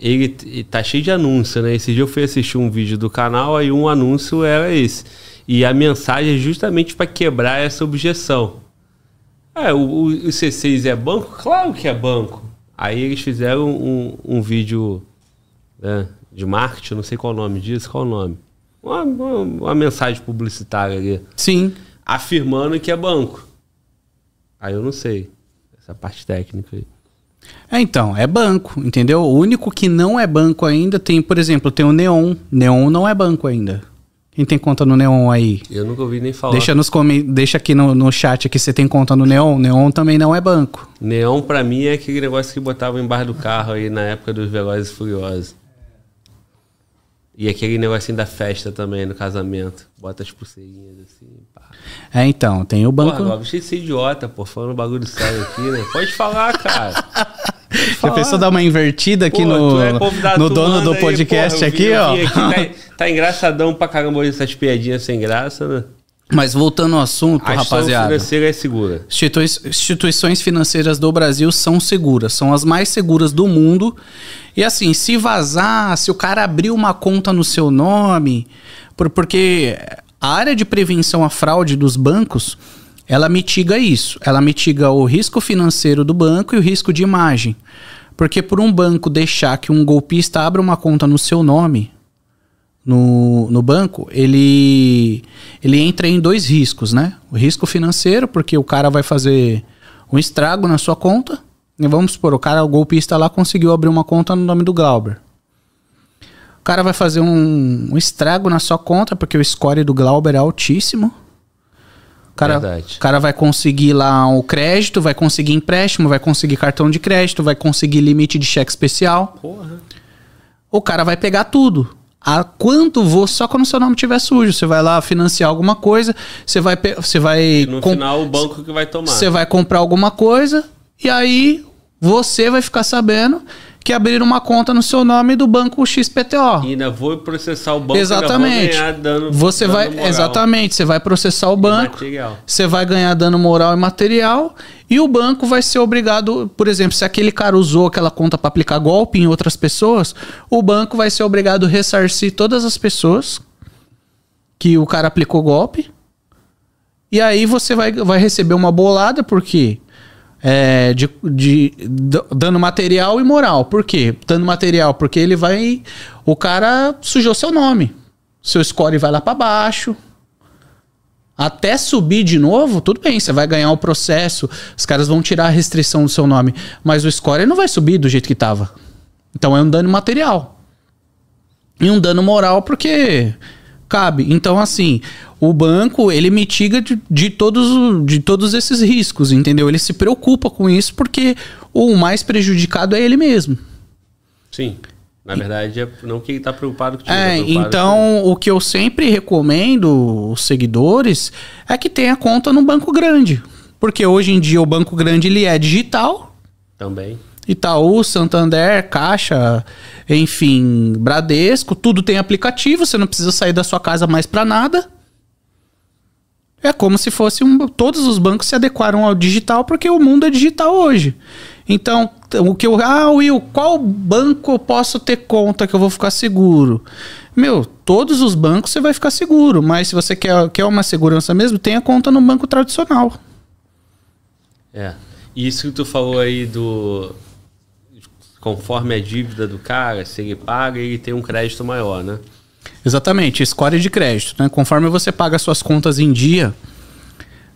ele tá cheio de anúncio, né? Esse dia eu fui assistir um vídeo do canal, aí um anúncio era esse. E a mensagem é justamente para quebrar essa objeção. É, o, o, o, C6 é banco? Claro que é banco. Aí eles fizeram um, um vídeo né, de marketing, não sei qual o nome disso, qual o nome? Uma, uma, uma mensagem publicitária ali. Sim. Afirmando que é banco. Aí eu não sei. Essa parte técnica aí. É, então, é banco, entendeu? O único que não é banco ainda tem, por exemplo, tem o Neon. Neon não é banco ainda. Quem tem conta no Neon aí? Eu nunca ouvi nem falar. Deixa, nos come... Deixa aqui no, no chat que você tem conta no Neon. Neon também não é banco. Neon, pra mim, é aquele negócio que botava embaixo do carro aí na época dos Velozes e Furiosos. E aquele negocinho da festa também, no casamento. Bota as pulseirinhas assim, pá. É, então, tem o banco... Porra, deixa de ser idiota, pô, falando bagulho sério aqui, né? Pode falar, cara. *laughs* Já pensou dar uma invertida aqui no, é no dono do aí, podcast porra, eu aqui, vi- ó? aqui, tá, *laughs* tá engraçadão pra caramba hoje essas piadinhas sem graça, né? Mas voltando ao assunto, A rapaziada. financeira é segura. Institui- instituições financeiras do Brasil são seguras, são as mais seguras do mundo. E assim, se vazar, se o cara abrir uma conta no seu nome, por- porque a área de prevenção à fraude dos bancos, ela mitiga isso. Ela mitiga o risco financeiro do banco e o risco de imagem. Porque por um banco deixar que um golpista abra uma conta no seu nome, no, no banco, ele, ele entra em dois riscos, né? O risco financeiro, porque o cara vai fazer um estrago na sua conta. E vamos supor, o cara, o golpista lá, conseguiu abrir uma conta no nome do Glauber. O cara vai fazer um, um estrago na sua conta, porque o score do Glauber é altíssimo. O cara, Verdade. o cara vai conseguir lá o crédito, vai conseguir empréstimo, vai conseguir cartão de crédito, vai conseguir limite de cheque especial Porra. o cara vai pegar tudo. A quanto você, só quando seu nome estiver sujo, você vai lá financiar alguma coisa, você vai você vai E no final o banco que vai tomar. você vai comprar alguma coisa e aí você vai ficar sabendo que abriram uma conta no seu nome do banco XPTO. E ainda vou processar o banco exatamente. ganhar dano, você dano vai moral exatamente, você vai processar o banco. material. Você vai ganhar dano moral e material e o banco vai ser obrigado, por exemplo, se aquele cara usou aquela conta para aplicar golpe em outras pessoas, o banco vai ser obrigado a ressarcir todas as pessoas que o cara aplicou golpe. E aí você vai, vai receber uma bolada porque é, de, de d- dano material e moral. Por quê? Dano material porque ele vai o cara sujou seu nome. Seu score vai lá para baixo. Até subir de novo, tudo bem, você vai ganhar o processo, os caras vão tirar a restrição do seu nome, mas o score não vai subir do jeito que tava. Então é um dano material. E um dano moral porque cabe. Então assim, o banco, ele mitiga de, de todos, o- de todos esses riscos, entendeu? Ele se preocupa com isso porque o mais prejudicado é ele mesmo. Sim. Na verdade, é não que ele tá preocupado contigo. É, tá preocupado então o que eu sempre recomendo os seguidores é que tenha conta num banco grande. Porque hoje em dia o banco grande ele é digital. com- Também. Itaú, Santander, Caixa, enfim, Bradesco, tudo tem aplicativo, você não precisa sair da sua casa mais pra nada. É como se fosse um. Todos os bancos se adequaram ao digital porque o mundo é digital hoje. Então, o que eu. Ah, Will, qual banco eu posso ter conta que eu vou ficar seguro? Meu, todos os bancos você vai ficar seguro, mas se você quer, quer uma segurança mesmo, tenha conta no banco tradicional. É. E isso que tu falou aí do. Conforme a dívida do cara, se ele paga, ele tem um crédito maior, né? Exatamente, score de crédito. Né? Conforme você paga suas contas em dia,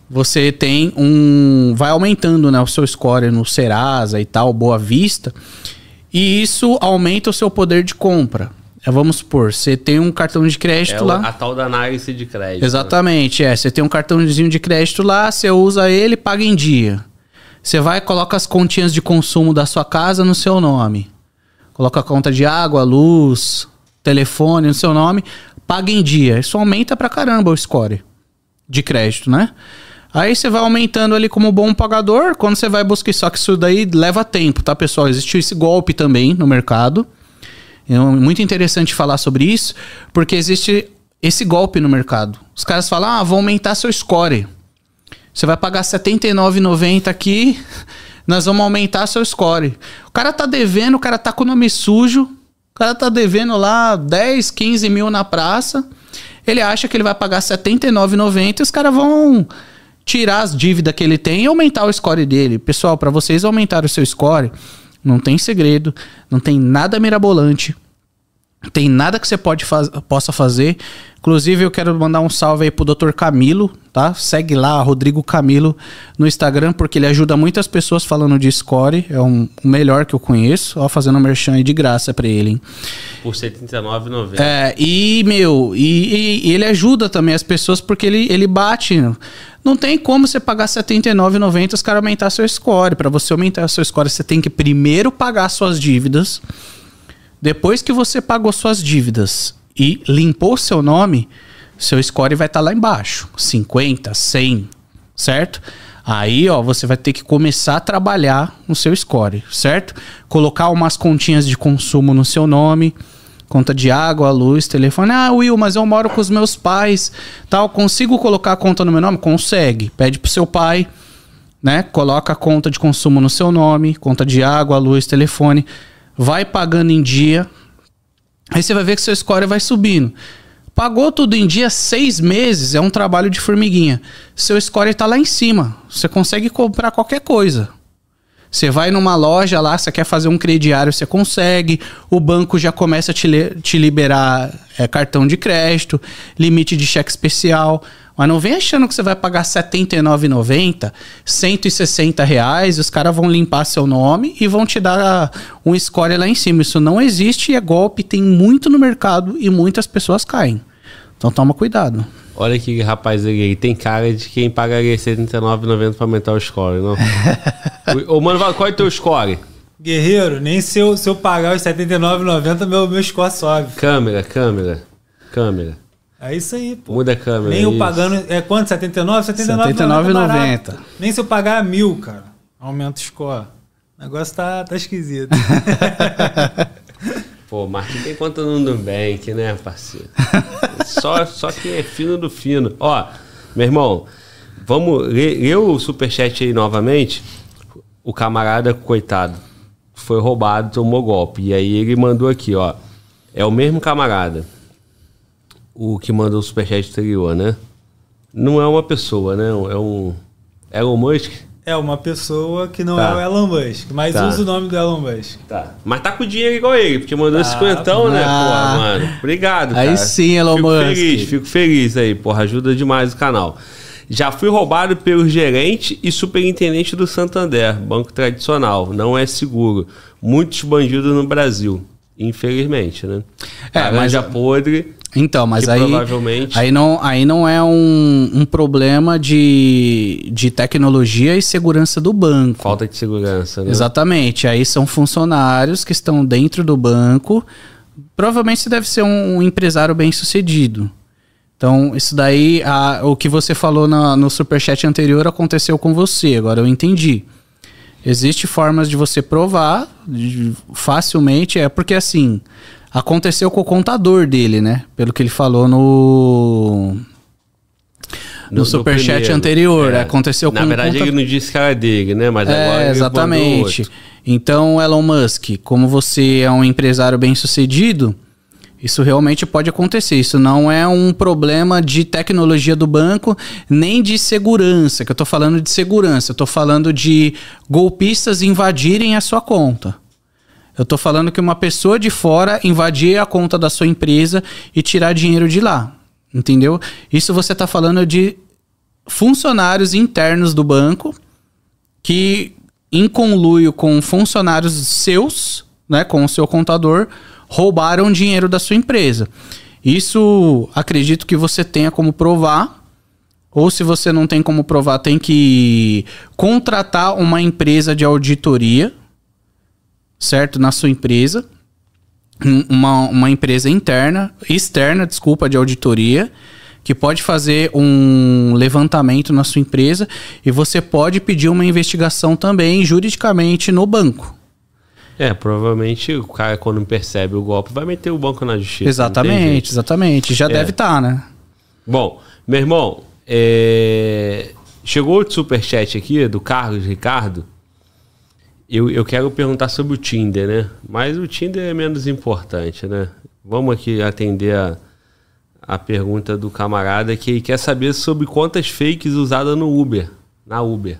você tem um. Vai aumentando né, o seu score no Serasa e tal, Boa Vista. E isso aumenta o seu poder de compra. É, vamos supor, você tem um cartão de crédito É lá. a tal da análise de crédito. né? Exatamente, é. Você tem um cartãozinho de crédito lá, você usa ele, paga em dia. Você vai coloca as continhas de consumo da sua casa no seu nome. Coloca a conta de água, luz, telefone no seu nome, paga em dia. Isso aumenta pra caramba o score de crédito, né? Aí você vai aumentando ali como bom pagador, quando você vai buscar, só que isso daí leva tempo, tá, pessoal? Existe esse golpe também no mercado. É muito interessante falar sobre isso, porque existe esse golpe no mercado. Os caras falam, ah, vou aumentar seu score. Você vai pagar R$ 79,90 aqui, nós vamos aumentar seu score. O cara tá devendo, o cara tá com o nome sujo, o cara tá devendo lá 10, 15 mil na praça. Ele acha que ele vai pagar R$ 79,90 e os caras vão tirar as dívidas que ele tem e aumentar o score dele. Pessoal, para vocês aumentar o seu score, não tem segredo, não tem nada mirabolante. Tem nada que você pode faz, possa fazer. Inclusive, eu quero mandar um salve aí pro Dr. Camilo, tá? Segue lá, Rodrigo Camilo, no Instagram, porque ele ajuda muitas pessoas falando de score. É um, o melhor que eu conheço. Ó, fazendo um merchan aí de graça pra ele, hein? Por R$ 79,90. É, e, meu, e, e, ele ajuda também as pessoas porque ele, ele bate. Não tem como você pagar R$ 79,90 os caras aumentar seu score. Para você aumentar seu score, você tem que primeiro pagar suas dívidas. Depois que você pagou suas dívidas e limpou seu nome, seu score vai estar tá lá embaixo, 50, 100, certo? Aí, ó, você vai ter que começar a trabalhar no seu score, certo? Colocar umas continhas de consumo no seu nome, conta de água, luz, telefone. Ah, Will, mas eu moro com os meus pais, tal, consigo colocar a conta no meu nome? Consegue. Pede pro seu pai, né? Coloca a conta de consumo no seu nome, conta de água, luz, telefone vai pagando em dia. Aí você vai ver que seu score vai subindo. Pagou tudo em dia, seis meses, é um trabalho de formiguinha. Seu score está lá em cima. Você consegue comprar qualquer coisa. Você vai numa loja lá, você quer fazer um crediário, você consegue. O banco já começa a te, te liberar é, cartão de crédito, limite de cheque especial. Mas não vem achando que você vai pagar R$ 79,90, 160 reais, os caras vão limpar seu nome e vão te dar um score lá em cima. Isso não existe e é golpe, tem muito no mercado e muitas pessoas caem. Então toma cuidado. Olha que rapaz aí, tem cara de quem pagaria R$ 79,90 para aumentar o score, não? *laughs* Ô, mano, qual é o teu score? Guerreiro, nem se eu, se eu pagar os R$ 79,90, meu, meu score sobe. Câmera, câmera, câmera. É isso aí, pô. Muda a câmera. Nem é eu isso. pagando. É quanto? 79? 79,90. 79,90. Nem se eu pagar mil, cara. Aumenta o score. O negócio tá, tá esquisito. *laughs* Pô, Marquinhos tem conta no Nubank, né, parceiro? *laughs* só, só quem é fino do fino. Ó, meu irmão, vamos ler o superchat aí novamente. O camarada, coitado, foi roubado, tomou golpe. E aí ele mandou aqui, ó. É o mesmo camarada o que mandou o superchat anterior, né? Não é uma pessoa, né? É um Elon Musk. É uma pessoa que não tá. é o Elon Musk, mas tá. usa o nome do Elon Musk. Tá. Mas tá com dinheiro igual ele, porque mandou tá. cinquentão, né, ah. porra, mano? Obrigado, cara. Aí sim, Elon fico Musk. Feliz, fico feliz aí, porra. Ajuda demais o canal. Já fui roubado pelo gerente e superintendente do Santander, banco tradicional. Não é seguro. Muitos bandidos no Brasil. Infelizmente, né? É, mas já podre então, mas aí, provavelmente... aí, não, aí não é um, um problema de, de tecnologia e segurança do banco. Falta de segurança, né? Exatamente. Aí são funcionários que estão dentro do banco. Provavelmente você deve ser um, um empresário bem sucedido. Então, isso daí, a, o que você falou na, no superchat anterior aconteceu com você, agora eu entendi. Existem formas de você provar de, facilmente, é porque assim, Aconteceu com o contador dele, né? Pelo que ele falou no. No, no superchat anterior. É. Aconteceu Na com verdade, conta... ele não disse que era dele, né? Mas é, agora. Exatamente. Então, Elon Musk, como você é um empresário bem sucedido, isso realmente pode acontecer. Isso não é um problema de tecnologia do banco, nem de segurança, que eu estou falando de segurança. Eu estou falando de golpistas invadirem a sua conta. Eu estou falando que uma pessoa de fora invadir a conta da sua empresa e tirar dinheiro de lá. Entendeu? Isso você está falando de funcionários internos do banco que, em conluio com funcionários seus, né, com o seu contador, roubaram dinheiro da sua empresa. Isso acredito que você tenha como provar. Ou se você não tem como provar, tem que contratar uma empresa de auditoria certo? Na sua empresa, uma, uma empresa interna, externa, desculpa, de auditoria, que pode fazer um levantamento na sua empresa e você pode pedir uma investigação também juridicamente no banco. É, provavelmente o cara, quando percebe o golpe, vai meter o banco na justiça. Exatamente, exatamente. Já é. deve estar, tá, né? Bom, meu irmão, é... chegou o superchat aqui do Carlos Ricardo. Eu, eu quero perguntar sobre o Tinder, né? Mas o Tinder é menos importante, né? Vamos aqui atender a, a pergunta do camarada que ele quer saber sobre contas fakes usadas no Uber, na Uber.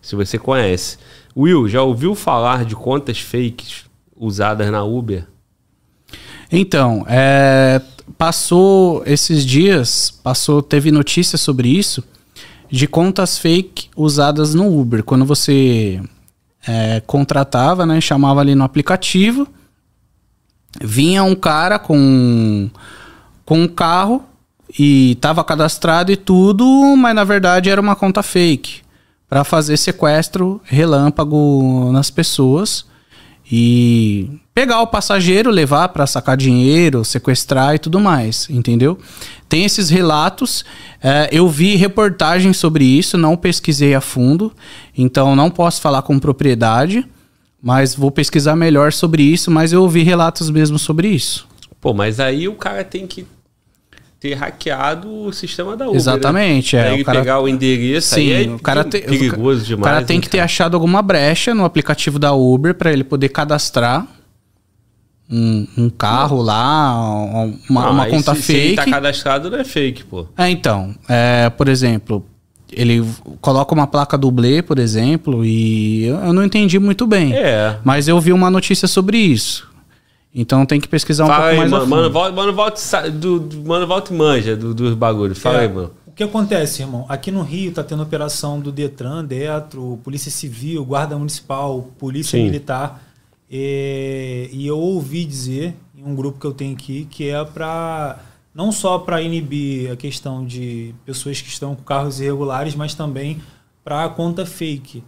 Se você conhece. Will, já ouviu falar de contas fakes usadas na Uber? Então, é, passou esses dias, passou, teve notícia sobre isso, de contas fake usadas no Uber. Quando você é, contratava, né, chamava ali no aplicativo, vinha um cara com, com um carro e estava cadastrado e tudo, mas na verdade era uma conta fake para fazer sequestro relâmpago nas pessoas e pegar o passageiro, levar para sacar dinheiro, sequestrar e tudo mais, entendeu? Tem esses relatos, é, eu vi reportagens sobre isso, não pesquisei a fundo, então não posso falar com propriedade, mas vou pesquisar melhor sobre isso, mas eu ouvi relatos mesmo sobre isso. Pô, mas aí o cara tem que ter hackeado o sistema da Uber. Exatamente, né? é. Ele cara... pegar o endereço Sim, aí é o cara te... perigoso demais. O cara tem hein, que ter achado alguma brecha no aplicativo da Uber para ele poder cadastrar um, um carro lá, uma, Não, uma aí conta se, fake. Se ele tá cadastrado, não é fake, pô. É, então, é, por exemplo, ele coloca uma placa dublê, por exemplo, e eu, eu não entendi muito bem. É. Mas eu vi uma notícia sobre isso. Então tem que pesquisar um Fala pouco aí, mais mano. a fundo. Mano, volta, mano, volta, do, do- mano, volta e manja do- dos bagulhos. Fala É, aí, mano. O que acontece, irmão? Aqui no Rio tá tendo operação do Detran, Detro, Polícia Civil, Guarda Municipal, Polícia Sim. Militar. É, e eu ouvi dizer em um grupo que eu tenho aqui que é para não só para inibir a questão de pessoas que estão com carros irregulares, mas também para a conta fake.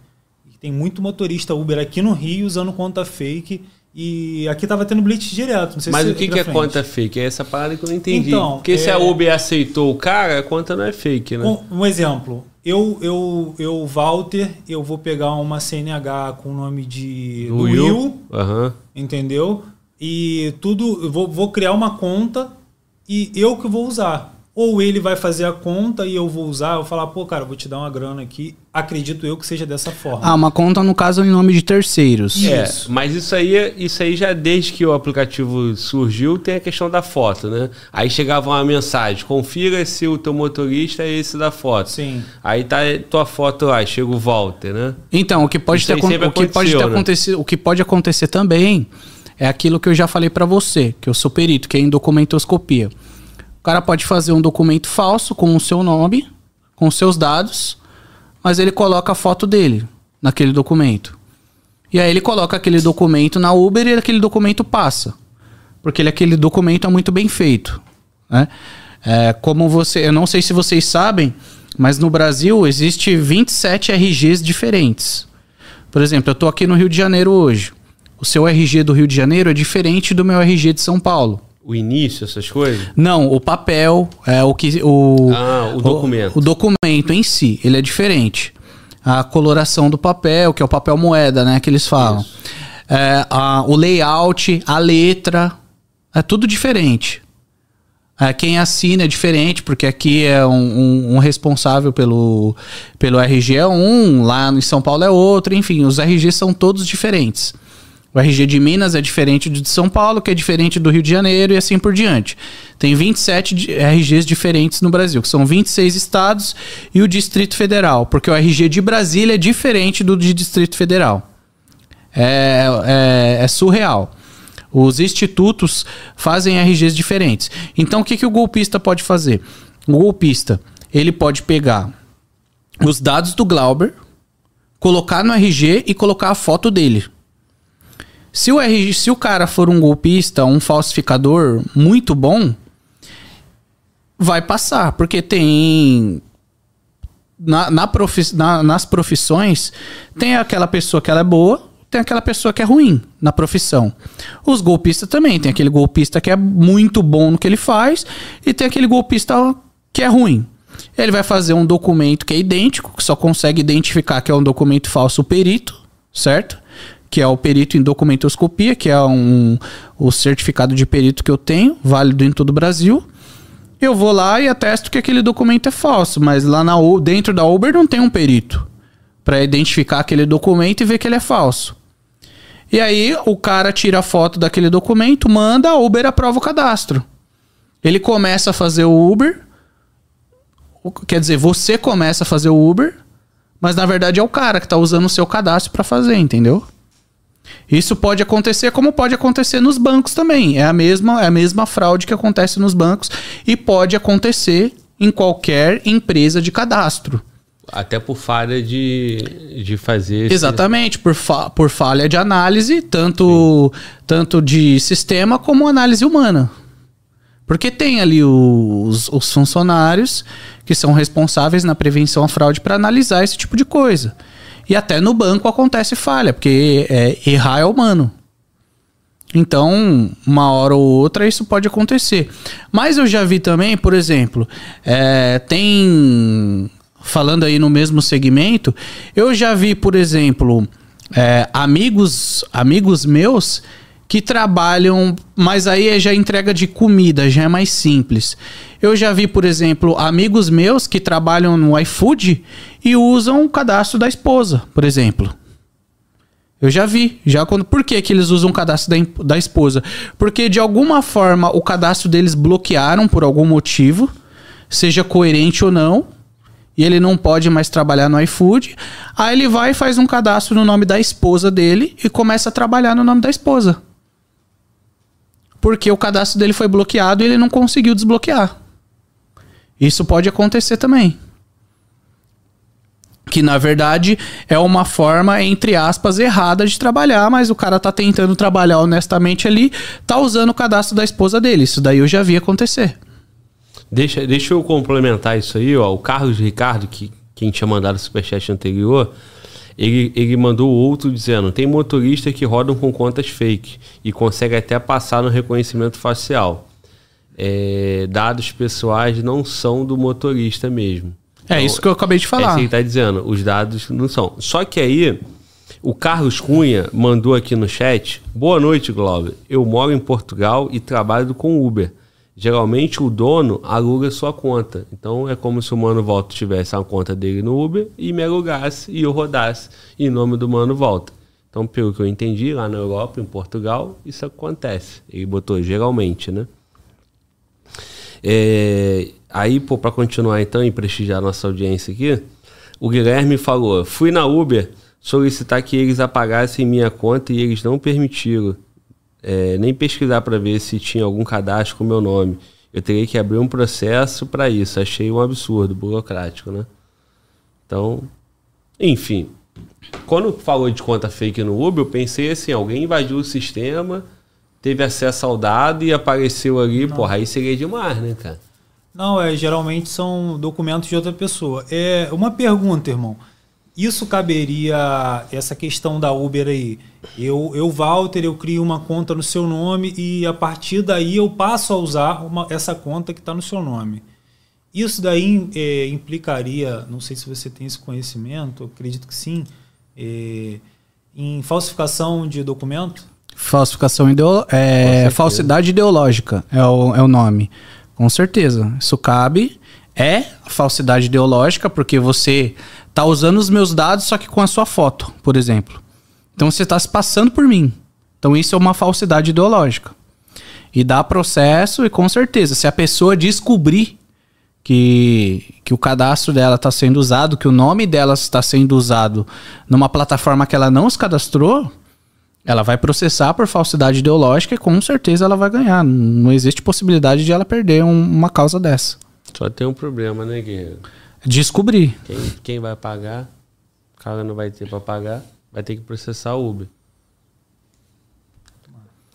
Tem muito motorista Uber aqui no Rio usando conta fake e aqui tava tendo blitz direto. Não sei Mas se o que, que é frente. conta fake? É essa parada que eu não entendi. Então, Porque se é- a Uber aceitou o cara, a conta não é fake, né? Um, um exemplo. Eu, eu, eu, Walter, eu vou pegar uma CNH com o nome de Do Will, Aham. entendeu? E tudo, eu vou, vou criar uma conta e eu que vou usar. Ou ele vai fazer a conta e eu vou usar, eu vou falar, pô, cara, eu vou te dar uma grana aqui. Acredito eu que seja dessa forma. Ah, uma conta, no caso, em nome de terceiros. É, Isso. mas isso aí, isso aí já desde que o aplicativo surgiu tem a questão da foto, né? Aí chegava uma mensagem, confira se o teu motorista é esse da foto. Sim. Aí tá tua foto lá, chega o Walter, né? Então, o que pode Isso ter, o que pode ter né? acontecido, o que pode acontecer também é aquilo que eu já falei pra você, que eu sou perito, que é em documentoscopia. O cara pode fazer um documento falso com o seu nome, com os seus dados, mas ele coloca a foto dele naquele documento. E aí ele coloca aquele documento na Uber e aquele documento passa. Porque ele, aquele documento é muito bem feito. Né? É, como você. Eu não sei se vocês sabem, mas no Brasil existe 27 RGs diferentes. Por exemplo, eu tô aqui no Rio de Janeiro hoje. O seu RG do Rio de Janeiro é diferente do meu RG de São Paulo. O início, essas coisas. Não, o papel, é o que o Ah, o documento. O, documento em si, ele é diferente. A coloração do papel, que é o papel moeda, né, que eles falam. É, a- o layout, a letra, é tudo diferente. É, quem assina é diferente, porque aqui é um, um- um responsável pelo, pelo RG é um, lá em São Paulo é outro, enfim, os RGs são todos diferentes. O RG de Minas é diferente do de São Paulo, que é diferente do Rio de Janeiro e assim por diante. Tem 27 de- RGs diferentes no Brasil, que são 26 estados e o Distrito Federal, porque o RG de Brasília é diferente do de Distrito Federal. É, é- é surreal. Os institutos fazem RGs diferentes. Então, o que, que o golpista pode fazer? O golpista, ele pode pegar os dados do Glauber, colocar no RG e colocar a foto dele. Se o, RG, se o cara for um golpista, um falsificador muito bom, vai passar, porque tem na, na profi- na- nas profissões, tem aquela pessoa que ela é boa, tem aquela pessoa que é ruim na profissão. Os golpistas também, tem aquele golpista que é muito bom no que ele faz e tem aquele golpista que é ruim. Ele vai fazer um documento que é idêntico, que só consegue identificar que é um documento falso o perito, certo? Que é o perito em documentoscopia, que é um, o certificado de perito que eu tenho, válido em todo o Brasil. Eu vou lá e atesto que aquele documento é falso, mas lá na, dentro da Uber não tem um perito para identificar aquele documento e ver que ele é falso. E aí o cara tira a foto daquele documento, manda, a Uber aprova o cadastro. Ele começa a fazer o Uber. Quer dizer, você começa a fazer o Uber, mas na verdade é o cara que tá usando o seu cadastro para fazer, entendeu? Isso pode acontecer, como pode acontecer nos bancos também. É a mesma, é a mesma fraude que acontece nos bancos e pode acontecer em qualquer empresa de cadastro. Até por falha de, de fazer. esse- Exatamente, por, fa- por falha de análise, tanto, tanto de sistema como análise humana. Porque tem ali os, os funcionários que são responsáveis na prevenção à fraude para analisar esse tipo de coisa. E até no banco acontece falha, porque é, errar é humano. Então, uma hora ou outra isso pode acontecer. Mas eu já vi também, por exemplo, é, tem. Falando aí no mesmo segmento, eu já vi, por exemplo, é, amigos, amigos meus que trabalham, mas aí é já entrega de comida, já é mais simples. Eu já vi, por exemplo, amigos meus que trabalham no iFood e usam o cadastro da esposa, por exemplo. Eu já vi. Já quando, por que, que eles usam o cadastro da, da esposa? Porque de alguma forma o cadastro deles bloquearam por algum motivo, seja coerente ou não, e ele não pode mais trabalhar no iFood. Aí ele vai e faz um cadastro no nome da esposa dele e começa a trabalhar no nome da esposa. Porque o cadastro dele foi bloqueado e ele não conseguiu desbloquear. Isso pode acontecer também. Que na verdade é uma forma, entre aspas, errada de trabalhar, mas o cara tá tentando trabalhar honestamente ali, tá usando o cadastro da esposa dele. Isso daí eu já vi acontecer. Deixa, deixa eu complementar isso aí, ó. O Carlos Ricardo, que quem tinha mandado o superchat anterior, ele, ele mandou outro dizendo: tem motorista que rodam com contas fake e consegue até passar no reconhecimento facial. É, dados pessoais não são do motorista mesmo. É Então, isso que eu acabei de É falar. isso que ele tá dizendo, os dados não são. Só que aí, o Carlos Cunha mandou aqui no chat: Boa noite, Glauber. Eu moro em Portugal e trabalho com Uber. Geralmente o dono aluga sua conta. Então é como se o Mano Volta tivesse a conta dele no Uber e me alugasse e eu rodasse em nome do Mano Volta. Então, pelo que eu entendi, lá na Europa, em Portugal, isso acontece. Ele botou geralmente, né? É, aí, pô, pra continuar então e prestigiar nossa audiência aqui, o Guilherme falou: fui na Uber solicitar que eles apagassem minha conta e eles não permitiram. É, nem pesquisar para ver se tinha algum cadastro com meu nome. Eu teria que abrir um processo para isso. Achei um absurdo, burocrático, né? Então, enfim. Quando falou de conta fake no Uber, eu pensei assim: alguém invadiu o sistema, teve acesso ao dado e apareceu ali. Porra, aí seria demais, né, cara? Não, é, geralmente são documentos de outra pessoa. É uma pergunta, irmão. Isso caberia essa questão da Uber aí. Eu, eu Walter, eu crio uma conta no seu nome e a partir daí eu passo a usar uma- essa conta que está no seu nome. Isso daí é, implicaria, não sei se você tem esse conhecimento, acredito que sim, é, em falsificação de documento? Falsificação ideo é, falsidade ideológica é o, é o nome. Com certeza. Isso cabe. É falsidade ideológica, porque você tá usando os meus dados, só que com a sua foto, por exemplo. Então você está se passando por mim. Então isso é uma falsidade ideológica. E dá processo, e com certeza, se a pessoa descobrir que, que o cadastro dela está sendo usado, que o nome dela está sendo usado numa plataforma que ela não se cadastrou, ela vai processar por falsidade ideológica e com certeza ela vai ganhar. Não existe possibilidade de ela perder um- uma causa dessa. Só tem um problema, né, Guerreiro? Descobrir. Quem, quem vai pagar, o cara não vai ter para pagar, vai ter que processar o Uber.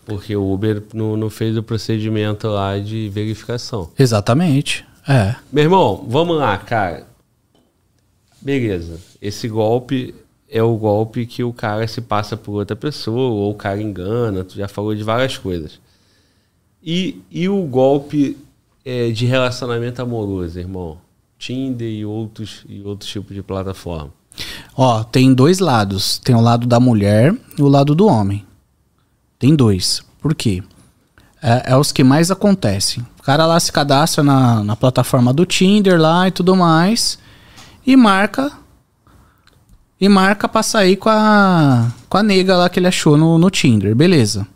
Porque o Uber não, não fez o procedimento lá de verificação. Exatamente. É. Meu irmão, vamos lá, cara. Beleza. Esse golpe é o golpe que o cara se passa por outra pessoa, ou o cara engana, tu já falou de várias coisas. E, e o golpe é, de relacionamento amoroso, irmão? Tinder e outros, e outros tipos de plataforma. Ó, tem dois lados. Tem o lado da mulher e o lado do homem. Tem dois. Por quê? É, é os que mais acontecem. O cara lá se cadastra na, na plataforma do Tinder lá e tudo mais. E marca. E marca pra sair com a, com a nega lá que ele achou no, no Tinder. Beleza.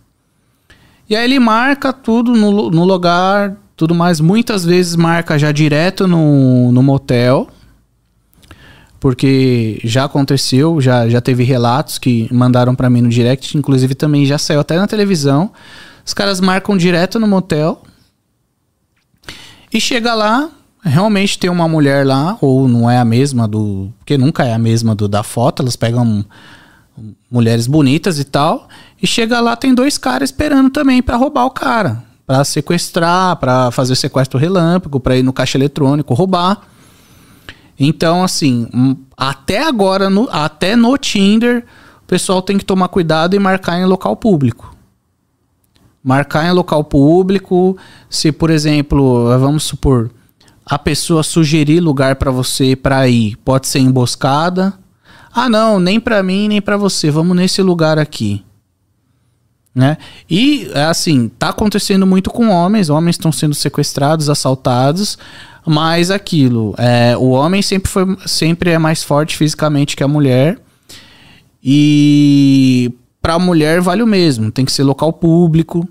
E aí ele marca tudo no, no lugar, tudo mais. Muitas vezes marca já direto no, no motel. Porque já aconteceu, já, já teve relatos que mandaram pra mim no direct, inclusive também já saiu até na televisão. Os caras marcam direto no motel. E chega lá, realmente tem uma mulher lá, ou não é a mesma do. Porque nunca é a mesma do da foto, elas pegam mulheres bonitas e tal. E chega lá, tem dois caras esperando também pra roubar o cara. Pra sequestrar, pra fazer sequestro relâmpago, pra ir no caixa eletrônico roubar. Então, assim, hum, até agora, no- até no Tinder, o pessoal tem que tomar cuidado e marcar em local público. Marcar em local público, se, por exemplo, vamos supor, a pessoa sugerir lugar pra você pra ir, pode ser emboscada. Ah, não, nem pra mim, nem pra você, vamos nesse lugar aqui. Né? E assim, tá acontecendo muito com homens, homens estão sendo sequestrados, assaltados, mas aquilo, é, o homem sempre foi sempre é mais forte fisicamente que a mulher. E pra mulher vale o mesmo, tem que ser local público.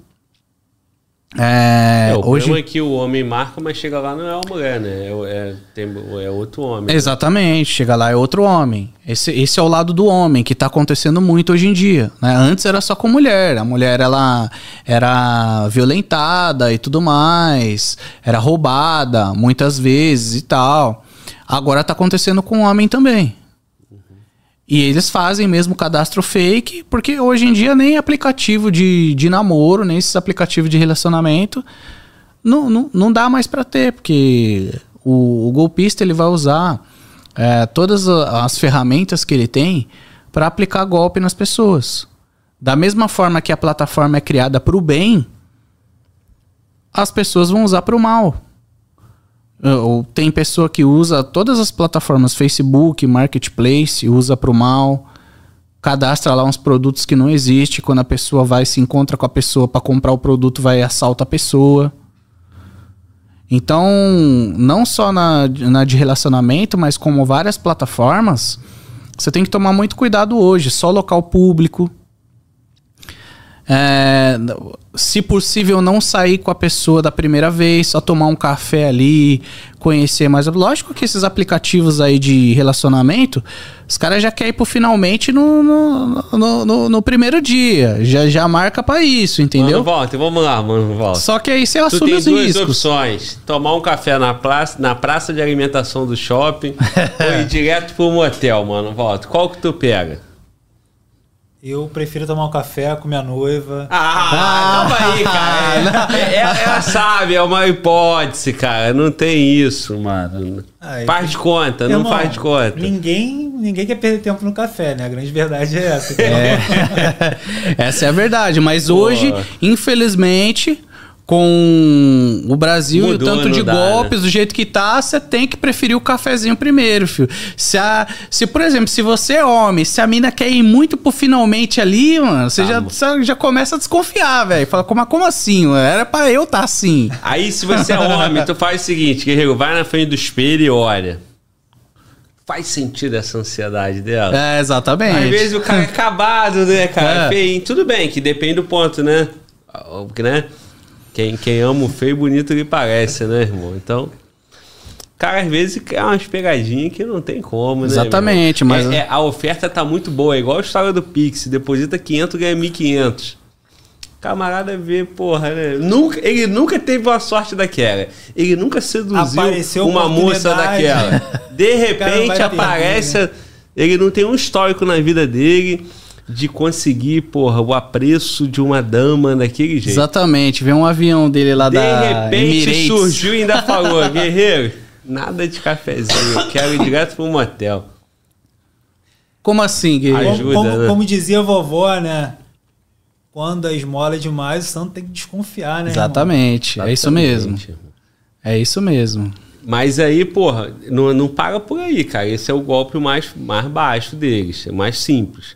É, É, o hoje problema é que o homem marca, mas chega lá não é uma mulher, né? É, é, tem, é outro homem. Exatamente, chega lá é outro homem. Esse, esse é o lado do homem que tá acontecendo muito hoje em dia. Né? Antes era só com mulher, a mulher ela era violentada e tudo mais, era roubada muitas vezes e tal. Agora tá acontecendo com o homem também. E eles fazem mesmo cadastro fake, porque hoje em dia nem aplicativo de, de namoro, nem esses aplicativos de relacionamento, não, não, não dá mais pra ter, porque o, o golpista ele vai usar é, todas as ferramentas que ele tem para aplicar golpe nas pessoas. Da mesma forma que a plataforma é criada para o bem, as pessoas vão usar para o mal. Ou tem pessoa que usa todas as plataformas, Facebook, Marketplace, usa para o mal, cadastra lá uns produtos que não existem. Quando a pessoa vai se encontra com a pessoa para comprar o produto, vai e assalta a pessoa. Então, não só na, na de relacionamento, mas como várias plataformas, você tem que tomar muito cuidado hoje. Só local público. É, se possível, não sair com a pessoa da primeira vez, só tomar um café ali, conhecer mais. Lógico que esses aplicativos aí de relacionamento, os caras já querem ir pro finalmente no, no, no, no- no primeiro dia. Já, já marca pra isso, entendeu? Mano, volta, vamos lá, mano, volta. Só que aí você Tu assume tem os duas riscos. opções: tomar um café na praça, na praça de alimentação do shopping *laughs* ou ir direto pro motel, mano. Volta. Qual que tu pega? Eu prefiro tomar um café com minha noiva. Ah, calma aí, *laughs* cara. É- é- ela sabe, é uma hipótese, cara. Não tem isso, mano. Ai, faz de conta, não Irmão, faz de conta. Ninguém, ninguém quer perder tempo no café, né? A grande verdade é essa. *laughs* *laughs* Essa é a verdade. Mas hoje, infelizmente, com o Brasil e o Mudou, tanto de dá, golpes, né? do jeito que tá, você tem que preferir o cafezinho primeiro, filho. Se, a, se, por exemplo, se você é homem, se a mina quer ir muito pro finalmente ali, mano, você Tá, já, já começa a desconfiar, velho. Fala, como, como assim? mano? Era pra eu estar tá assim. Aí, se você é homem, tu faz o seguinte, guerreiro, vai na frente do espelho e olha. Faz sentido essa ansiedade dela? É, exatamente. Às vezes o cara é *laughs* acabado, né, cara? É. Feio. Tudo bem, que depende do ponto, né? Porque, né? Quem, quem ama o feio, bonito lhe parece, né, irmão? Então, cara, às vezes é umas pegadinhas que não tem como, né? Exatamente, irmão? mas- É- é- a oferta tá muito boa, é igual a história do Pix. Deposita 500, ganha 1.500. Camarada vê, porra, né? Nunca, ele nunca teve uma sorte daquela. Ele nunca seduziu Apareceu uma moça daquela. *laughs* De repente aparece. perder. Ele não tem um histórico na vida dele de conseguir, porra, o apreço de uma dama daquele jeito. Exatamente. Vem um avião dele lá De da repente Emirates. surgiu e ainda *laughs* falou, guerreiro, nada de cafezinho, eu quero ir direto pro motel. Como assim, guerreiro? Ajuda, como, como- né? como dizia a vovó, né? Quando a esmola é demais, o santo tem que desconfiar, né? irmão? Exatamente. É isso mesmo. É isso mesmo. Mas aí, porra, não, não paga por aí, cara. Esse é o golpe mais, mais baixo deles, é mais simples.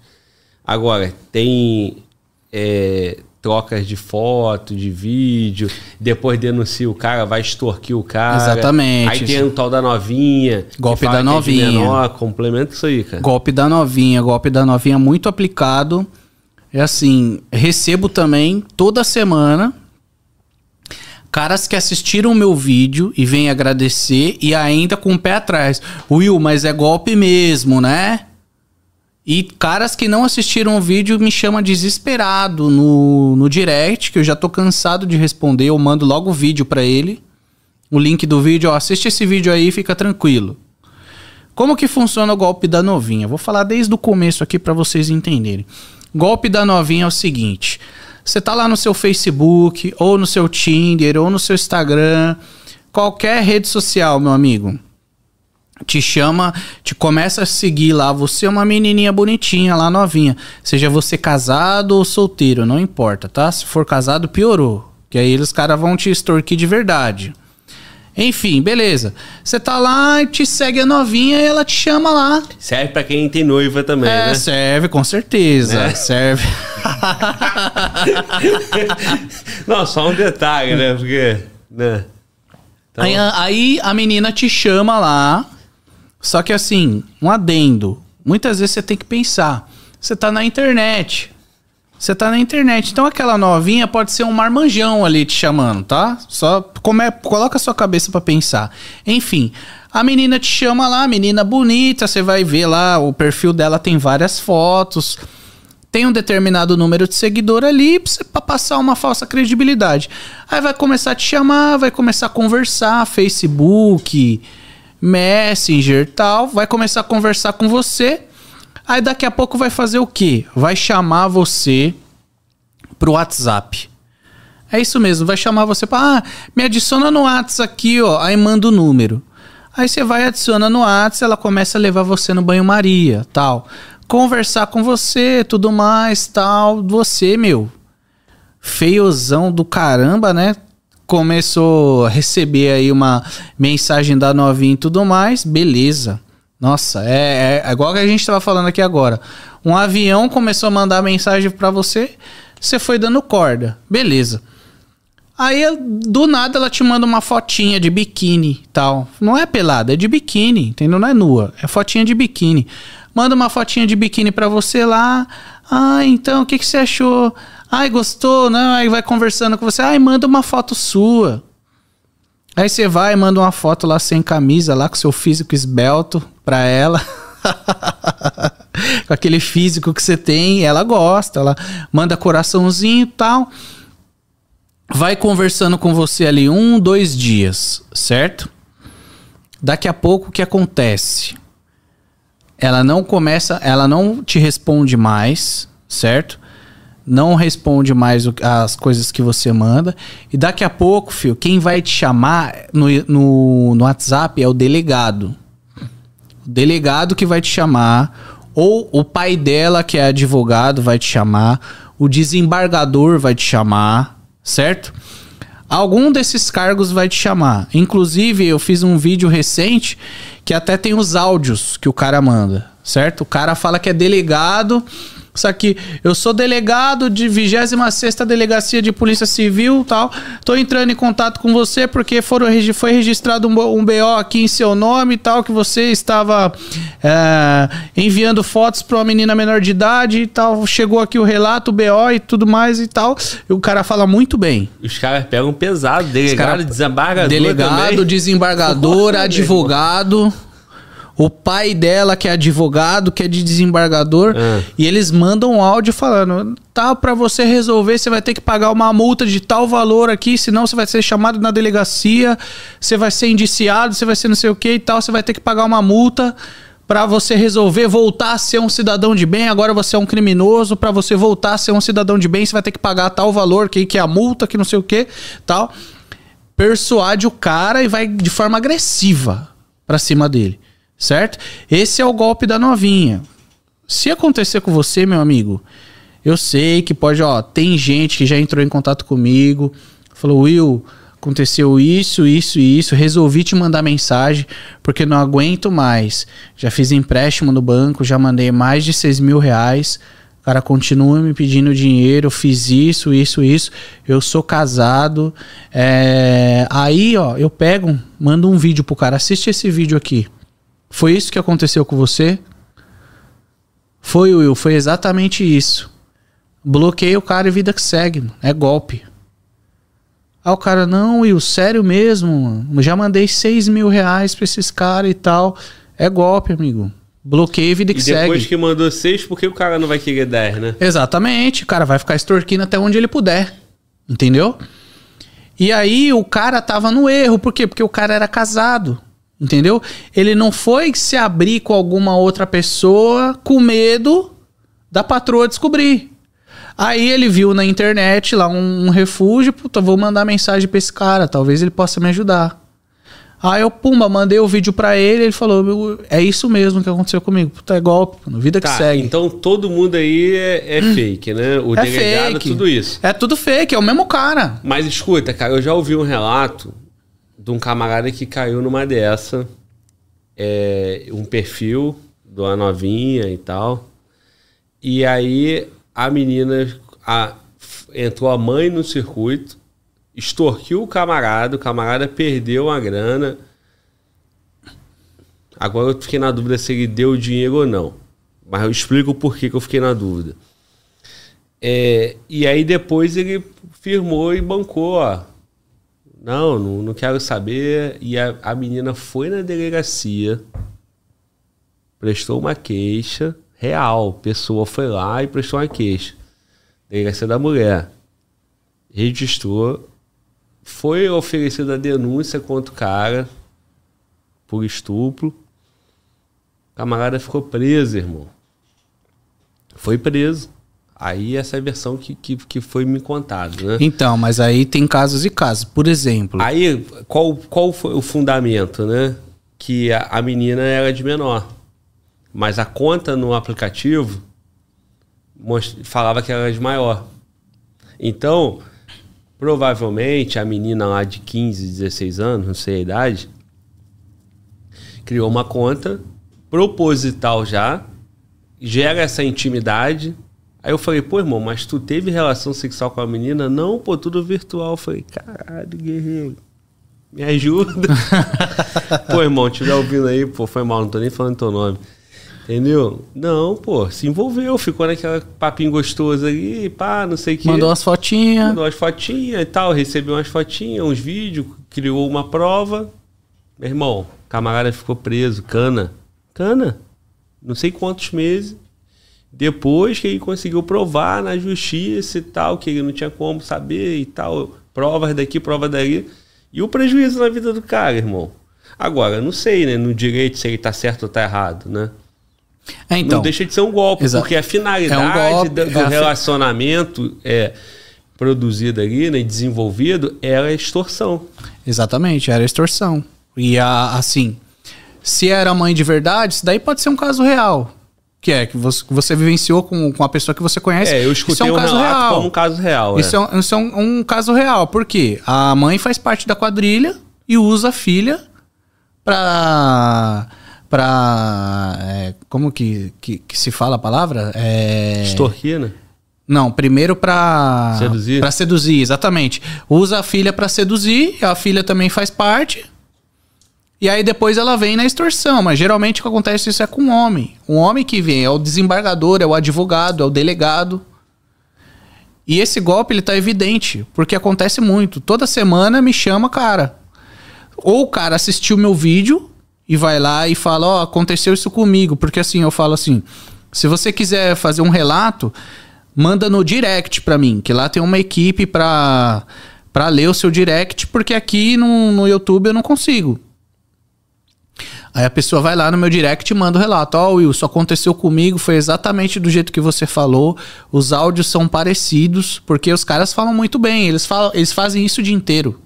Agora, tem é, trocas de foto, de vídeo, depois denuncia o cara, vai extorquir o cara. Exatamente. Aí tem o tal da novinha. Golpe da é novinha. menor, complementa isso aí, cara. Golpe da novinha, golpe da novinha muito aplicado. É assim, recebo também toda semana Caras que assistiram o meu vídeo e vêm agradecer e ainda com o pé atrás. Will, mas é golpe mesmo, né? E caras que não assistiram o vídeo me chamam desesperado no, no direct, que eu já tô cansado de responder. Eu mando logo o vídeo para ele. O link do vídeo, ó, assiste esse vídeo aí, fica tranquilo. Como que funciona o golpe da novinha? Vou falar desde o começo aqui para vocês entenderem. Golpe da novinha é o seguinte: você tá lá no seu Facebook, ou no seu Tinder, ou no seu Instagram, qualquer rede social, meu amigo. Te chama, te começa a seguir lá. Você é uma menininha bonitinha lá, novinha. Seja você casado ou solteiro, não importa, tá? Se for casado, piorou. Que aí os caras vão te extorquir de verdade. Enfim, beleza. Você tá lá e te segue a novinha e ela te chama lá. Serve pra quem tem noiva também, é, né? serve, com certeza. Né? Serve. *laughs* Não, só um detalhe, né? Porque. Né? Então, Aí, aí a menina te chama lá. Só que assim, um adendo. Muitas vezes você tem que pensar. Você tá na internet. Você tá na internet. Então aquela novinha pode ser um marmanjão ali te chamando, tá? Só coloca a sua cabeça pra pensar. Enfim, a menina te chama lá, menina bonita, você vai ver lá, o perfil dela tem várias fotos. Tem um determinado número de seguidor ali pra passar uma falsa credibilidade. Aí vai começar a te chamar, vai começar a conversar, Facebook, Messenger tal, vai começar a conversar com você. Aí daqui a pouco vai fazer o quê? Vai chamar você pro WhatsApp. É isso mesmo, vai chamar você para, ah, me adiciona no WhatsApp aqui, ó, aí manda o número. Aí você vai adiciona no WhatsApp, ela começa a levar você no banho-maria, tal. Conversar com você, tudo mais, tal. Você, meu, feiozão do caramba, né? Começou a receber aí uma mensagem da novinha e tudo mais, beleza. Nossa, é, é igual que a gente tava falando aqui agora. Um avião começou a mandar mensagem pra você, você foi dando corda, beleza. Aí, do nada, ela te manda uma fotinha de biquíni tal. Não é pelada, é de biquíni, entendeu? Não é nua, é fotinha de biquíni. Manda uma fotinha de biquíni pra você lá. Ah, então, o que, que você achou? Ai, gostou? Não, aí vai conversando com você. Ai, manda uma foto sua. Aí você vai, manda uma foto lá sem camisa, lá com seu físico esbelto pra ela. *laughs* com aquele físico que você tem, ela gosta, ela manda coraçãozinho e tal. Vai conversando com você ali um, dois dias, certo? Daqui a pouco o que acontece? Ela não começa, ela não te responde mais, certo? Não responde mais o- as coisas que você manda. E daqui a pouco, filho, quem vai te chamar no, no, no WhatsApp é o delegado. O delegado que vai te chamar, ou o pai dela, que é advogado, vai te chamar, o desembargador vai te chamar, certo? Algum desses cargos vai te chamar. Inclusive, eu fiz um vídeo recente que até tem os áudios que o cara manda, certo? O cara fala que é delegado. Só que eu sou delegado de 26ª Delegacia de Polícia Civil tal. Tô entrando em contato com você porque foram, foi registrado um, bo- um BO aqui em seu nome e tal, que você estava é, enviando fotos para uma menina menor de idade e tal. Chegou aqui o relato, o BO e tudo mais e tal. E o cara fala muito bem. Os caras pegam pesado. Delegado, cara- desembargador Delegado, também. desembargador, *laughs* advogado. O pai dela, que é advogado, que é de desembargador. Ah. E eles mandam um áudio falando: tá, pra você resolver, você vai ter que pagar uma multa de tal valor aqui, senão você vai ser chamado na delegacia, você vai ser indiciado, você vai ser não sei o que e tal, você vai ter que pagar uma multa. Pra você resolver voltar a ser um cidadão de bem, agora você é um criminoso. Pra você voltar a ser um cidadão de bem, você vai ter que pagar tal valor, que, que é a multa, que não sei o que, tal persuade o cara e vai de forma agressiva pra cima dele, certo? Esse é o golpe da novinha. Se acontecer com você, meu amigo, eu sei que pode, ó, tem gente que já entrou em contato comigo, falou, Will, aconteceu isso, isso e isso, resolvi te mandar mensagem porque não aguento mais. Já fiz empréstimo no banco, já mandei mais de 6 mil reais. O cara continua me pedindo dinheiro, fiz isso, isso, isso. Eu sou casado. É, Aí, ó, eu pego, mando um vídeo pro cara. Assiste esse vídeo aqui. Foi isso que aconteceu com você? Foi, Will, foi exatamente isso. Bloqueei o cara e vida que segue. mano. É golpe. Aí o cara, não, Will, sério mesmo, mano. Já mandei 6 mil reais pra esses caras e tal. É golpe, amigo. Bloqueia vida que E depois segue. que mandou seis, por que o cara não vai querer 10, né? Exatamente, o cara vai ficar extorquindo até onde ele puder. Entendeu? E aí o cara tava no erro, por quê? Porque o cara era casado. Entendeu? Ele não foi se abrir com alguma outra pessoa com medo da patroa descobrir. Aí ele viu na internet lá um, um refúgio, puta, vou mandar mensagem pra esse cara, talvez ele possa me ajudar. Aí eu, pumba, mandei o vídeo pra ele, ele falou, "Meu, é isso mesmo que aconteceu comigo. Puta, é golpe, mano, vida que Tá, segue. então todo mundo aí é, é fake, né? O é delegado, fake. tudo isso. É tudo fake, é o mesmo cara. Mas escuta, cara, eu já ouvi um relato de um camarada que caiu numa dessa. É, um perfil de uma novinha e tal. E aí a menina a- entrou a mãe no circuito, extorquiu o camarada, o camarada perdeu a grana. Agora eu fiquei na dúvida se ele deu o dinheiro ou não. Mas eu explico o porquê que eu fiquei na dúvida. É, e aí depois ele firmou e bancou, ó. Não, não, não quero saber. E a, a menina foi na delegacia, prestou uma queixa real. Pessoa foi lá e prestou uma queixa. Delegacia da mulher. Registrou. Foi oferecida a denúncia contra o cara por estupro. O camarada ficou preso, irmão. Foi preso. Aí essa é a versão que, que, que foi me contada, né? Então, mas aí tem casos e casos. Por exemplo, Aí, qual, qual foi o fundamento, né? Que a, a menina era de menor. Mas a conta no aplicativo falava que era de maior. Então, provavelmente a menina lá de 15, 16 anos, não sei a idade, criou uma conta proposital já, gera essa intimidade. Aí eu falei, pô, irmão, mas tu teve relação sexual com a menina? Não, pô, tudo virtual. Eu falei, caralho, guerreiro, me ajuda. *laughs* pô, irmão, estiver ouvindo aí, pô, foi mal, não tô nem falando teu nome. Entendeu? Não, pô, se envolveu, ficou naquela papinho gostoso ali, pá, não sei o que. mandou as fotinhas. Mandou umas fotinhas e tal, recebeu umas fotinhas, uns vídeos, criou uma prova. Meu irmão, camarada ficou preso, cana. Cana. Não sei quantos meses. Depois que ele conseguiu provar na justiça e tal, que ele não tinha como saber e tal, provas daqui, provas dali. E o prejuízo na vida do cara, irmão. Agora, não sei, né, no direito se ele tá certo ou tá errado, né? É, então, não deixa de ser um golpe, Exato. porque a finalidade É um golpe, do, do é a fi- relacionamento é, produzido ali, né, desenvolvido, era a extorsão. exatamente, era extorsão. E a, assim, se era mãe de verdade, isso daí pode ser um caso real. Que é, que você, você vivenciou com, com a pessoa que você conhece. É, eu Isso escutei é um um caso real. como um caso real. Isso é, um, isso é um, um caso real. Por quê? A mãe faz parte da quadrilha e usa a filha pra. pra. é, como que, que, que se fala a palavra? É, Extorquir, né? Não, primeiro pra. Seduzir? Pra seduzir, exatamente. Usa a filha pra seduzir, a filha também faz parte. E aí depois ela vem na extorsão, mas geralmente o que acontece isso é com o homem. O homem que vem é o desembargador, é o advogado, é o delegado. E esse golpe ele tá evidente, porque acontece muito. Toda semana me chama cara. Ou o cara assistiu meu vídeo e vai lá e fala, ó, aconteceu isso comigo, porque assim eu falo assim, se você quiser fazer um relato, manda no direct pra mim, que lá tem uma equipe pra para ler o seu direct, porque aqui no, no YouTube eu não consigo. Aí a pessoa vai lá no meu direct e manda o relato. Ó, Will, isso aconteceu comigo, foi exatamente do jeito que você falou. Os áudios são parecidos, porque os caras falam muito bem, eles, falam, eles fazem isso o dia inteiro.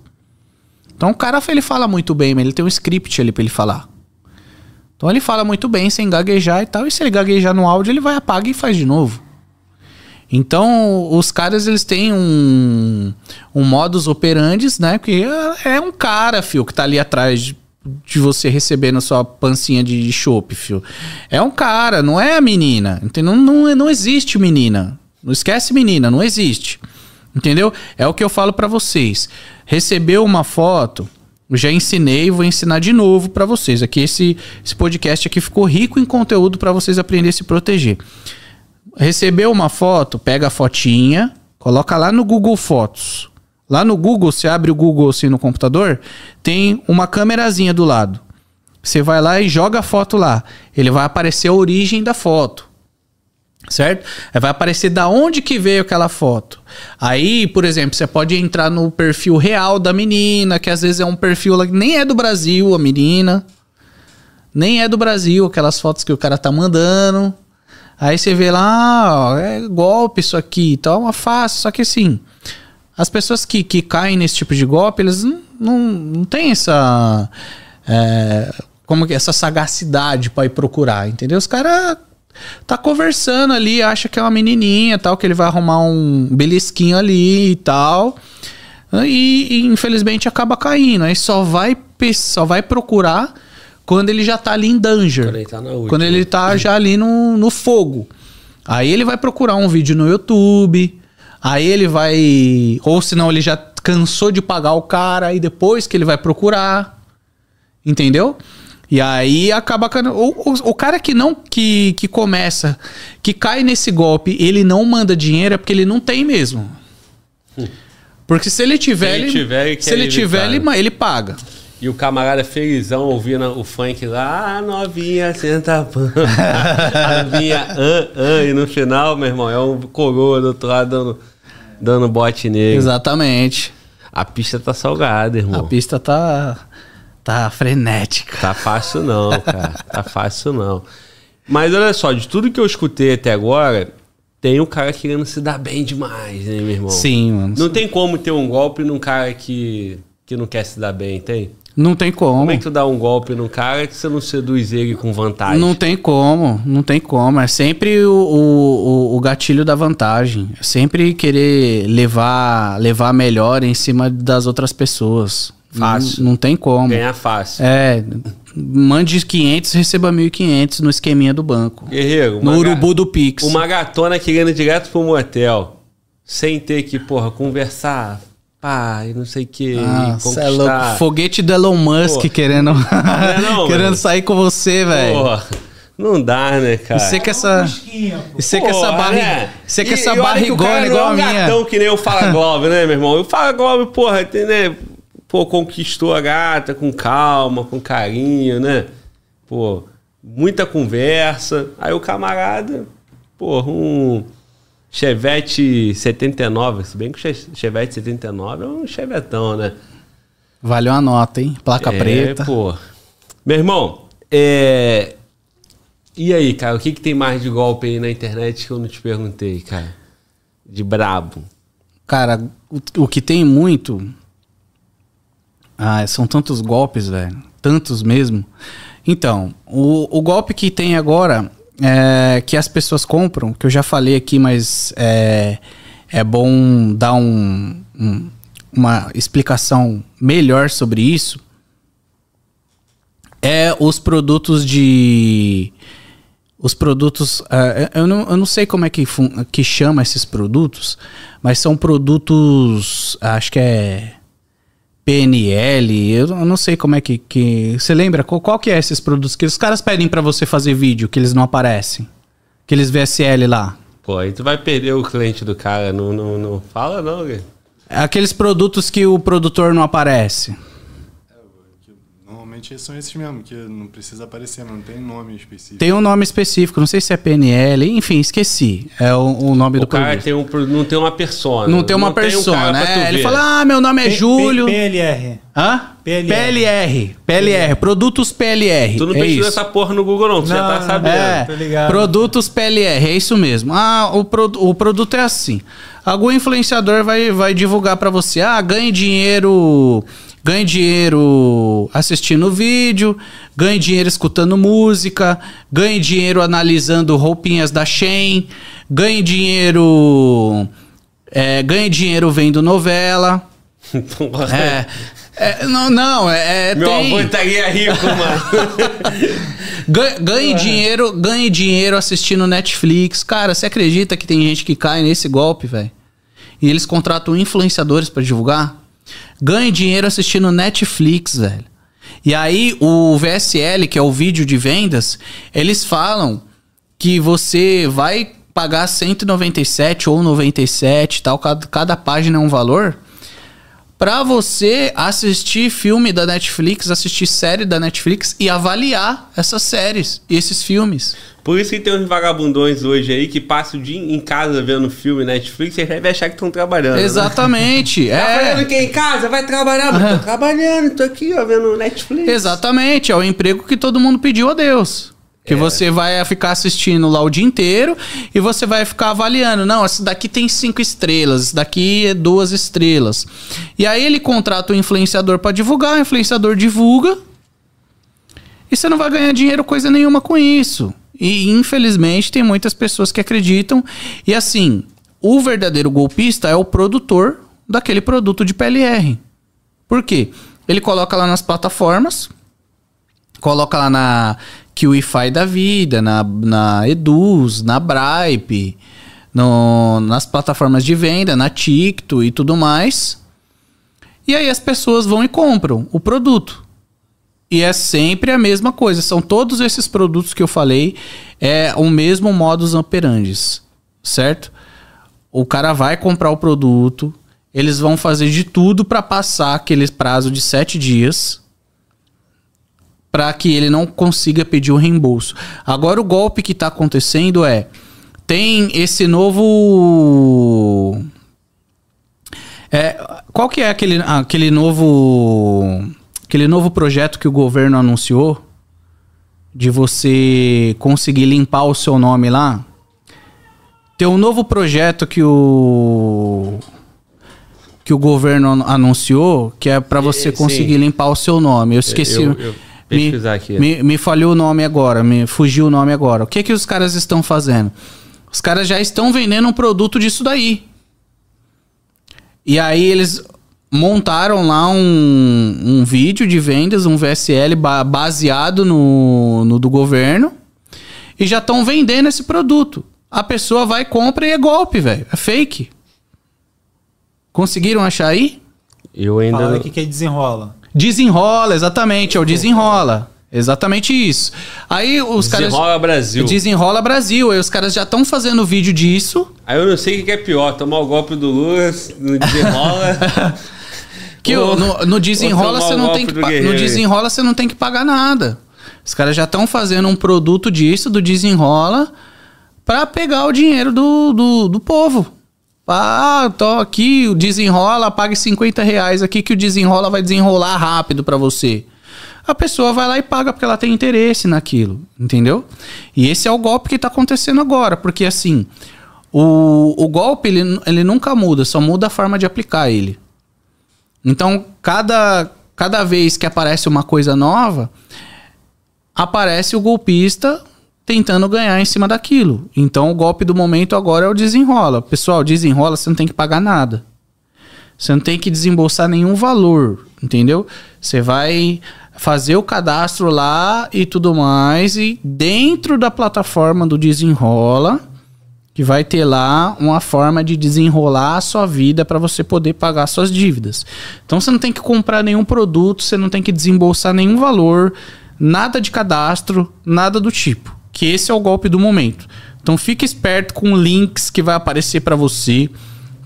Então o cara ele fala muito bem, mas ele tem um script ali pra ele falar. Então ele fala muito bem, sem gaguejar e tal. E se ele gaguejar no áudio, ele vai apaga e faz de novo. Então, os caras, eles têm um, um modus operandi, né? Que é, é um cara, fio, que tá ali atrás de, de você recebendo sua pancinha de, chopp, fio. É um cara, não é a menina. Entendeu? Não, não, não existe menina. Não esquece menina, não existe. Entendeu? É o que eu falo pra vocês. Recebeu uma foto, já ensinei vou ensinar de novo pra vocês. Aqui esse, esse podcast aqui ficou rico em conteúdo pra vocês aprenderem a se proteger. Recebeu uma foto, pega a fotinha, coloca lá no Google Fotos. Lá no Google, você abre o Google assim no computador, tem uma câmerazinha do lado. Você vai lá e joga a foto lá. Ele vai aparecer a origem da foto. Certo? Aí vai aparecer da onde que veio aquela foto. Aí, por exemplo, você pode entrar no perfil real da menina, que às vezes é um perfil que nem é do Brasil, a menina. Nem é do Brasil, aquelas fotos que o cara tá mandando. Aí você vê lá, ó, é golpe isso aqui, então é uma fácil, só que assim, as pessoas que, que caem nesse tipo de golpe, eles não, não, não têm essa. É, como que essa sagacidade para ir procurar, entendeu? Os caras tá conversando ali, acha que é uma menininha, tal, que ele vai arrumar um belisquinho ali e tal. E, e, infelizmente acaba caindo. Aí só vai só vai procurar quando ele já tá ali em danger. Quando ele tá, última. Quando ele tá já ali no, no fogo. Aí ele vai procurar um vídeo no YouTube. Aí ele vai. Ou senão ele já cansou de pagar o cara. E depois que ele vai procurar. Entendeu? E aí acaba. O, cara que não. Que, que começa. Que cai nesse golpe, ele não manda dinheiro é porque ele não tem mesmo. Porque se ele tiver. Se ele, tiver, se ele, tiver ele, ele paga. E o camarada felizão ouvindo o funk lá, ah, novinha, senta pan. *laughs* a novinha, ah, ah, e no final, meu irmão, é um coroa do outro lado dando, dando bote nele. Exatamente. A pista tá salgada, irmão. A pista tá. Tá frenética. Tá fácil não, cara. tá fácil não. Mas olha só, de tudo que eu escutei até agora, tem um cara querendo se dar bem demais, né, meu irmão? Sim, mano. Não tem como ter um golpe num cara que, que não quer se dar bem, tem? Não tem como. Como é que tu dá um golpe num cara que você não seduz ele com vantagem? Não tem como, não tem como. É sempre o, o, o gatilho da vantagem. É sempre querer levar, levar melhor em cima das outras pessoas. Fácil. Não, não tem como. Ganhar fácil. É. Mande 500, receba 1.500 no esqueminha do banco. Guerreiro. No urubu do Pix. Uma gatona querendo direto pro motel. Sem ter que, porra, conversar. Pá, e não sei o que. Ah, é louco. Foguete do Elon Musk Pô. querendo, é não, *laughs* querendo sair com você, velho. Não dá, né, cara? Você que essa. Você que essa barriga. Né? Você que essa barrigona igual a minha. Não é um gatão que nem o Fala *laughs* Globo, né, meu irmão? O Fala Globo, porra, tem, né? pô, conquistou a gata com calma, com carinho, né? Pô, muita conversa. Aí o camarada, pô, um Chevette 79, se bem que o Chevette 79 é um chevetão, né? Valeu a nota, hein? Placa é, preta. pô. Meu irmão, é... E aí, cara, o que, que tem mais de golpe aí na internet que eu não te perguntei, cara? De brabo. Cara, o, o que tem muito ah, são tantos golpes, velho. Tantos mesmo. Então, o, o golpe que tem agora, é, que as pessoas compram, que eu já falei aqui, mas é, é bom dar um, um, uma explicação melhor sobre isso. É os produtos de. Os produtos. Uh, eu, não, eu não sei como é que, que chama esses produtos, mas são produtos. Acho que é PNL, eu não sei como é que, que você lembra qual, qual que é esses produtos que os caras pedem para você fazer vídeo que eles não aparecem, aqueles VSL lá. Pô, aí tu vai perder o cliente do cara, não, não, não fala não, cara. Aqueles produtos que o produtor não aparece. Normalmente são esses mesmo, que não precisa aparecer, não tem nome específico. Tem um nome específico, não sei se é PNL, enfim, esqueci. É o, o nome o do cara tem um, não tem uma persona. Não tem uma não persona, tem um né? Ele fala, ah, meu nome é P Júlio. PLR. Hã? PLR. PLR. PLR. Produtos PLR. Tu não é pesquisa essa porra no Google, não. Tu não, já tá sabendo. É, Produtos PLR, é isso mesmo. Ah, o, pro, o produto é assim. Algum influenciador vai, vai divulgar para você. Ah, ganhe dinheiro ganhe dinheiro assistindo vídeo, ganhe dinheiro escutando música, ganhe dinheiro analisando roupinhas da Shein, ganhe dinheiro. É, ganhe dinheiro vendo novela. *laughs* é, é, não, não, é. é Meu tem... avô estaria rico, mano. *laughs* ganhe, ganhe dinheiro, ganhe dinheiro assistindo Netflix. Cara, você acredita que tem gente que cai nesse golpe, velho? E eles contratam influenciadores para divulgar? Ganhe dinheiro assistindo Netflix, velho. E aí o VSL, que é o vídeo de vendas, eles falam que você vai pagar 197 ou 97 tal, cada, cada página é um valor, pra você assistir filme da Netflix, assistir série da Netflix e avaliar essas séries e esses filmes. Por isso que tem uns vagabundões hoje aí que passam o dia em casa vendo filme Netflix e devem achar que estão trabalhando. né? Exatamente. *laughs* Tá fazendo é. o que em casa? Vai trabalhar? Mas tô trabalhando, tô aqui, ó, vendo Netflix. Exatamente, é o emprego que todo mundo pediu a Deus. Que você vai ficar assistindo lá o dia inteiro e você vai ficar avaliando. Não, esse daqui tem cinco estrelas, esse daqui é duas estrelas. E aí ele contrata o influenciador para divulgar, o influenciador divulga. E você não vai ganhar dinheiro coisa nenhuma com isso. E infelizmente tem muitas pessoas que acreditam. E assim, o verdadeiro golpista é o produtor daquele produto de PLR. Por quê? Ele coloca lá nas plataformas, coloca lá na QIFI da vida, na, na Eduz, na Bripe, no, nas plataformas de venda, na Ticto e tudo mais. E aí as pessoas vão e compram o produto. E é sempre a mesma coisa. São todos esses produtos que eu falei, é o mesmo modus operandi, certo? O cara vai comprar o produto, eles vão fazer de tudo para passar aquele prazo de sete dias para que ele não consiga pedir o reembolso. Agora o golpe que está acontecendo é tem esse novo é, qual que é aquele, aquele novo aquele novo projeto que o governo anunciou de você conseguir limpar o seu nome lá? Tem um novo projeto que o que o governo an- anunciou, que é para você sim. conseguir limpar o seu nome. Eu esqueci. eu- eu me, pesquisar aqui. Me, me falhou o nome agora, me fugiu o nome agora. O que que os caras estão fazendo? Os caras já estão vendendo um produto disso daí. E aí eles montaram lá um, um vídeo de vendas, um VSL ba- baseado no, no do governo e já estão vendendo esse produto. A pessoa vai, compra e é golpe, velho. É fake. Conseguiram achar aí? Eu ainda. Fala não- aqui que é desenrola. Desenrola, exatamente, é o desenrola. Exatamente isso. Aí os caras. Desenrola Brasil. Desenrola Brasil. Aí os caras já estão fazendo vídeo disso. Aí eu não sei o que é pior, tomar o golpe do Lula, no desenrola. *laughs* Que Ou- o- no, no desenrola você não tem que no desenrola você não tem que pagar nada. Os caras já estão fazendo um produto disso do desenrola pra pegar o dinheiro do, do, do povo. Ah, tô aqui, o desenrola, pague 50 reais aqui que o desenrola vai desenrolar rápido pra você. A pessoa vai lá e paga porque ela tem interesse naquilo, entendeu? E esse é o golpe que tá acontecendo agora, porque assim, o, o golpe ele, ele nunca muda, só muda a forma de aplicar ele. Então, cada, cada vez que aparece uma coisa nova, aparece o golpista tentando ganhar em cima daquilo. Então, o golpe do momento agora é o desenrola. Pessoal, desenrola, você não tem que pagar nada. Você não tem que desembolsar nenhum valor, entendeu? Você vai fazer o cadastro lá e tudo mais, e dentro da plataforma do Desenrola, que vai ter lá uma forma de desenrolar a sua vida para você poder pagar suas dívidas. Então você não tem que comprar nenhum produto, você não tem que desembolsar nenhum valor, nada de cadastro, nada do tipo. Que esse é o golpe do momento. Então fique esperto com links que vai aparecer para você,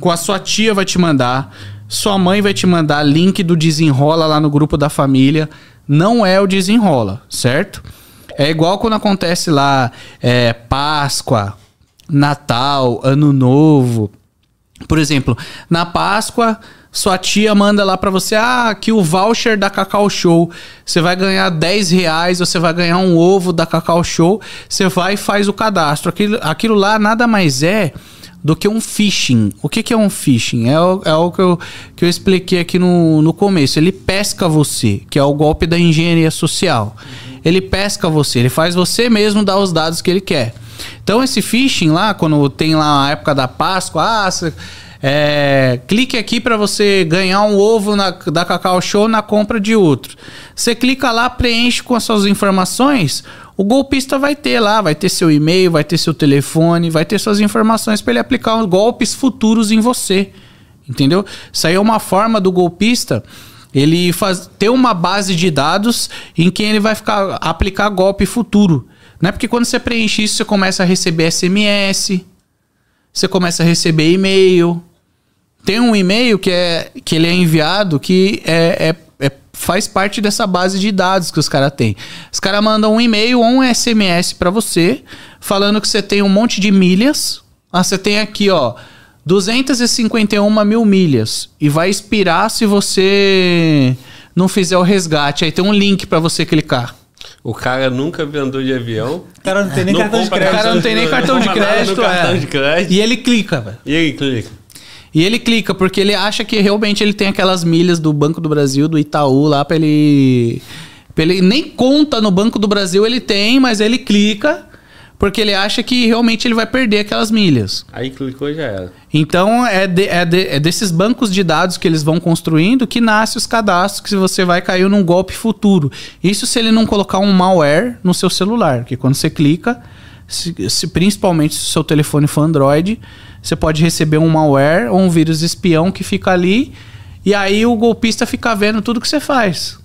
com a sua tia vai te mandar, sua mãe vai te mandar link do desenrola lá no grupo da família. Não é o desenrola, certo? É igual quando acontece lá é, Páscoa, Natal, Ano Novo. Por exemplo, na Páscoa, sua tia manda lá pra você, ah, aqui o voucher da Cacau Show. Você vai ganhar 10 reais, você vai ganhar um ovo da Cacau Show. Você vai e faz o cadastro. Aquilo, aquilo lá nada mais é do que um phishing. O que, que é um phishing? É o, é o que, eu, que eu expliquei aqui no, no começo. Ele pesca você, que é o golpe da engenharia social. Ele pesca você, ele faz você mesmo dar os dados que ele quer. Então esse phishing lá, quando tem lá a época da Páscoa, ah, cê- é, clique aqui para você ganhar um ovo na- da Cacau Show na compra de outro. Você clica lá, preenche com as suas informações, o golpista vai ter lá, vai ter seu e-mail, vai ter seu telefone, vai ter suas informações para ele aplicar os golpes futuros em você. Entendeu? Isso aí é uma forma do golpista ele faz, ter uma base de dados em quem ele vai ficar aplicar golpe futuro. Não é porque quando você preenche isso, você começa a receber SMS, você começa a receber e-mail, tem um e-mail que, é, que ele é enviado que é, é- é- faz parte dessa base de dados que os caras têm. Os caras mandam um e-mail ou um SMS pra você, falando que você tem um monte de milhas. Ah, você tem aqui, ó, 251 mil milhas. E vai expirar se você não fizer o resgate. Aí tem um link pra você clicar. O cara nunca vendeu de avião. O cara não tem nem cartão de crédito. O cara não tem nem cartão de crédito, cartão é. de crédito. E ele clica, velho. E aí, clica. E ele clica porque ele acha que realmente ele tem aquelas milhas do Banco do Brasil, do Itaú lá pra ele. pra ele nem conta no Banco do Brasil ele tem, mas ele clica porque ele acha que realmente ele vai perder aquelas milhas. Aí clicou e já era. Então é, de- é de- é desses bancos de dados que eles vão construindo que nasce os cadastros que você vai cair num golpe futuro. Isso se ele não colocar um malware no seu celular, que quando você clica, se, se- principalmente se o seu telefone for Android, você pode receber um malware ou um vírus espião que fica ali e aí o golpista fica vendo tudo que você faz.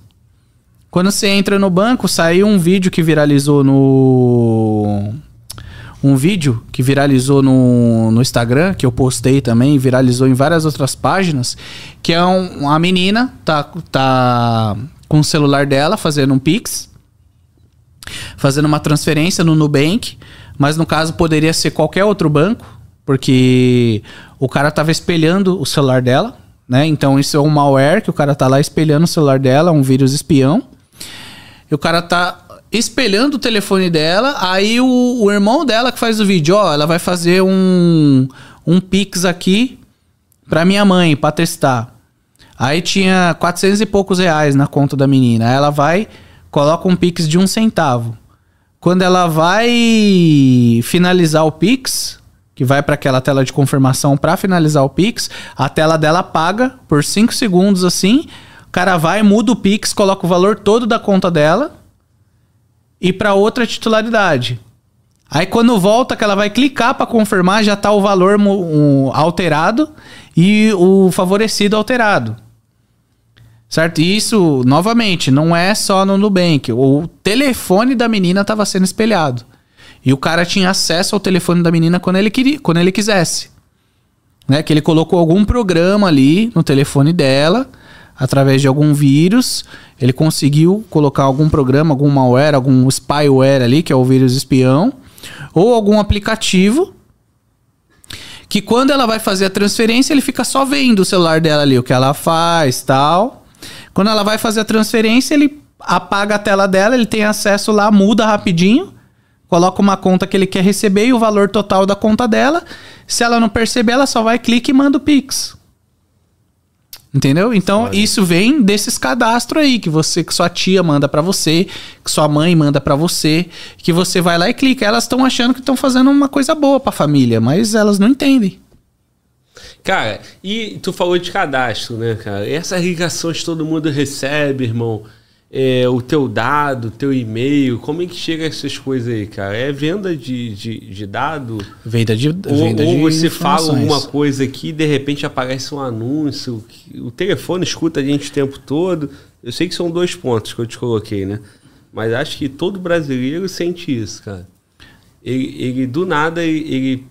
Quando você entra no banco, saiu um vídeo que viralizou no um vídeo que viralizou no, no Instagram, que eu postei também, viralizou em várias outras páginas, que é um, uma menina, tá, tá com o celular dela fazendo um Pix, fazendo uma transferência no Nubank, mas no caso poderia ser qualquer outro banco, porque o cara tava espelhando o celular dela, né? Então isso é um malware que o cara tá lá espelhando o celular dela, um vírus espião. E o cara tá espelhando o telefone dela. Aí o, o irmão dela que faz o vídeo, ó, ela vai fazer um, um Pix aqui pra minha mãe, pra testar. Aí tinha 400 e poucos reais na conta da menina. Aí ela vai, coloca um Pix de um centavo. Quando ela vai finalizar o Pix, que vai para aquela tela de confirmação para finalizar o Pix, a tela dela apaga por 5 segundos assim. O cara vai, muda o Pix, coloca o valor todo da conta dela e para outra titularidade. Aí quando volta que ela vai clicar para confirmar, já tá o valor alterado e o favorecido alterado. Certo? E isso, novamente, não é só no Nubank. O telefone da menina estava sendo espelhado. E o cara tinha acesso ao telefone da menina quando ele, queria, quando ele quisesse. Né? Que ele colocou algum programa ali no telefone dela, através de algum vírus. Ele conseguiu colocar algum programa, algum malware, algum spyware ali, que é o vírus espião. Ou algum aplicativo que quando ela vai fazer a transferência, ele fica só vendo o celular dela ali, o que ela faz, tal. Quando ela vai fazer a transferência, ele apaga a tela dela, ele tem acesso lá, muda rapidinho, coloca uma conta que ele quer receber e o valor total da conta dela. Se ela não perceber, ela só vai, clica e manda o Pix. Entendeu? Então, isso vem desses cadastros aí que você que sua tia manda pra você, que sua mãe manda pra você, que você vai lá e clica. Elas estão achando que estão fazendo uma coisa boa pra família, mas elas não entendem. Cara, e tu falou de cadastro, né, cara? Essas ligações todo mundo recebe, irmão. É, o teu dado, o teu e-mail, como é que chega essas coisas aí, cara? É venda de, de, de dado? Venda de Ou, venda ou você fala alguma coisa aqui e de repente aparece um anúncio. O telefone escuta a gente o tempo todo. Eu sei que são dois pontos que eu te coloquei, né? Mas acho que todo brasileiro sente isso, cara. Ele, ele, do nada, ele, ele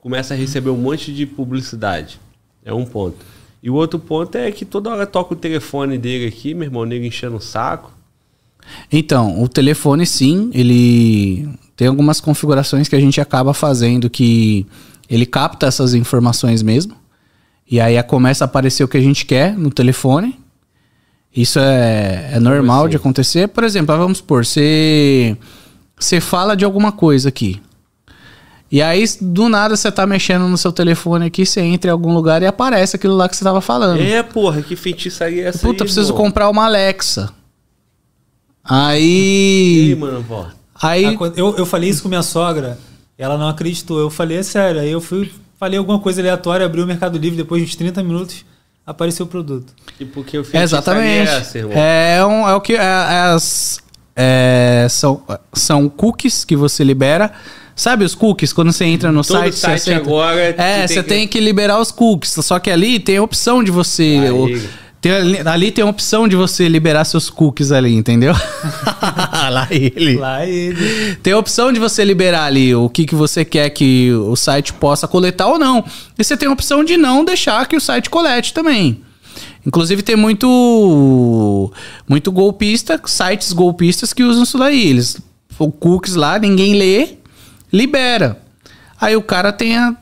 começa a receber um monte de publicidade. É um ponto. E o outro ponto é que toda hora toca o telefone dele aqui, meu irmão, nele enchendo o saco. Então, o telefone sim, ele tem algumas configurações que a gente acaba fazendo que ele capta essas informações mesmo. E aí começa a aparecer o que a gente quer no telefone. Isso é, é normal de acontecer. Por exemplo, vamos supor, você, você fala de alguma coisa aqui. E aí, do nada, você tá mexendo no seu telefone aqui, você entra em algum lugar e aparece aquilo lá que você tava falando. É, porra, que feitiçaria é essa Puta, aí, preciso comprar uma Alexa. E aí, Aí. mano, pô. Aí. Eu, eu falei isso com minha sogra, ela não acreditou. Eu falei, é sério. Aí eu fui, falei alguma coisa aleatória, abri o Mercado Livre, depois de uns 30 minutos, apareceu o produto. E porque o É, feitiçaria exatamente. é essa? É, um- é o que. É, é as, é, são, são cookies que você libera. Sabe os cookies? Quando você entra no Todo site, você site aceita? agora, É, você tem tem que liberar os cookies. Só que ali tem a opção de você Tem ali, ali tem a opção de você liberar seus cookies ali, entendeu? *laughs* Lá ele. Lá ele. Tem a opção de você liberar ali o que, que você quer que o site possa coletar ou não. E você tem a opção de não deixar que o site colete também. Inclusive tem muito muito golpista, sites golpistas que usam isso daí. Eles o cookies lá, ninguém lê, libera. Aí o cara tem, a,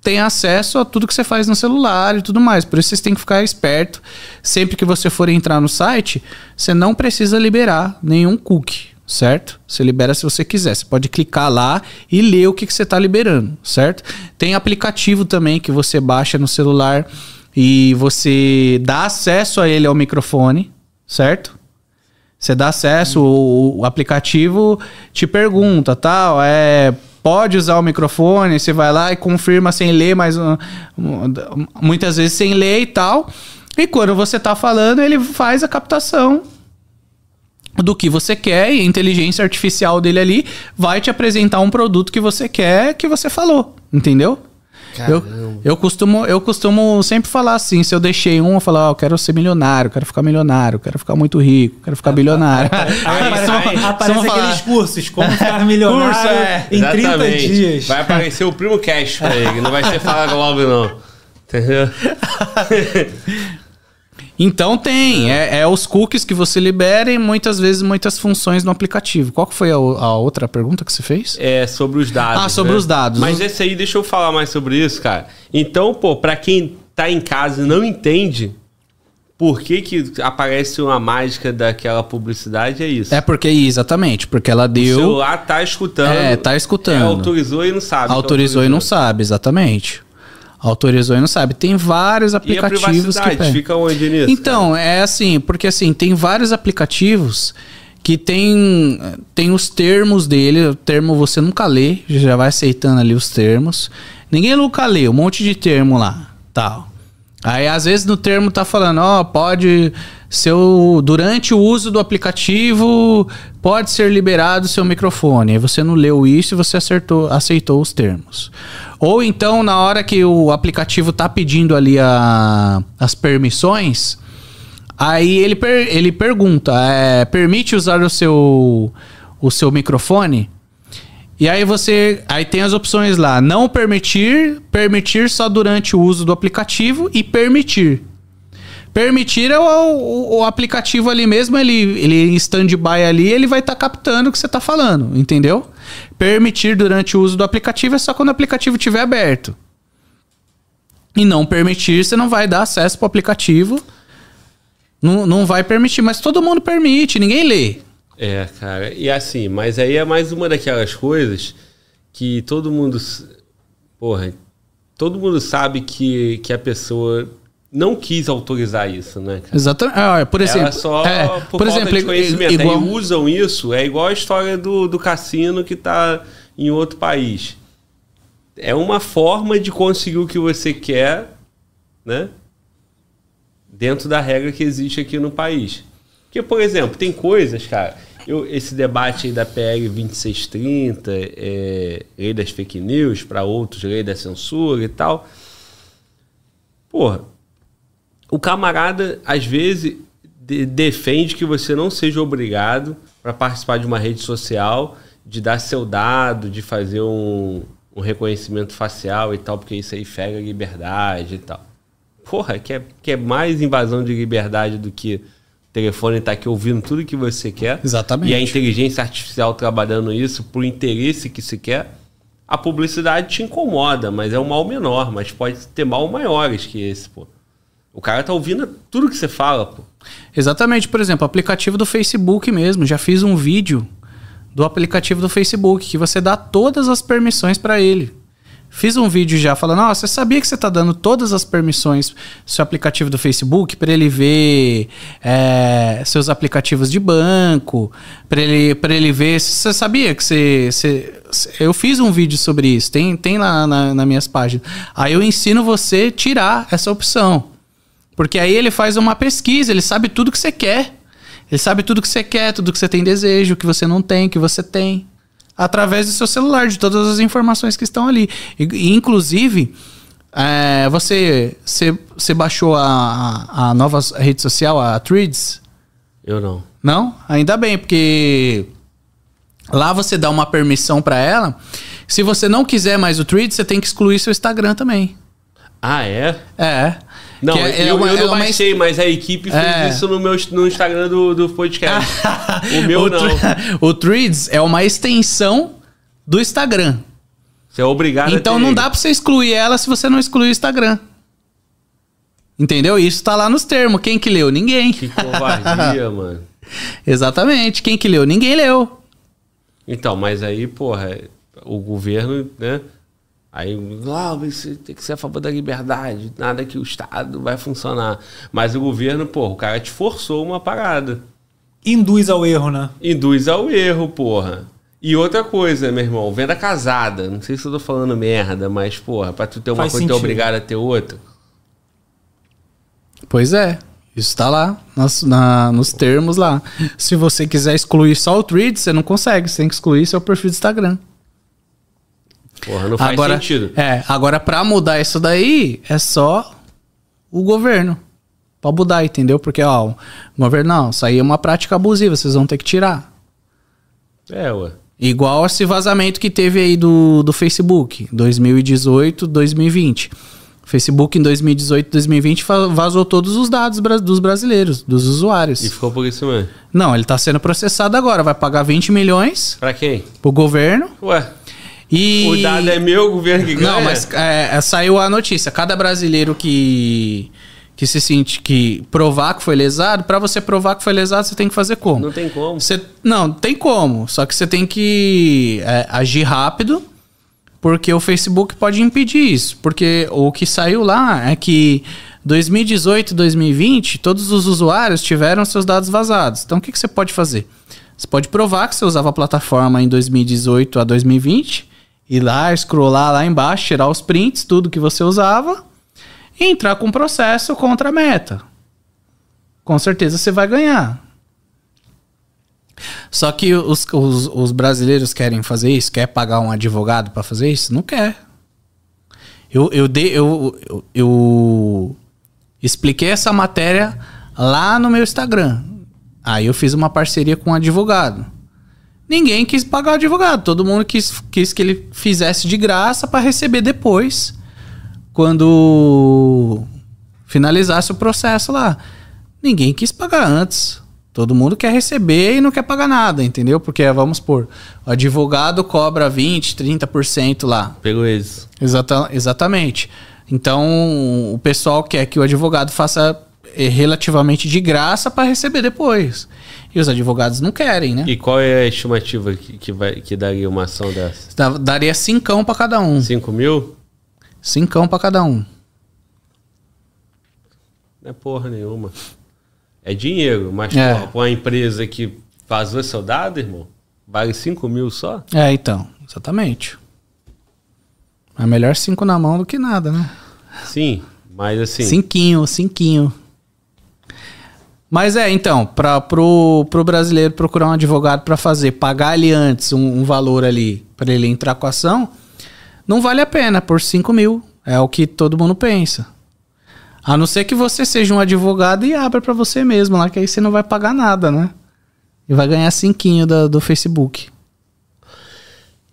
tem acesso a tudo que você faz no celular e tudo mais. Por isso vocês têm que ficar esperto. Sempre que você for entrar no site, você não precisa liberar nenhum cookie, certo? Você libera se você quiser. Você pode clicar lá e ler o que, que você está liberando, certo? Tem aplicativo também que você baixa no celular e você dá acesso a ele ao microfone, certo? Você dá acesso, o, o aplicativo te pergunta, tal, é pode usar o microfone, você vai lá e confirma sem ler, mas muitas vezes sem ler e tal. E quando você tá falando, ele faz a captação do que você quer e a inteligência artificial dele ali vai te apresentar um produto que você quer que você falou, entendeu? Eu, eu, costumo, eu costumo sempre falar assim: se eu deixei um, eu falo, ó, eu quero ser milionário, quero ficar milionário, quero ficar muito rico, quero ficar bilionário. *laughs* Aí aparece, aqueles cursos, como *laughs* ficar milionário Curso, é. em Exatamente. 30 dias. Vai aparecer o primo cash pra ele, não vai ser Fala Globo, não. Entendeu? *laughs* Então tem, é. é, os cookies que você libera e muitas vezes muitas funções no aplicativo. Qual que foi a, a outra pergunta que você fez? É sobre os dados. Ah, sobre né? os dados. Mas esse aí, deixa eu falar mais sobre isso, cara. Então, pô, pra quem tá em casa e não entende por que, que aparece uma mágica daquela publicidade, é isso. É porque, exatamente, porque ela deu... O celular tá escutando. É, tá escutando. É, autorizou e não sabe. Autorizou, autorizou e não sabe, exatamente. Autorizou e não sabe. Tem vários aplicativos e a que fica onde nisso? Então, cara? é assim, porque assim, tem vários aplicativos que tem, tem os termos dele, o termo você nunca lê, já vai aceitando ali os termos. Ninguém nunca lê, um monte de termo lá, tal. Aí às vezes no termo tá falando, ó, oh, pode seu durante o uso do aplicativo pode ser liberado seu microfone. Aí você não leu isso e você acertou, aceitou os termos. Ou então na hora que o aplicativo tá pedindo ali a, as permissões, aí ele, per, ele pergunta, é, permite usar o seu o seu microfone? E aí você. Aí tem as opções lá: não permitir, permitir só durante o uso do aplicativo e permitir. Permitir é o, o, o aplicativo ali mesmo, ele, ele em stand-by ali, ele vai estar tá captando o que você está falando, entendeu? Permitir durante o uso do aplicativo é só quando o aplicativo estiver aberto. E não permitir, você não vai dar acesso para o aplicativo. Não, não vai permitir, mas todo mundo permite, ninguém lê. É, cara. E assim, mas aí é mais uma daquelas coisas que todo mundo. Porra, todo mundo sabe que, que a pessoa não quis autorizar isso, né? Cara? Exatamente. Ah, por exemplo, Ela só é, por, por exemplo, de conhecimento. Igual... Aí usam isso, é igual a história do, do cassino que está em outro país. É uma forma de conseguir o que você quer, né? Dentro da regra que existe aqui no país. Porque, por exemplo, tem coisas, cara. Eu, esse debate aí da PL 2630, é, lei das fake news, para outros, lei da censura e tal. Porra, o camarada, às vezes, de, defende que você não seja obrigado para participar de uma rede social, de dar seu dado, de fazer um, um reconhecimento facial e tal, porque isso aí fega a liberdade e tal. Porra, que é, que é mais invasão de liberdade do que telefone está aqui ouvindo tudo que você quer. Exatamente. E a inteligência artificial trabalhando isso por interesse que se quer. A publicidade te incomoda, mas é um mal menor, mas pode ter mal maiores que esse, pô. O cara tá ouvindo tudo que você fala, pô. Exatamente, por exemplo, aplicativo do Facebook mesmo. Já fiz um vídeo do aplicativo do Facebook que você dá todas as permissões para ele. Fiz um vídeo já falando, ó, você sabia que você está dando todas as permissões seu aplicativo do Facebook para ele ver é, seus aplicativos de banco, para ele, para ele ver. Você sabia que você, você, Eu fiz um vídeo sobre isso, tem, tem lá na, nas minhas páginas. Aí eu ensino você tirar essa opção. Porque aí ele faz uma pesquisa, ele sabe tudo que você quer. Ele sabe tudo que você quer, tudo que você tem desejo, que você não tem, que você tem através do seu celular, de todas as informações que estão ali. E, inclusive, É, você, você, você baixou a, a nova rede social, a Threads? Eu não. Não? Ainda bem, porque lá você dá uma permissão pra ela. Se você não quiser mais o Threads, você tem que excluir seu Instagram também. Ah, é? É. Não, é- é eu, uma- eu é não uma baixei, mas a equipe fez É. isso no, meu, no Instagram do, do podcast. *laughs* o meu o não. *laughs* O Threads é uma extensão do Instagram. Você é obrigado a Então não ele. dá pra você excluir ela se você não excluir o Instagram. Entendeu? Isso tá lá nos termos. Quem que leu? Ninguém. Que covardia, *laughs* mano. Exatamente. Quem que leu? Ninguém leu. Então, mas aí, porra, o governo, né? Aí, ah, você tem que ser a favor da liberdade, nada que o Estado vai funcionar. Mas o governo, porra, o cara te forçou uma parada. Induz ao erro, né? Induz ao erro, porra. E outra coisa, meu irmão, venda casada. Não sei se eu tô falando merda, mas, porra, pra tu ter uma Faz coisa, tu é obrigado a ter outra. Pois é. Isso tá lá nas- na- nos termos lá. Se você quiser excluir só o Threads, você não consegue. Você tem que excluir seu perfil do Instagram. Porra, não faz agora, sentido. É, agora pra mudar isso daí, é só o governo. Pra mudar, entendeu? Porque, ó, o governo, não, isso aí é uma prática abusiva, vocês vão ter que tirar. É, ué. Igual esse vazamento que teve aí do, do Facebook, 2018, 2020. O Facebook em 2018, 2020 fa- vazou todos os dados dos brasileiros, dos usuários. E ficou por isso mesmo. Não, ele tá sendo processado agora, vai pagar 20 milhões Pra quem? pro governo Ué, e... o dado é meu, o governo que ganha. Não, mas é, é, saiu a notícia. Cada brasileiro que que se sente que provar que foi lesado, pra você provar que foi lesado, você tem que fazer como? Não tem como. Você, não, tem como. Só que você tem que é, agir rápido, porque o Facebook pode impedir isso. Porque o que saiu lá é que 2018 2020, todos os usuários tiveram seus dados vazados. Então o que, que você pode fazer? Você pode provar que você usava a plataforma em 2018 a 2020, ir lá, scrollar lá embaixo, tirar os prints, tudo que você usava, e entrar com processo contra a meta. Com certeza você vai ganhar. Só que os, os, os brasileiros querem fazer isso? Quer pagar um advogado para fazer isso? Não quer. Eu, eu, dei, eu, eu, eu expliquei essa matéria lá no meu Instagram. Aí eu fiz uma parceria com um advogado. Ninguém quis pagar o advogado. Todo mundo quis, quis que ele fizesse de graça para receber depois, quando finalizasse o processo lá. Ninguém quis pagar antes. Todo mundo quer receber e não quer pagar nada, entendeu? Porque, vamos supor, o advogado cobra 20, 30% lá. Pegou isso. Exata, exatamente. Então, o pessoal quer que o advogado faça eh, relativamente de graça para receber depois. E os advogados não querem, né? E qual é a estimativa que, que, vai, que daria uma ação dessa? Daria cincão para cada um. 5 mil? Cincão para cada um. Não é porra nenhuma. É dinheiro, mas É. porra, pra uma empresa que vazou seu dado, irmão, vale 5 mil só? É, então, exatamente. É melhor cinco na mão do que nada, né? Sim, mas assim. Cinquinho, cinquinho. Mas é, então, para pro, pro brasileiro procurar um advogado para fazer, pagar ali antes um, um valor ali para ele entrar com a ação, não vale a pena por 5 mil. É o que todo mundo pensa. A não ser que você seja um advogado e abra para você mesmo lá, que aí você não vai pagar nada, né? E vai ganhar cinquinho da- do Facebook.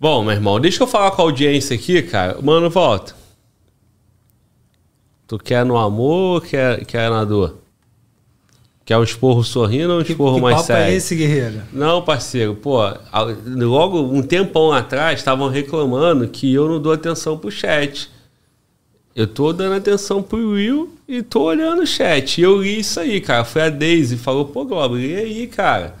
Bom, meu irmão, deixa eu falar com a audiência aqui, cara. Mano, volta. Tu quer no amor ou quer, quer na dor? Quer um esporro sorrindo ou um esporro que mais papo sério? é esse, guerreiro? Não, parceiro, pô, logo um tempão atrás estavam reclamando que eu não dou atenção pro chat. Eu tô dando atenção pro Will e tô olhando o chat. E eu li isso aí, cara. Foi a Daisy, falou, pô, Globo, lê aí, cara.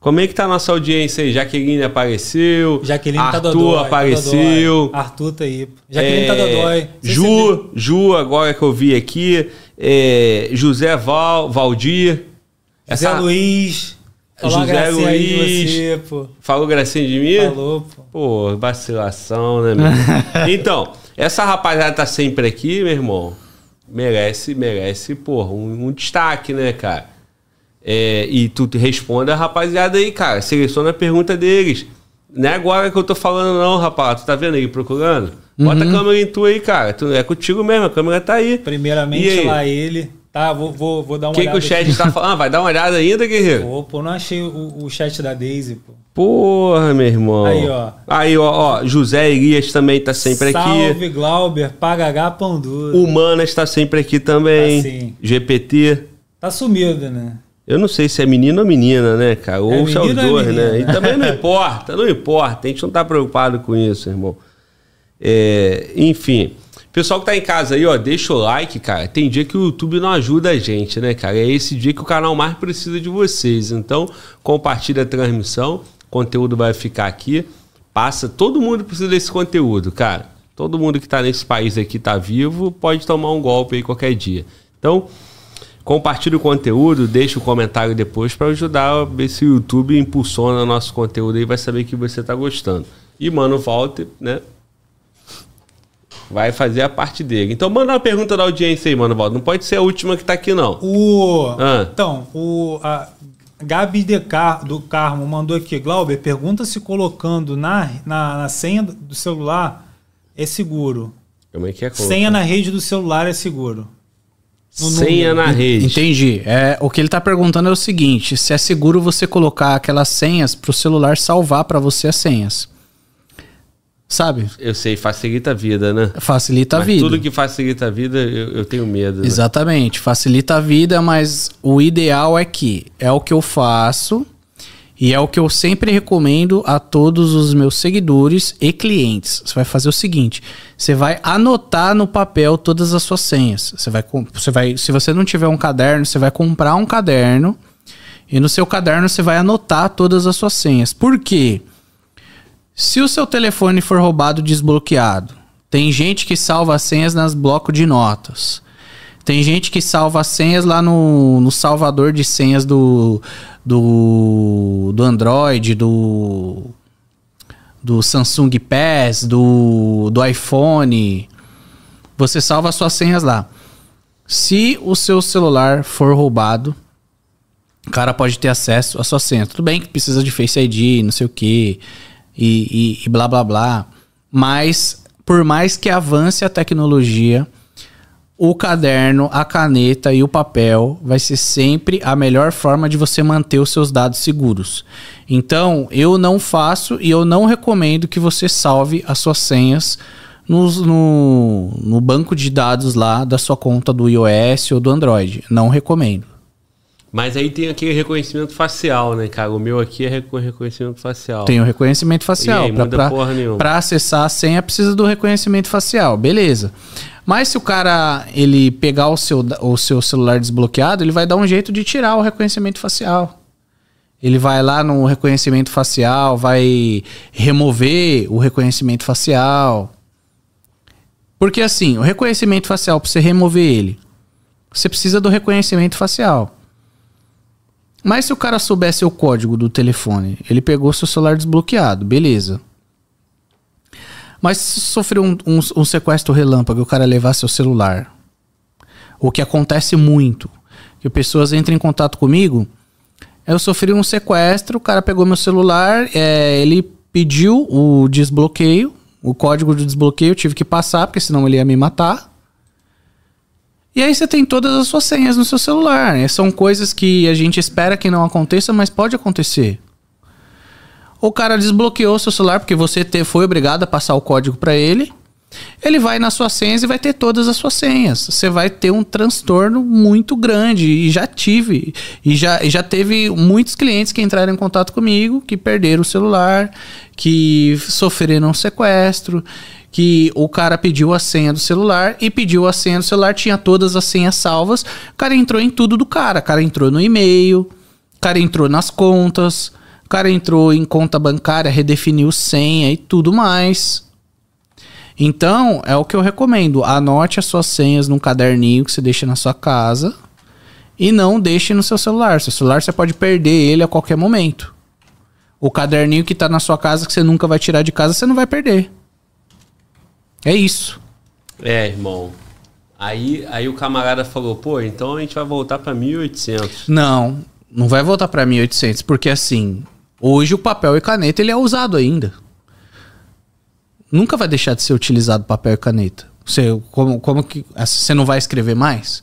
Como é que tá a nossa audiência aí? Jaqueline apareceu. Jaqueline tá Arthur dodói. tá apareceu. dodói. Arthur tá aí. Jaqueline tá É, dodói. Você Ju, Ju, agora que eu vi aqui. É, José Val, Valdir. José Luiz. Falou José Luiz. você, pô. Falou gracinha de mim? Falou, pô. Pô, vacilação, né, meu? *laughs* então, essa rapaziada tá sempre aqui, meu irmão. Merece, merece, porra, um, um destaque, né, cara? É, e tu responde a rapaziada aí, cara. Seleciona a pergunta deles. Não é agora que eu tô falando, não, rapaz. Tu tá vendo aí procurando? Bota Uhum. a câmera em tu aí, cara. Tu, é contigo mesmo, a câmera tá aí. Primeiramente aí? lá ele. Tá, vou, vou, vou dar O uma que, que olhada. o chat aqui. tá falando? *laughs* Ah, vai dar uma olhada ainda, guerreiro? Pô, pô, não achei o, o chat da Daisy, pô. Porra, meu irmão. Aí, ó. Aí, ó, ó. José Elias também tá sempre aqui. Salve, Glauber, Pagagá Pão Duro. Humanas tá sempre aqui também. Tá sim. GPT. Tá sumido, né? Eu não sei se é menino ou menina, né, cara? Ou se é os é dois, né? E também não importa, não importa. A gente não tá preocupado com isso, irmão. É, enfim. Pessoal que tá em casa aí, ó, deixa o like, cara. Tem dia que o YouTube não ajuda a gente, né, cara? É esse dia que o canal mais precisa de vocês. Então, compartilha a transmissão. O conteúdo vai ficar aqui. Passa. Todo mundo precisa desse conteúdo, cara. Todo mundo que tá nesse país aqui tá vivo, pode tomar um golpe aí qualquer dia. Então, compartilha o conteúdo, deixa o comentário depois para ajudar a ver se o YouTube impulsiona nosso conteúdo aí, vai saber que você tá gostando. E Mano Walter, né? Vai fazer a parte dele. Então manda uma pergunta da audiência aí, Mano Walter. Não pode ser a última que tá aqui, não. O. Ah. Então, o. A Gabi de Car, do Carmo mandou aqui, Glauber, pergunta se colocando na, na, na senha do celular é seguro. Como é que é? Senha na rede do celular é seguro. No Senha na rede. Entendi. É, o que ele tá perguntando é o seguinte: se é seguro você colocar aquelas senhas pro celular salvar pra você as senhas. Sabe? Eu sei, facilita a vida, né? Facilita a Mas vida. tudo que facilita a vida, eu, eu tenho medo. né? Exatamente, facilita a vida, mas o ideal é que é o que eu faço e é o que eu sempre recomendo a todos os meus seguidores e clientes. Você vai fazer o seguinte: você vai anotar no papel todas as suas senhas. Você vai, você vai, se você não tiver um caderno, você vai comprar um caderno e no seu caderno você vai anotar todas as suas senhas. Por quê? Se o seu telefone for roubado desbloqueado, tem gente que salva as senhas nas blocos de notas. Tem gente que salva as senhas lá no, no salvador de senhas do, do, do Android, do, do Samsung Pass, do, do iPhone. Você salva as suas senhas lá. Se o seu celular for roubado, o cara pode ter acesso à sua senha. Tudo bem que precisa de Face ID, não sei o que, e, e- e blá blá blá. Mas, por mais que avance a tecnologia, o caderno, a caneta e o papel vai ser sempre a melhor forma de você manter os seus dados seguros. Então, eu não faço e eu não recomendo que você salve as suas senhas nos- no, no banco de dados lá da sua conta do iOS ou do Android. Não recomendo. Mas aí tem aquele reconhecimento facial, né, cara? O meu aqui é recon- reconhecimento facial. Tem o reconhecimento facial. E aí, Pra- pra-. Pra acessar a senha precisa do reconhecimento facial, beleza. Mas se o cara ele pegar o seu, o seu celular desbloqueado, ele vai dar um jeito de tirar o reconhecimento facial. Ele vai lá no reconhecimento facial, vai remover o reconhecimento facial. Porque assim, o reconhecimento facial, para você remover ele, você precisa do reconhecimento facial. Mas se o cara soubesse o código do telefone, ele pegou seu celular desbloqueado, beleza. Mas se sofreu um, um- um sequestro relâmpago e o cara levar seu celular, o que acontece muito, que pessoas entram em contato comigo, eu sofri um sequestro, o cara pegou meu celular, é, ele pediu o desbloqueio, o código de desbloqueio, eu tive que passar, porque senão ele ia me matar. E aí você tem todas as suas senhas no seu celular. né? São coisas que a gente espera que não aconteça, mas pode acontecer. O cara desbloqueou seu celular porque você te- foi obrigado a passar o código para ele. Ele vai nas suas senhas e vai ter todas as suas senhas. Você vai ter um transtorno muito grande. E já tive. E já, e já teve muitos clientes que entraram em contato comigo, que perderam o celular, que sofreram um sequestro, que o cara pediu a senha do celular e pediu a senha do celular, tinha todas as senhas salvas. O cara entrou em tudo do cara. O cara entrou no e-mail, o cara entrou nas contas, o cara entrou em conta bancária, redefiniu senha e tudo mais. Então, é o que eu recomendo. Anote as suas senhas num caderninho que você deixa na sua casa e não deixe no seu celular. Seu celular você pode perder ele a qualquer momento. O caderninho que tá na sua casa que você nunca vai tirar de casa, você não vai perder. É isso. É, irmão. Aí, aí o camarada falou, pô, então a gente vai voltar pra 1800. Não, não vai voltar para 1800, porque assim, hoje o papel e caneta ele é usado ainda. nunca vai deixar de ser utilizado papel e caneta. Você, como, como que você não vai escrever mais?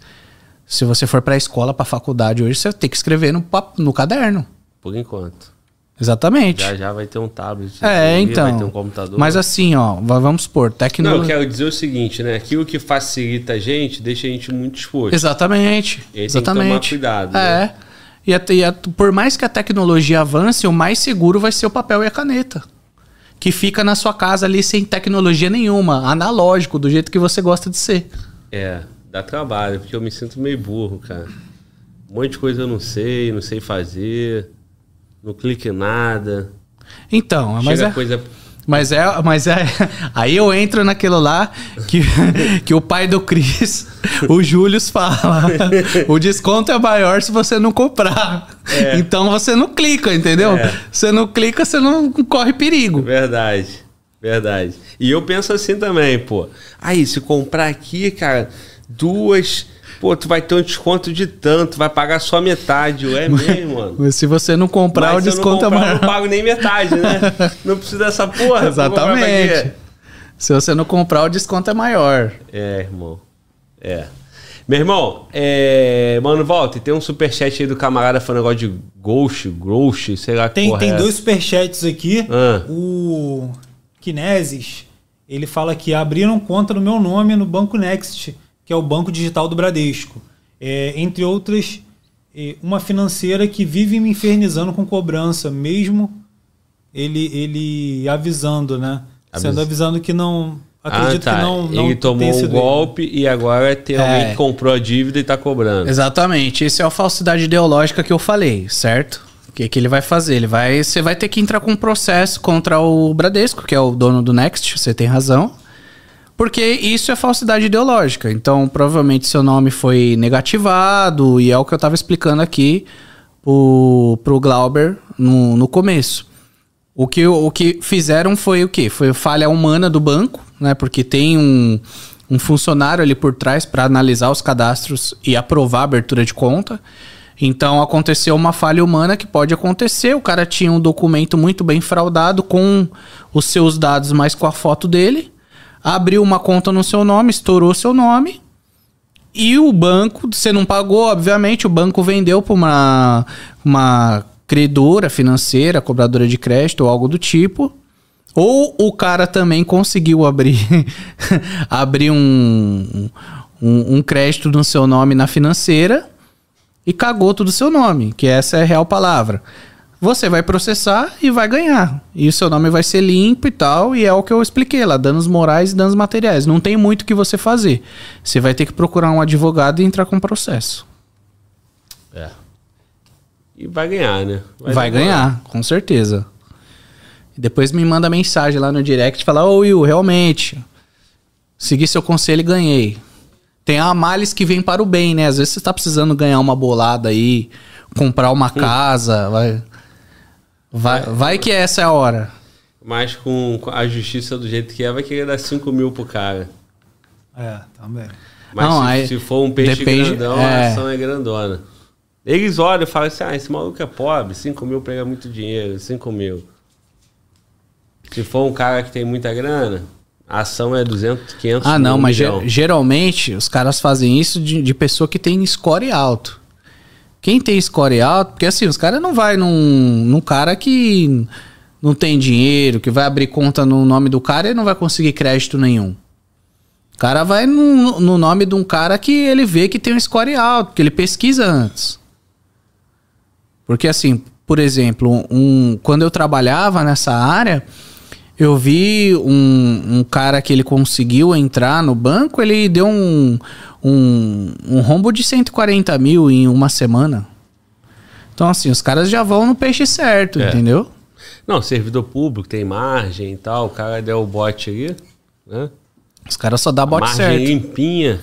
Se você for para a escola, para a faculdade hoje, você tem que escrever no, no caderno. Por enquanto. Exatamente. Já já vai ter um tablet. É, então. Vai ter um computador. Mas assim, ó, va- vamos supor, Não, eu tecnologia. quero dizer o seguinte, né? Aquilo que facilita a gente, deixa a gente muito exposto. Exatamente. E aí tem que exatamente. tomar cuidado, É. né? E, até- e a- por mais que a tecnologia avance, o mais seguro vai ser o papel e a caneta. Que fica na sua casa ali sem tecnologia nenhuma, analógico, do jeito que você gosta de ser. É, dá trabalho, porque eu me sinto meio burro, cara. Um monte de coisa eu não sei, não sei fazer, não clique em nada. Então, mas Chega é, coisa. Mas é, mas é, *laughs* aí eu entro naquilo lá que, *laughs* que o pai do Cris, *laughs* o Júlio fala, o desconto é maior se você não comprar. Então você não clica, entendeu? É. Você não clica, você não corre perigo. Verdade, verdade. E eu penso assim também, pô. Aí, se comprar aqui, cara, duas. Pô, tu vai ter um desconto de tanto, vai pagar só metade. É mesmo, mano. Mas se você não comprar, Mas o eu desconto comprar, é eu maior. não pago nem metade, né? *laughs* Não precisa dessa porra. quê? Exatamente. Se você não comprar, o desconto é maior. É, irmão. É. Meu irmão, é... mano, volta. Tem um superchat aí do camarada falando negócio de Ghost, Ghost, sei lá que Tem, porra tem é dois superchats aqui. Ah. O Kinesis, ele fala que abriram conta no meu nome no Banco Next, que é o banco digital do Bradesco. É, entre outras, é, uma financeira que vive me infernizando com cobrança, mesmo ele, ele avisando, né? Sendo Avisa- avisando que não. Acredito ah, tá. que não, não Ele tomou um sido ele. golpe e agora tem alguém É. que comprou a dívida e tá cobrando. Exatamente. Esse é a falsidade ideológica que eu falei, certo? O que, que ele vai fazer? Ele vai, você vai ter que entrar com um processo contra o Bradesco, que é o dono do Next, você tem razão. Porque isso é falsidade ideológica. Então, provavelmente seu nome foi negativado, e é o que eu estava explicando aqui pro, pro Glauber no, no começo. O que, o que fizeram foi o quê? Foi falha humana do banco, né? Porque tem um, um funcionário ali por trás para analisar os cadastros e aprovar a abertura de conta. Então aconteceu uma falha humana que pode acontecer. O cara tinha um documento muito bem fraudado com os seus dados, mas com a foto dele. Abriu uma conta no seu nome, estourou seu nome. E o banco, você não pagou, obviamente, o banco vendeu para uma, uma credora financeira, cobradora de crédito ou algo do tipo. Ou o cara também conseguiu abrir, *laughs* abrir um, um, um crédito no seu nome na financeira e cagou tudo seu nome, que essa é a real palavra. Você vai processar e vai ganhar. E o seu nome vai ser limpo e tal, e é o que eu expliquei lá, danos morais e danos materiais. Não tem muito o que você fazer. Você vai ter que procurar um advogado e entrar com processo. É. E vai ganhar, né? Vai, demorar. ganhar, com certeza. E depois me manda mensagem lá no direct e fala, ô Will, realmente, segui seu conselho e ganhei. Tem a males que vem para o bem, né? Às vezes você tá precisando ganhar uma bolada aí, comprar uma casa, vai... Vai, vai que essa é a hora. Mas com a justiça do jeito que é, vai querer dar 5 mil pro cara. É, também. Mas Não, se, aí se for um peixe depende- grandão, é. a ação é grandona. Eles olham e falam assim: ah, esse maluco é pobre, 5 mil pega muito dinheiro, 5 mil. Se for um cara que tem muita grana, a ação é 200, 500 Ah, não, mas geralmente os caras fazem isso de, de pessoa que tem score alto. Quem tem score alto, porque assim, os caras não vai num, num cara que não tem dinheiro, que vai abrir conta no nome do cara e não vai conseguir crédito nenhum. O cara vai no, no nome de um cara que ele vê que tem um score alto, que ele pesquisa antes. Porque assim, por exemplo, um, quando eu trabalhava nessa área, eu vi um, um cara que ele conseguiu entrar no banco, ele deu um, um, um rombo de 140 mil em uma semana. Então, assim, os caras já vão no peixe certo, É. entendeu? Não, servidor público tem margem e tal, o cara deu o bote ali, né? Os caras só dá bote margem certo. limpinha.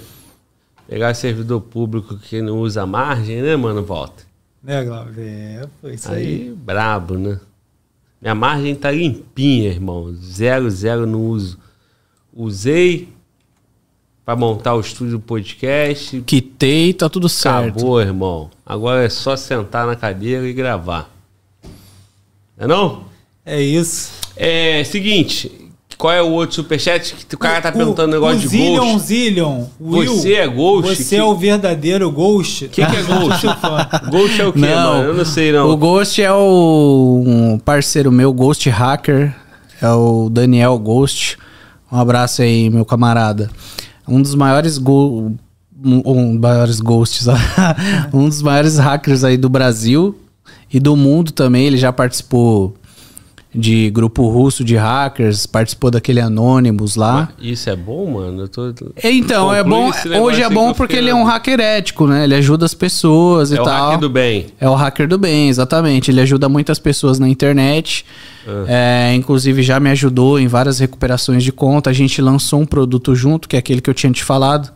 Pegar servidor público que não usa margem, né, mano? Volta. Né, Glauber? É, foi isso aí. Aí, brabo, né? Minha margem tá limpinha, irmão. Zero, zero no uso. Usei pra montar o estúdio do podcast. Quitei, tá tudo certo. Acabou, irmão. Agora é só sentar na cadeira e gravar. Não é não? É isso. É seguinte, Qual é o outro superchat que o cara tá O- perguntando o negócio de Zillion, ghost? Zillion, Will, Você é ghost? Você Que- é o verdadeiro ghost. O que, que é *laughs* ghost? ghost é o quê, mano? Eu não sei, não. O Ghost é o um parceiro meu, Ghost Hacker. É o Daniel Ghost. Um abraço aí, meu camarada. Um dos maiores go um, um dos maiores ghosts, *laughs* um dos maiores hackers aí do Brasil e do mundo também. Ele já participou de grupo russo de hackers, participou daquele Anonymous lá. Isso é bom, mano? Tô... Então, é bom. Hoje é bom porque ele é um hacker ético, né? Ele ajuda as pessoas e É o tal. hacker do bem. É o hacker do bem, exatamente. Ele ajuda muitas pessoas na internet. É, inclusive já me ajudou em várias recuperações de conta. A gente lançou um produto junto, que é aquele que eu tinha te falado,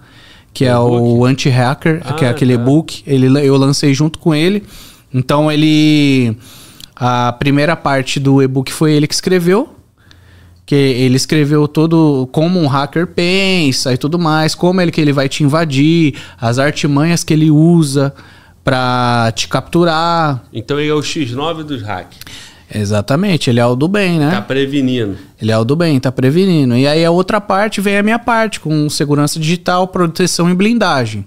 que é o Anti-Hacker, que é Ah, aquele tá. e-book. Ele, eu lancei junto com ele. Então ele. A primeira parte do e-book foi ele que escreveu. Que ele escreveu todo como um hacker pensa e tudo mais, como ele que ele vai te invadir, as artimanhas que ele usa pra te capturar. Então ele é o X9 dos hacks. Exatamente, ele é o do bem, né? Tá prevenindo. Ele é o do bem, tá prevenindo. E aí a outra parte vem a minha parte, com segurança digital, proteção e blindagem.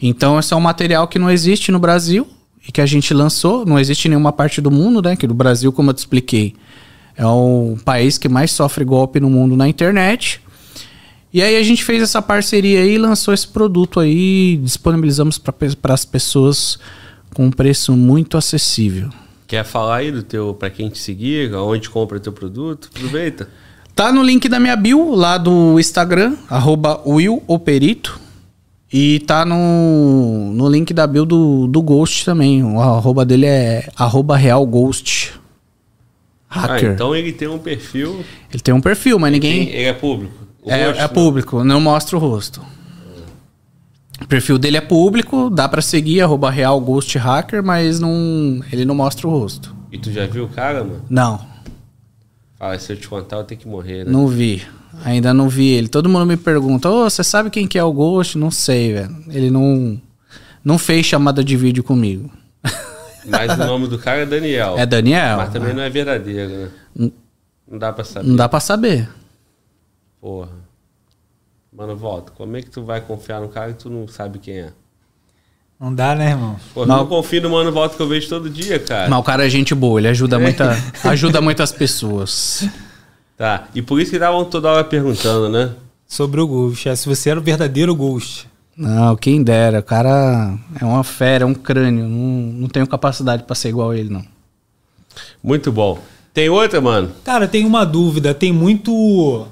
Então esse é um material que não existe no Brasil e que a gente lançou, não existe em nenhuma parte do mundo, né? Que no Brasil, como eu te expliquei, é o país que mais sofre golpe no mundo na internet. E aí a gente fez essa parceria aí e lançou esse produto aí, disponibilizamos para as pessoas com um preço muito acessível. Quer falar aí do teu, pra quem te seguir, onde compra teu produto? Aproveita. Tá no link da minha bio, lá do Instagram, arroba Will o Perito. E tá no, no link da bio do, do Ghost também. O arroba dele é arroba Real Ghost. Hacker. Ah, então ele tem um perfil. Ele tem um perfil, mas ninguém. Tem- ele é público. O É, rosto, é público, não mostra o rosto. O perfil dele é público, dá pra seguir, arroba Real Ghost Hacker, mas não, ele não mostra o rosto. E tu já viu o cara, mano? Não, Fala, se eu te contar, eu tenho que morrer, né? não vi. Ainda não vi ele. Todo mundo me pergunta: Ô, você sabe quem que é o Ghost? Não sei, velho. Ele não, não fez chamada de vídeo comigo. *laughs* Mas o nome do cara é Daniel. É Daniel. Mas também não é verdadeiro, né? Não dá pra saber. Não dá pra saber. Porra. Mano, volta. Como é que tu vai confiar num cara que tu não sabe quem é? Não dá, né, irmão? Porra, Não. eu não confio no Mano Volta que eu vejo todo dia, cara. Mas o cara é gente boa, ele ajuda, muita, *laughs* ajuda muitas pessoas. Tá. E por isso que estavam toda hora perguntando, né? Sobre o Ghost. É, se você era o verdadeiro Ghost. Não, quem dera. O cara é uma fera, é um crânio. Não, não tenho capacidade pra ser igual a ele, não. Muito bom. Tem outra, mano? Cara, tem uma dúvida. Tem muito.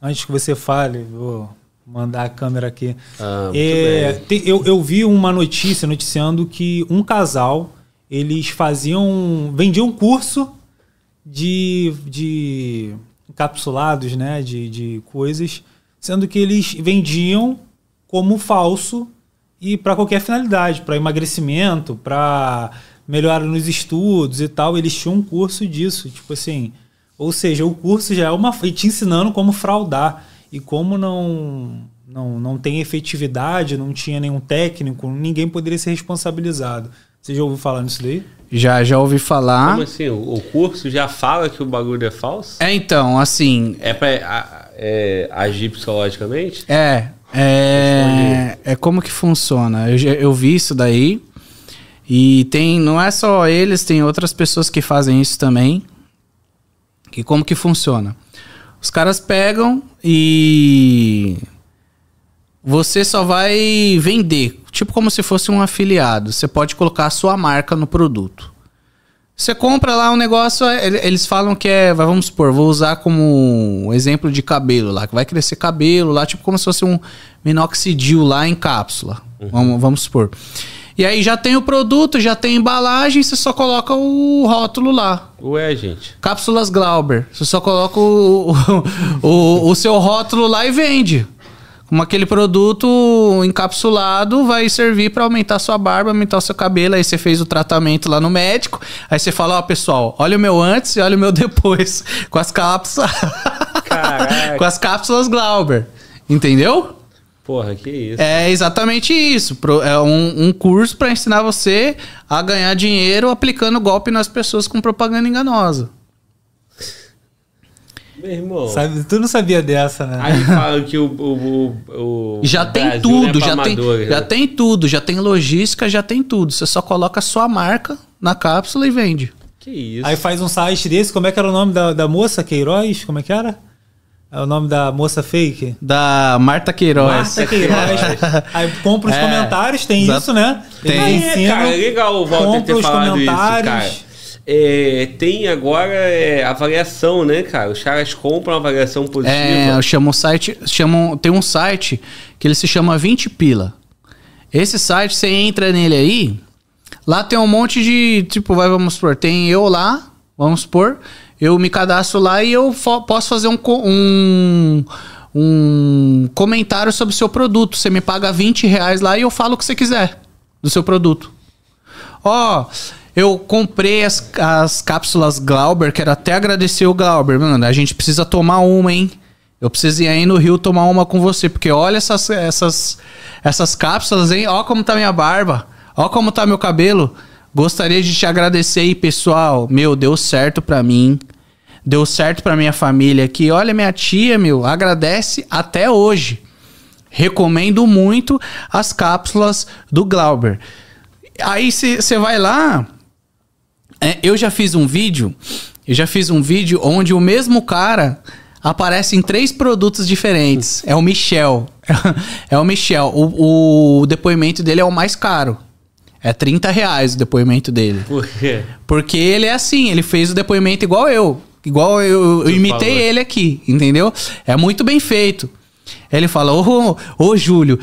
Antes que você fale, vou mandar a câmera aqui. Ah, É, eu, eu vi uma notícia noticiando que um casal eles faziam. vendiam um curso de, de encapsulados, né? De, de coisas, sendo que eles vendiam como falso e para qualquer finalidade, para emagrecimento, para melhora nos estudos e tal. Eles tinham um curso disso, tipo assim. Ou seja, o curso já é uma. e te ensinando como fraudar. E como não, não, não tem efetividade, não tinha nenhum técnico, ninguém poderia ser responsabilizado. Você já ouviu falar nisso daí? Já, já ouvi falar. Como assim? O, o curso já fala que o bagulho é falso? É, então, assim. É pra a- é, agir psicologicamente? É. É, é como que funciona. Eu, eu vi isso daí. E tem. Não é só eles, tem outras pessoas que fazem isso também. Que como que funciona? Os caras pegam e. Você só vai vender. Tipo como se fosse um afiliado. Você pode colocar a sua marca no produto. Você compra lá um negócio, é, ele- eles falam que é, vamos supor, vou usar como um exemplo de cabelo lá, que vai crescer cabelo lá, tipo como se fosse um minoxidil lá em cápsula. Vamos, vamos supor. E aí já tem o produto, já tem a embalagem, você só coloca o rótulo lá. Ué, gente. Cápsulas Glauber. Você só coloca o, o, *laughs* o, o seu rótulo lá e vende. Como aquele produto encapsulado vai servir para aumentar sua barba, aumentar o seu cabelo. Aí você fez o tratamento lá no médico. Aí você fala, ó, pessoal, olha o meu antes e olha o meu *laughs* depois. Com as cápsulas. *laughs* Com as cápsulas Glauber. Entendeu? Porra, que isso. É exatamente isso. É um, um curso para ensinar você a ganhar dinheiro aplicando golpe nas pessoas com propaganda enganosa. Meu irmão. Sabe, tu não sabia dessa, né? Aí falam que o. o, o, o Já o tem Brasil tudo, é já, tem, amadores, já né? tem tudo, já tem logística, já tem tudo. Você só coloca a sua marca na cápsula e vende. Que isso. Aí faz um site desse, como é que era o nome da, da moça? Queiroz? Como é que era? É o nome da moça fake? Da Marta Queiroz. Marta Queiroz. *laughs* Aí compra os É, comentários, tem exato. isso, né? Tem. É, ensinam, cara, é legal o Walter compra ter os falado isso, comentários. cara. É, tem agora é, avaliação, né, cara? Os caras compram avaliação positiva. É, o site. Chamam, tem um site que ele se chama 20 Pila. Esse site, você entra nele aí, lá tem um monte de. Tipo, vai, vamos supor, tem eu lá, vamos supor, eu me cadastro lá e eu posso fazer um, um, um comentário sobre o seu produto. Você me paga 20 reais lá e eu falo o que você quiser do seu produto. Ó, eu comprei as, as cápsulas Glauber, quero até agradecer o Glauber, mano. A gente precisa tomar uma, hein? Eu preciso ir aí no Rio tomar uma com você, porque olha essas, essas, essas cápsulas, hein? Ó como tá minha barba, ó como tá meu cabelo. Gostaria de te agradecer aí, pessoal. Meu, deu certo pra mim. Deu certo pra minha família aqui. Olha, minha tia, meu, agradece até hoje. Recomendo muito as cápsulas do Glauber. Aí você vai lá. É, eu já fiz um vídeo. Eu já fiz um vídeo onde o mesmo cara aparece em três produtos diferentes. É o Michel. *laughs* É o Michel. O, o depoimento dele é o mais caro. É 30 reais o depoimento dele. Por quê? Porque ele é assim, ele fez o depoimento igual eu. Igual eu, eu imitei falou. ele aqui, entendeu? É muito bem feito. Ele fala, ô, ô Júlio,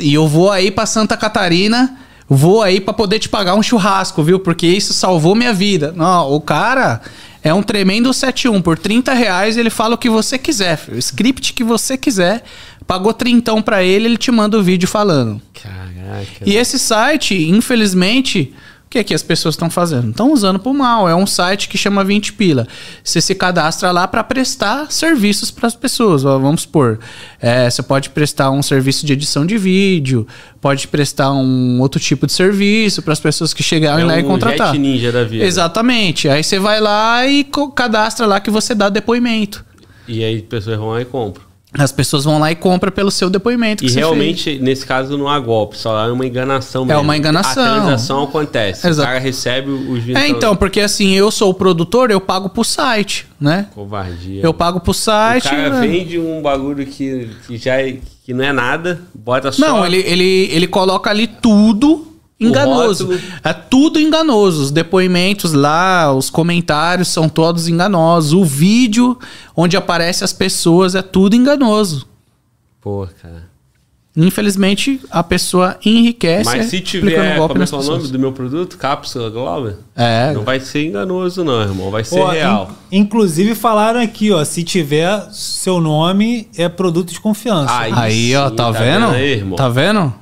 e eu vou aí pra Santa Catarina, vou aí pra poder te pagar um churrasco, viu? Porque isso salvou minha vida. Não, o cara é um tremendo 71. Por 30 reais ele fala o que você quiser, filho. o script que você quiser. Pagou trintão pra ele, ele te manda o vídeo falando. Caraca. E esse site, infelizmente, o que é que as pessoas estão fazendo? Estão usando pro mal. É um site que chama 20 pila. Você se cadastra lá para prestar serviços para as pessoas. Vamos supor, é, você pode prestar um serviço de edição de vídeo, pode prestar um outro tipo de serviço para as pessoas que chegarem É lá e um contratar. Jet Ninja da vida. Exatamente. Aí você vai lá e cadastra lá que você dá depoimento. E aí pessoas vão lá e compram. As pessoas vão lá e compram pelo seu depoimento. E realmente, nesse caso, não há golpe, só é uma enganação mesmo. uma enganação. A transação acontece. Exato. O cara recebe os 20 É, então, porque assim, eu sou o produtor, eu pago pro site, né? Covardia. Eu pago pro o site. cara né? vende um bagulho que, que já é, que não é nada, bota só. Não, ele, ele, ele coloca ali tudo enganoso. É tudo enganoso. Os depoimentos lá, os comentários são todos enganosos. O vídeo onde aparece as pessoas é tudo enganoso. Pô, cara. Infelizmente, a pessoa enriquece. Mas se tiver, golpe como é é o nome do meu produto? Cápsula Global? É. Não vai ser enganoso não, irmão. Vai ser Ó, real. in- inclusive falaram aqui, ó, se tiver seu nome é produto de confiança. Aí, Aí, ó, sim, tá, vendo? aí, irmão? tá vendo?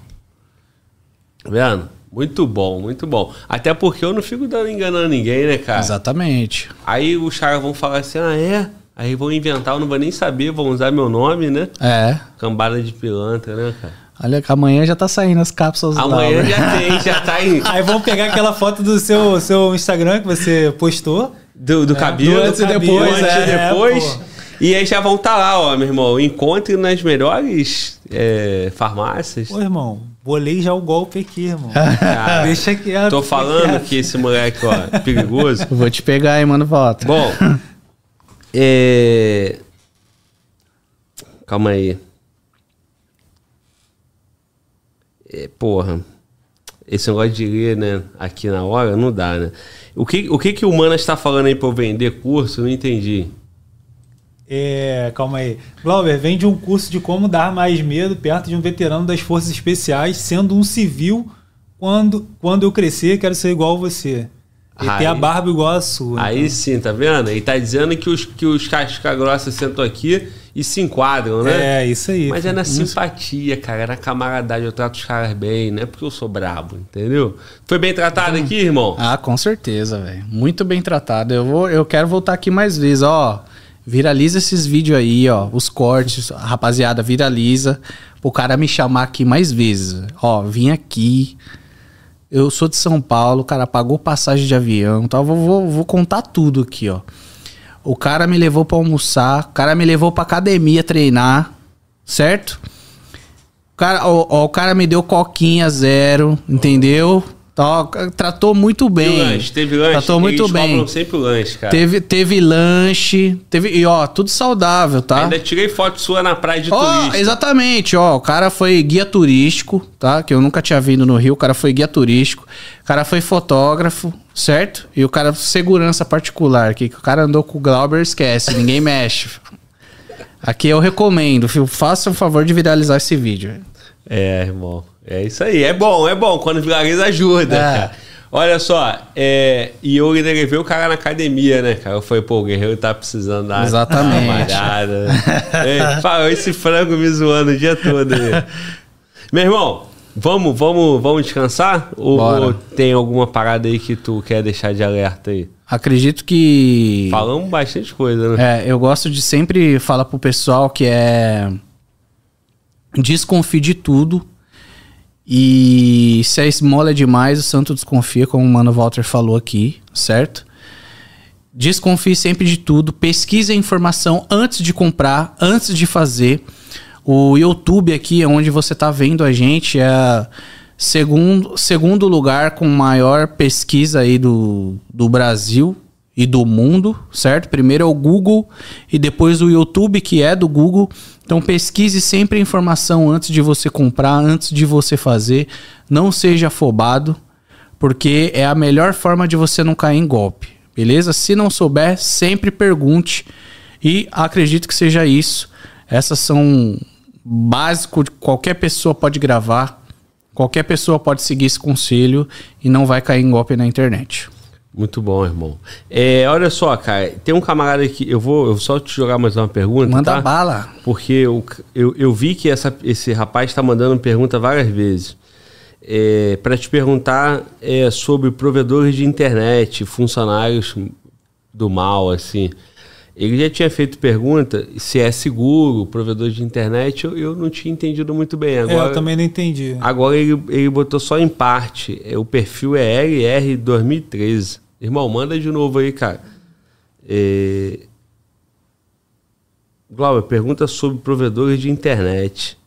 Tá vendo? Muito bom, muito bom. Até porque eu não fico dando enganando ninguém, né, cara? Exatamente. Aí os caras vão falar assim, ah, é? Aí vão inventar, eu não vou nem saber, vão usar meu nome, né? É. Cambada de pilantra, né, cara? Olha amanhã já tá saindo as cápsulas Amanhã lá. já tem, já tá em... *laughs* Aí vão pegar aquela foto do seu, seu Instagram que você postou. Do, do cabelo, do antes e cabelo, depois, antes e é, depois. pô. e aí já vão estar lá, ó, meu irmão. Encontre nas melhores é, farmácias. Pô, irmão, bolei já o golpe aqui, irmão. *laughs* Cara, Deixa quieto. Tô falando quieto. que esse moleque, ó, é perigoso. Eu *laughs* vou te pegar aí, mano, volta. Bom, *laughs* é... Calma aí. É, porra, esse negócio de ler, né, aqui na hora, não dá, né? O que o, que que o Manas está falando aí pra eu vender curso? Eu não entendi. É, calma aí. Glauber, vende um curso de como dar mais medo perto de um veterano das Forças Especiais, sendo um civil. Quando, quando eu crescer, quero ser igual a você. E Aí- ter a barba igual a sua. Aí então. sim, tá vendo? E tá dizendo que os, que os casca grossa sentam aqui e se enquadram, né? É, isso aí. Mas é na simpatia, cara, é na camaradagem. Eu trato os caras bem, não é porque eu sou brabo, entendeu? Foi bem tratado aqui, irmão? Ah, com certeza, velho. Muito bem tratado. Eu, vou, eu quero voltar aqui mais vezes, ó. Viraliza esses vídeos aí, ó. Os cortes, rapaziada, viraliza. O cara me chamar aqui mais vezes. Ó, vim aqui. Eu sou de São Paulo, o cara pagou passagem de avião, tal. Vou, vou, vou contar tudo aqui, ó. O cara me levou pra almoçar, o cara me levou pra academia treinar, certo? O cara, o, o cara me deu coquinha zero, entendeu? Tratou muito bem. Teve lanche, teve lanche. Tratou muito bem. sempre o lanche, cara. Teve, teve lanche, teve. E ó, tudo saudável, tá? Ainda tirei foto sua na praia de Ó, turista. exatamente, ó. O cara foi guia turístico, tá? Que eu nunca tinha vindo no Rio. O cara foi guia turístico. O cara foi fotógrafo, certo? E o cara, segurança particular, que o cara andou com o Glauber, esquece, ninguém *laughs* mexe. Aqui eu recomendo, viu? Faça o favor de viralizar esse vídeo. É, irmão. É isso aí. É bom, é bom. Quando viraliza, ajuda, É. Olha só, é, e eu levei o cara na academia, né, cara? Eu falei, pô, o guerreiro tá precisando dar Exatamente. malhada. *laughs* Ei, esse frango me zoando o dia todo aí. *laughs* Meu irmão, vamos, vamos, vamos descansar? Ou, ou tem alguma parada aí que tu quer deixar de alerta aí? Acredito que. Falamos bastante coisa, né? É, eu gosto de sempre falar pro pessoal que é. Desconfie de tudo. E se a esmola é demais, o santo desconfia, como o Mano Walter falou aqui, certo? Desconfie sempre de tudo. Pesquise a informação antes de comprar, antes de fazer. O YouTube aqui, onde você tá vendo a gente, é segundo, segundo lugar com maior pesquisa aí do, do Brasil e do mundo, certo? Primeiro é o Google e depois o YouTube, que é do Google. Então pesquise sempre a informação antes de você comprar, antes de você fazer. Não seja afobado, porque é a melhor forma de você não cair em golpe, beleza? Se não souber, sempre pergunte e acredito que seja isso. Essas são básico, qualquer pessoa pode gravar, qualquer pessoa pode seguir esse conselho e não vai cair em golpe na internet. Muito bom, irmão. É, olha só, cara, tem um camarada aqui, eu vou, eu vou só te jogar mais uma pergunta, Manda tá? bala. Porque eu, eu, eu vi que essa, esse rapaz está mandando pergunta várias vezes. É, para te perguntar é, sobre provedores de internet, funcionários do mal, assim. Ele já tinha feito pergunta se é seguro, provedor de internet, eu, eu não tinha entendido muito bem. É, Agora, eu também não entendi. agora ele, ele botou só em parte. É, O perfil é LR 2013. Irmão, manda de novo aí, cara. É... Glauber, pergunta sobre provedores de internet.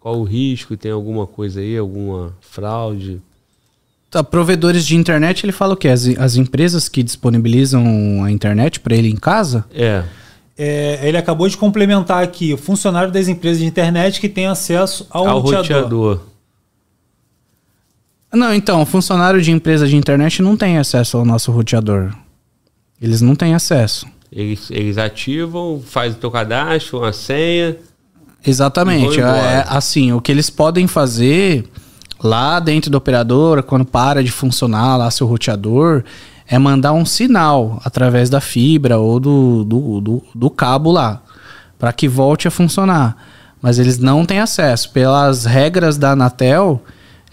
Qual o risco? Tem alguma coisa aí? Alguma fraude? Tá, provedores de internet, ele fala o quê? As, as empresas que disponibilizam a internet para ele em casa? É. É, ele acabou de complementar aqui, o funcionário das empresas de internet que tem acesso ao, Ao roteador. roteador. Não, então, funcionário de empresa de internet não tem acesso ao nosso roteador. Eles não têm acesso. Eles, eles ativam, faz o teu cadastro, uma senha. Exatamente. É, assim, o que eles podem fazer lá dentro da operadora, quando para de funcionar lá seu roteador, é mandar um sinal através da fibra ou do, do, do, do cabo lá, para que volte a funcionar. Mas eles não têm acesso. Pelas regras da Anatel,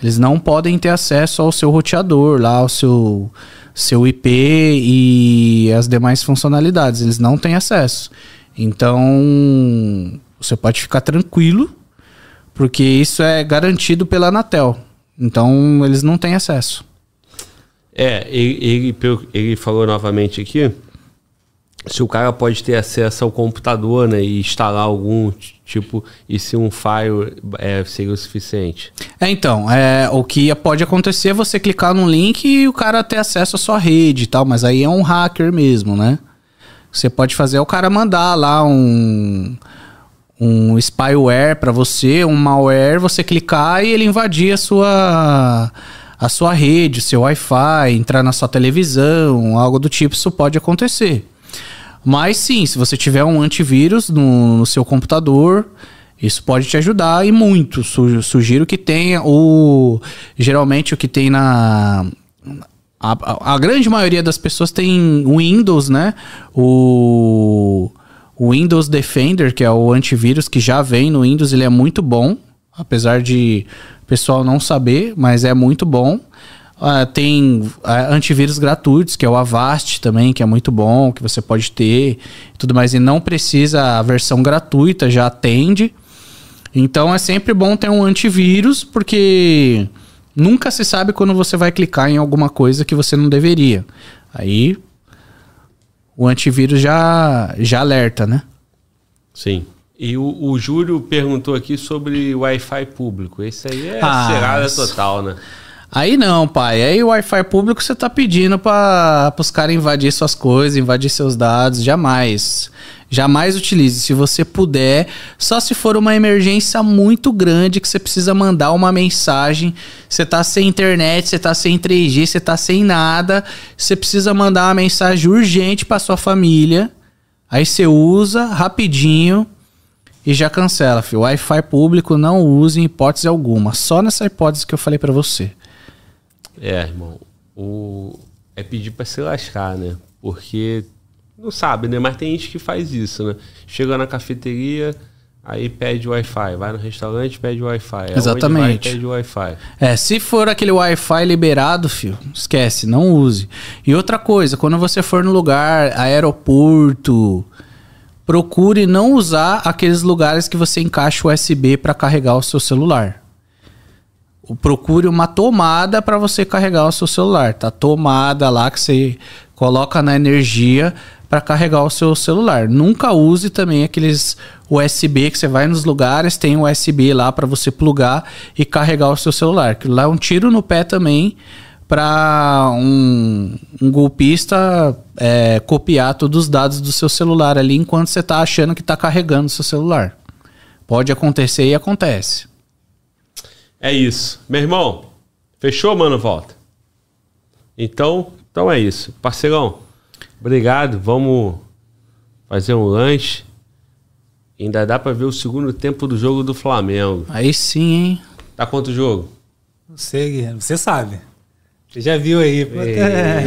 eles não podem ter acesso ao seu roteador, lá ao seu, seu IP e as demais funcionalidades. Eles não têm acesso. Então, você pode ficar tranquilo, porque isso é garantido pela Anatel. Então, eles não têm acesso. É, ele, ele, ele falou novamente aqui se o cara pode ter acesso ao computador, né, e instalar algum tipo, e se um file é, seria o suficiente. É, então, é, o que pode acontecer é você clicar num link e o cara ter acesso à sua rede e tal, mas aí é um hacker mesmo, né? Você pode fazer é o cara mandar lá um um spyware para você, um malware, você clicar e ele invadir a sua a sua rede, seu Wi-Fi, entrar na sua televisão, algo do tipo, isso pode acontecer. Mas sim, se você tiver um antivírus no, no seu computador, isso pode te ajudar e muito. Su- sugiro que tenha o. Geralmente o que tem na. A, a- grande maioria das pessoas tem o Windows, né? O, o Windows Defender, que é o antivírus que já vem no Windows, ele é muito bom. Apesar de o pessoal não saber, mas é muito bom. Ah, tem ah, antivírus gratuitos, que é o Avast também, que é muito bom, que você pode ter e tudo mais. E não precisa, a versão gratuita já atende. Então é sempre bom ter um antivírus, porque nunca se sabe quando você vai clicar em alguma coisa que você não deveria. Aí o antivírus já, já alerta, né? Sim. E o, o Júlio perguntou aqui sobre Wi-Fi público. Esse aí é Ah, cerada total, né? Aí não, pai. Aí o Wi-Fi público você tá pedindo para os caras invadir suas coisas, invadir seus dados. Jamais. Jamais utilize. Se você puder, só se for uma emergência muito grande que você precisa mandar uma mensagem. Você tá sem internet, você tá sem 3G, você tá sem nada. Você precisa mandar uma mensagem urgente para sua família. Aí você usa rapidinho e já cancela, filho. Wi-Fi público não use em hipótese alguma. Só nessa hipótese que eu falei para você. É, irmão. O... É pedir pra se lascar, né? Porque não sabe, né? Mas tem gente que faz isso, né? Chega na cafeteria, aí pede Wi-Fi. Vai no restaurante, pede Wi-Fi. Exatamente. Vai, pede Wi-Fi. É, se for aquele Wi-Fi liberado, filho, esquece, não use. E outra coisa, quando você for no lugar, aeroporto, procure não usar aqueles lugares que você encaixa USB para carregar o seu celular. Procure uma tomada para você carregar o seu celular, tá? Tomada lá que você coloca na energia para carregar o seu celular. Nunca use também aqueles USB que você vai nos lugares, tem USB lá para você plugar e carregar o seu celular. Aquilo lá é um tiro no pé também para um, um golpista é, copiar todos os dados do seu celular ali enquanto você tá achando que tá carregando o seu celular. Pode acontecer e acontece. É isso. Meu irmão, fechou, mano? Volta. Então, então é isso. Parceirão, obrigado. Vamos fazer um lanche. Ainda dá pra ver o segundo tempo do jogo do Flamengo. Aí sim, hein? Tá quanto o jogo? Não sei, Guilherme. Você sabe. Você já viu aí. pô.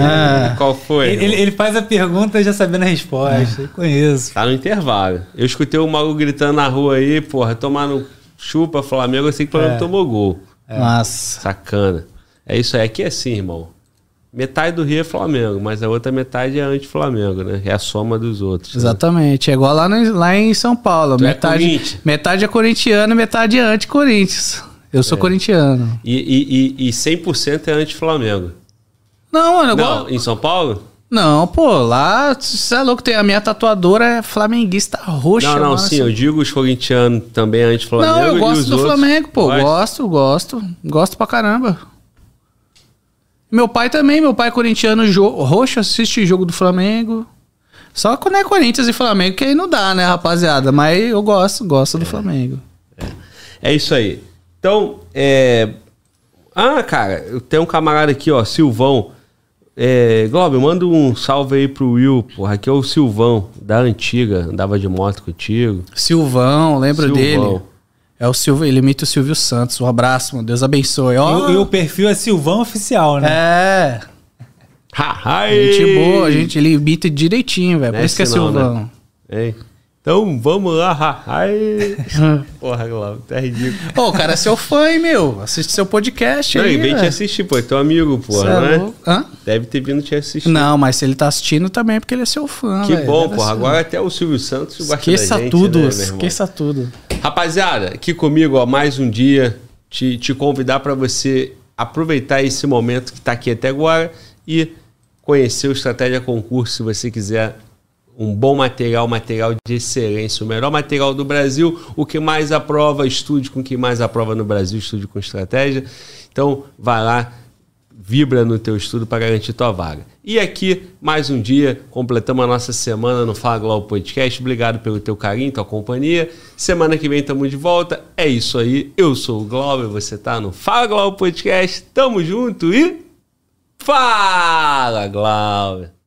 Ah. Qual foi? Ele, ele- faz a pergunta já sabendo a resposta. Eu conheço. Tá no intervalo. Eu escutei o maluco gritando na rua aí, porra, tomando chupa Flamengo, eu sei que o Flamengo É. tomou gol. Nossa. Sacana. É isso aí. Aqui é assim, irmão. Metade do Rio é Flamengo, mas a outra metade é anti-Flamengo, né? É a soma dos outros. né? Exatamente. É igual lá, no- lá em São Paulo. Tu é metade, Corinthians. metade é corintiano e metade é anti-Corinthians. Eu É. sou corintiano. E, e, e, e 100% é anti-Flamengo. Não, mano, eu Não, em São Paulo? Não, pô, lá, você é louco, tem a minha tatuadora é flamenguista roxa. não, não, mano, sim, assim. eu digo os corintianos também é anti-Flamengo. Não, eu gosto os do outros- Flamengo, pô. Gosta? Gosto, gosto. Gosto pra caramba. Meu pai também, meu pai é corintiano roxo, assiste jogo do Flamengo. Só quando é Corinthians e Flamengo, que aí não dá, né, rapaziada? Mas eu gosto, gosto do Flamengo. É isso aí. Então, é. Ah, cara, eu tenho um camarada aqui, ó, Silvão. É, Globo, manda um salve aí pro Will, porra. Aqui é o Silvão, da antiga, andava de moto contigo. Silvão, lembro Silvão. dele. É o Silvio, ele imita o Silvio Santos. Um abraço, mano. Deus abençoe. E, Ó, e o perfil é Silvão Oficial, né? É, Ha, gente boa, gente, ele imita direitinho, velho. Por Não é isso que é não, Silvão. né? Hein? Então, vamos lá. ai. *laughs* porra, Globo, tá ridículo. Pô, o cara é seu fã, hein, meu? Assiste seu podcast Não, aí, ele veio te assistir, pô. É teu amigo, Cê porra, é não é? louco. Hã? Deve ter vindo te assistir. Não, mas se ele tá assistindo também é porque ele é seu fã, Que velho. bom, ser. Agora até o Silvio Santos gosta Esqueça da gente, tudo, né, meu irmão? esqueça tudo. Rapaziada, aqui comigo, ó, mais um dia, te, te convidar para você aproveitar esse momento que está aqui até agora e conhecer o Estratégia Concurso, se você quiser um bom material, material de excelência, o melhor material do Brasil, o que mais aprova, estude com o que mais aprova no Brasil, estude com estratégia. Então, vai lá, vibra no teu estudo para garantir tua vaga. E aqui, mais um dia, completamos a nossa semana no Fala Globo Podcast. Obrigado pelo teu carinho, tua companhia. Semana que vem estamos de volta. É isso aí. Eu sou o Glauber, você tá no Fala Globo Podcast. Tamo junto e... Fala, Glauber!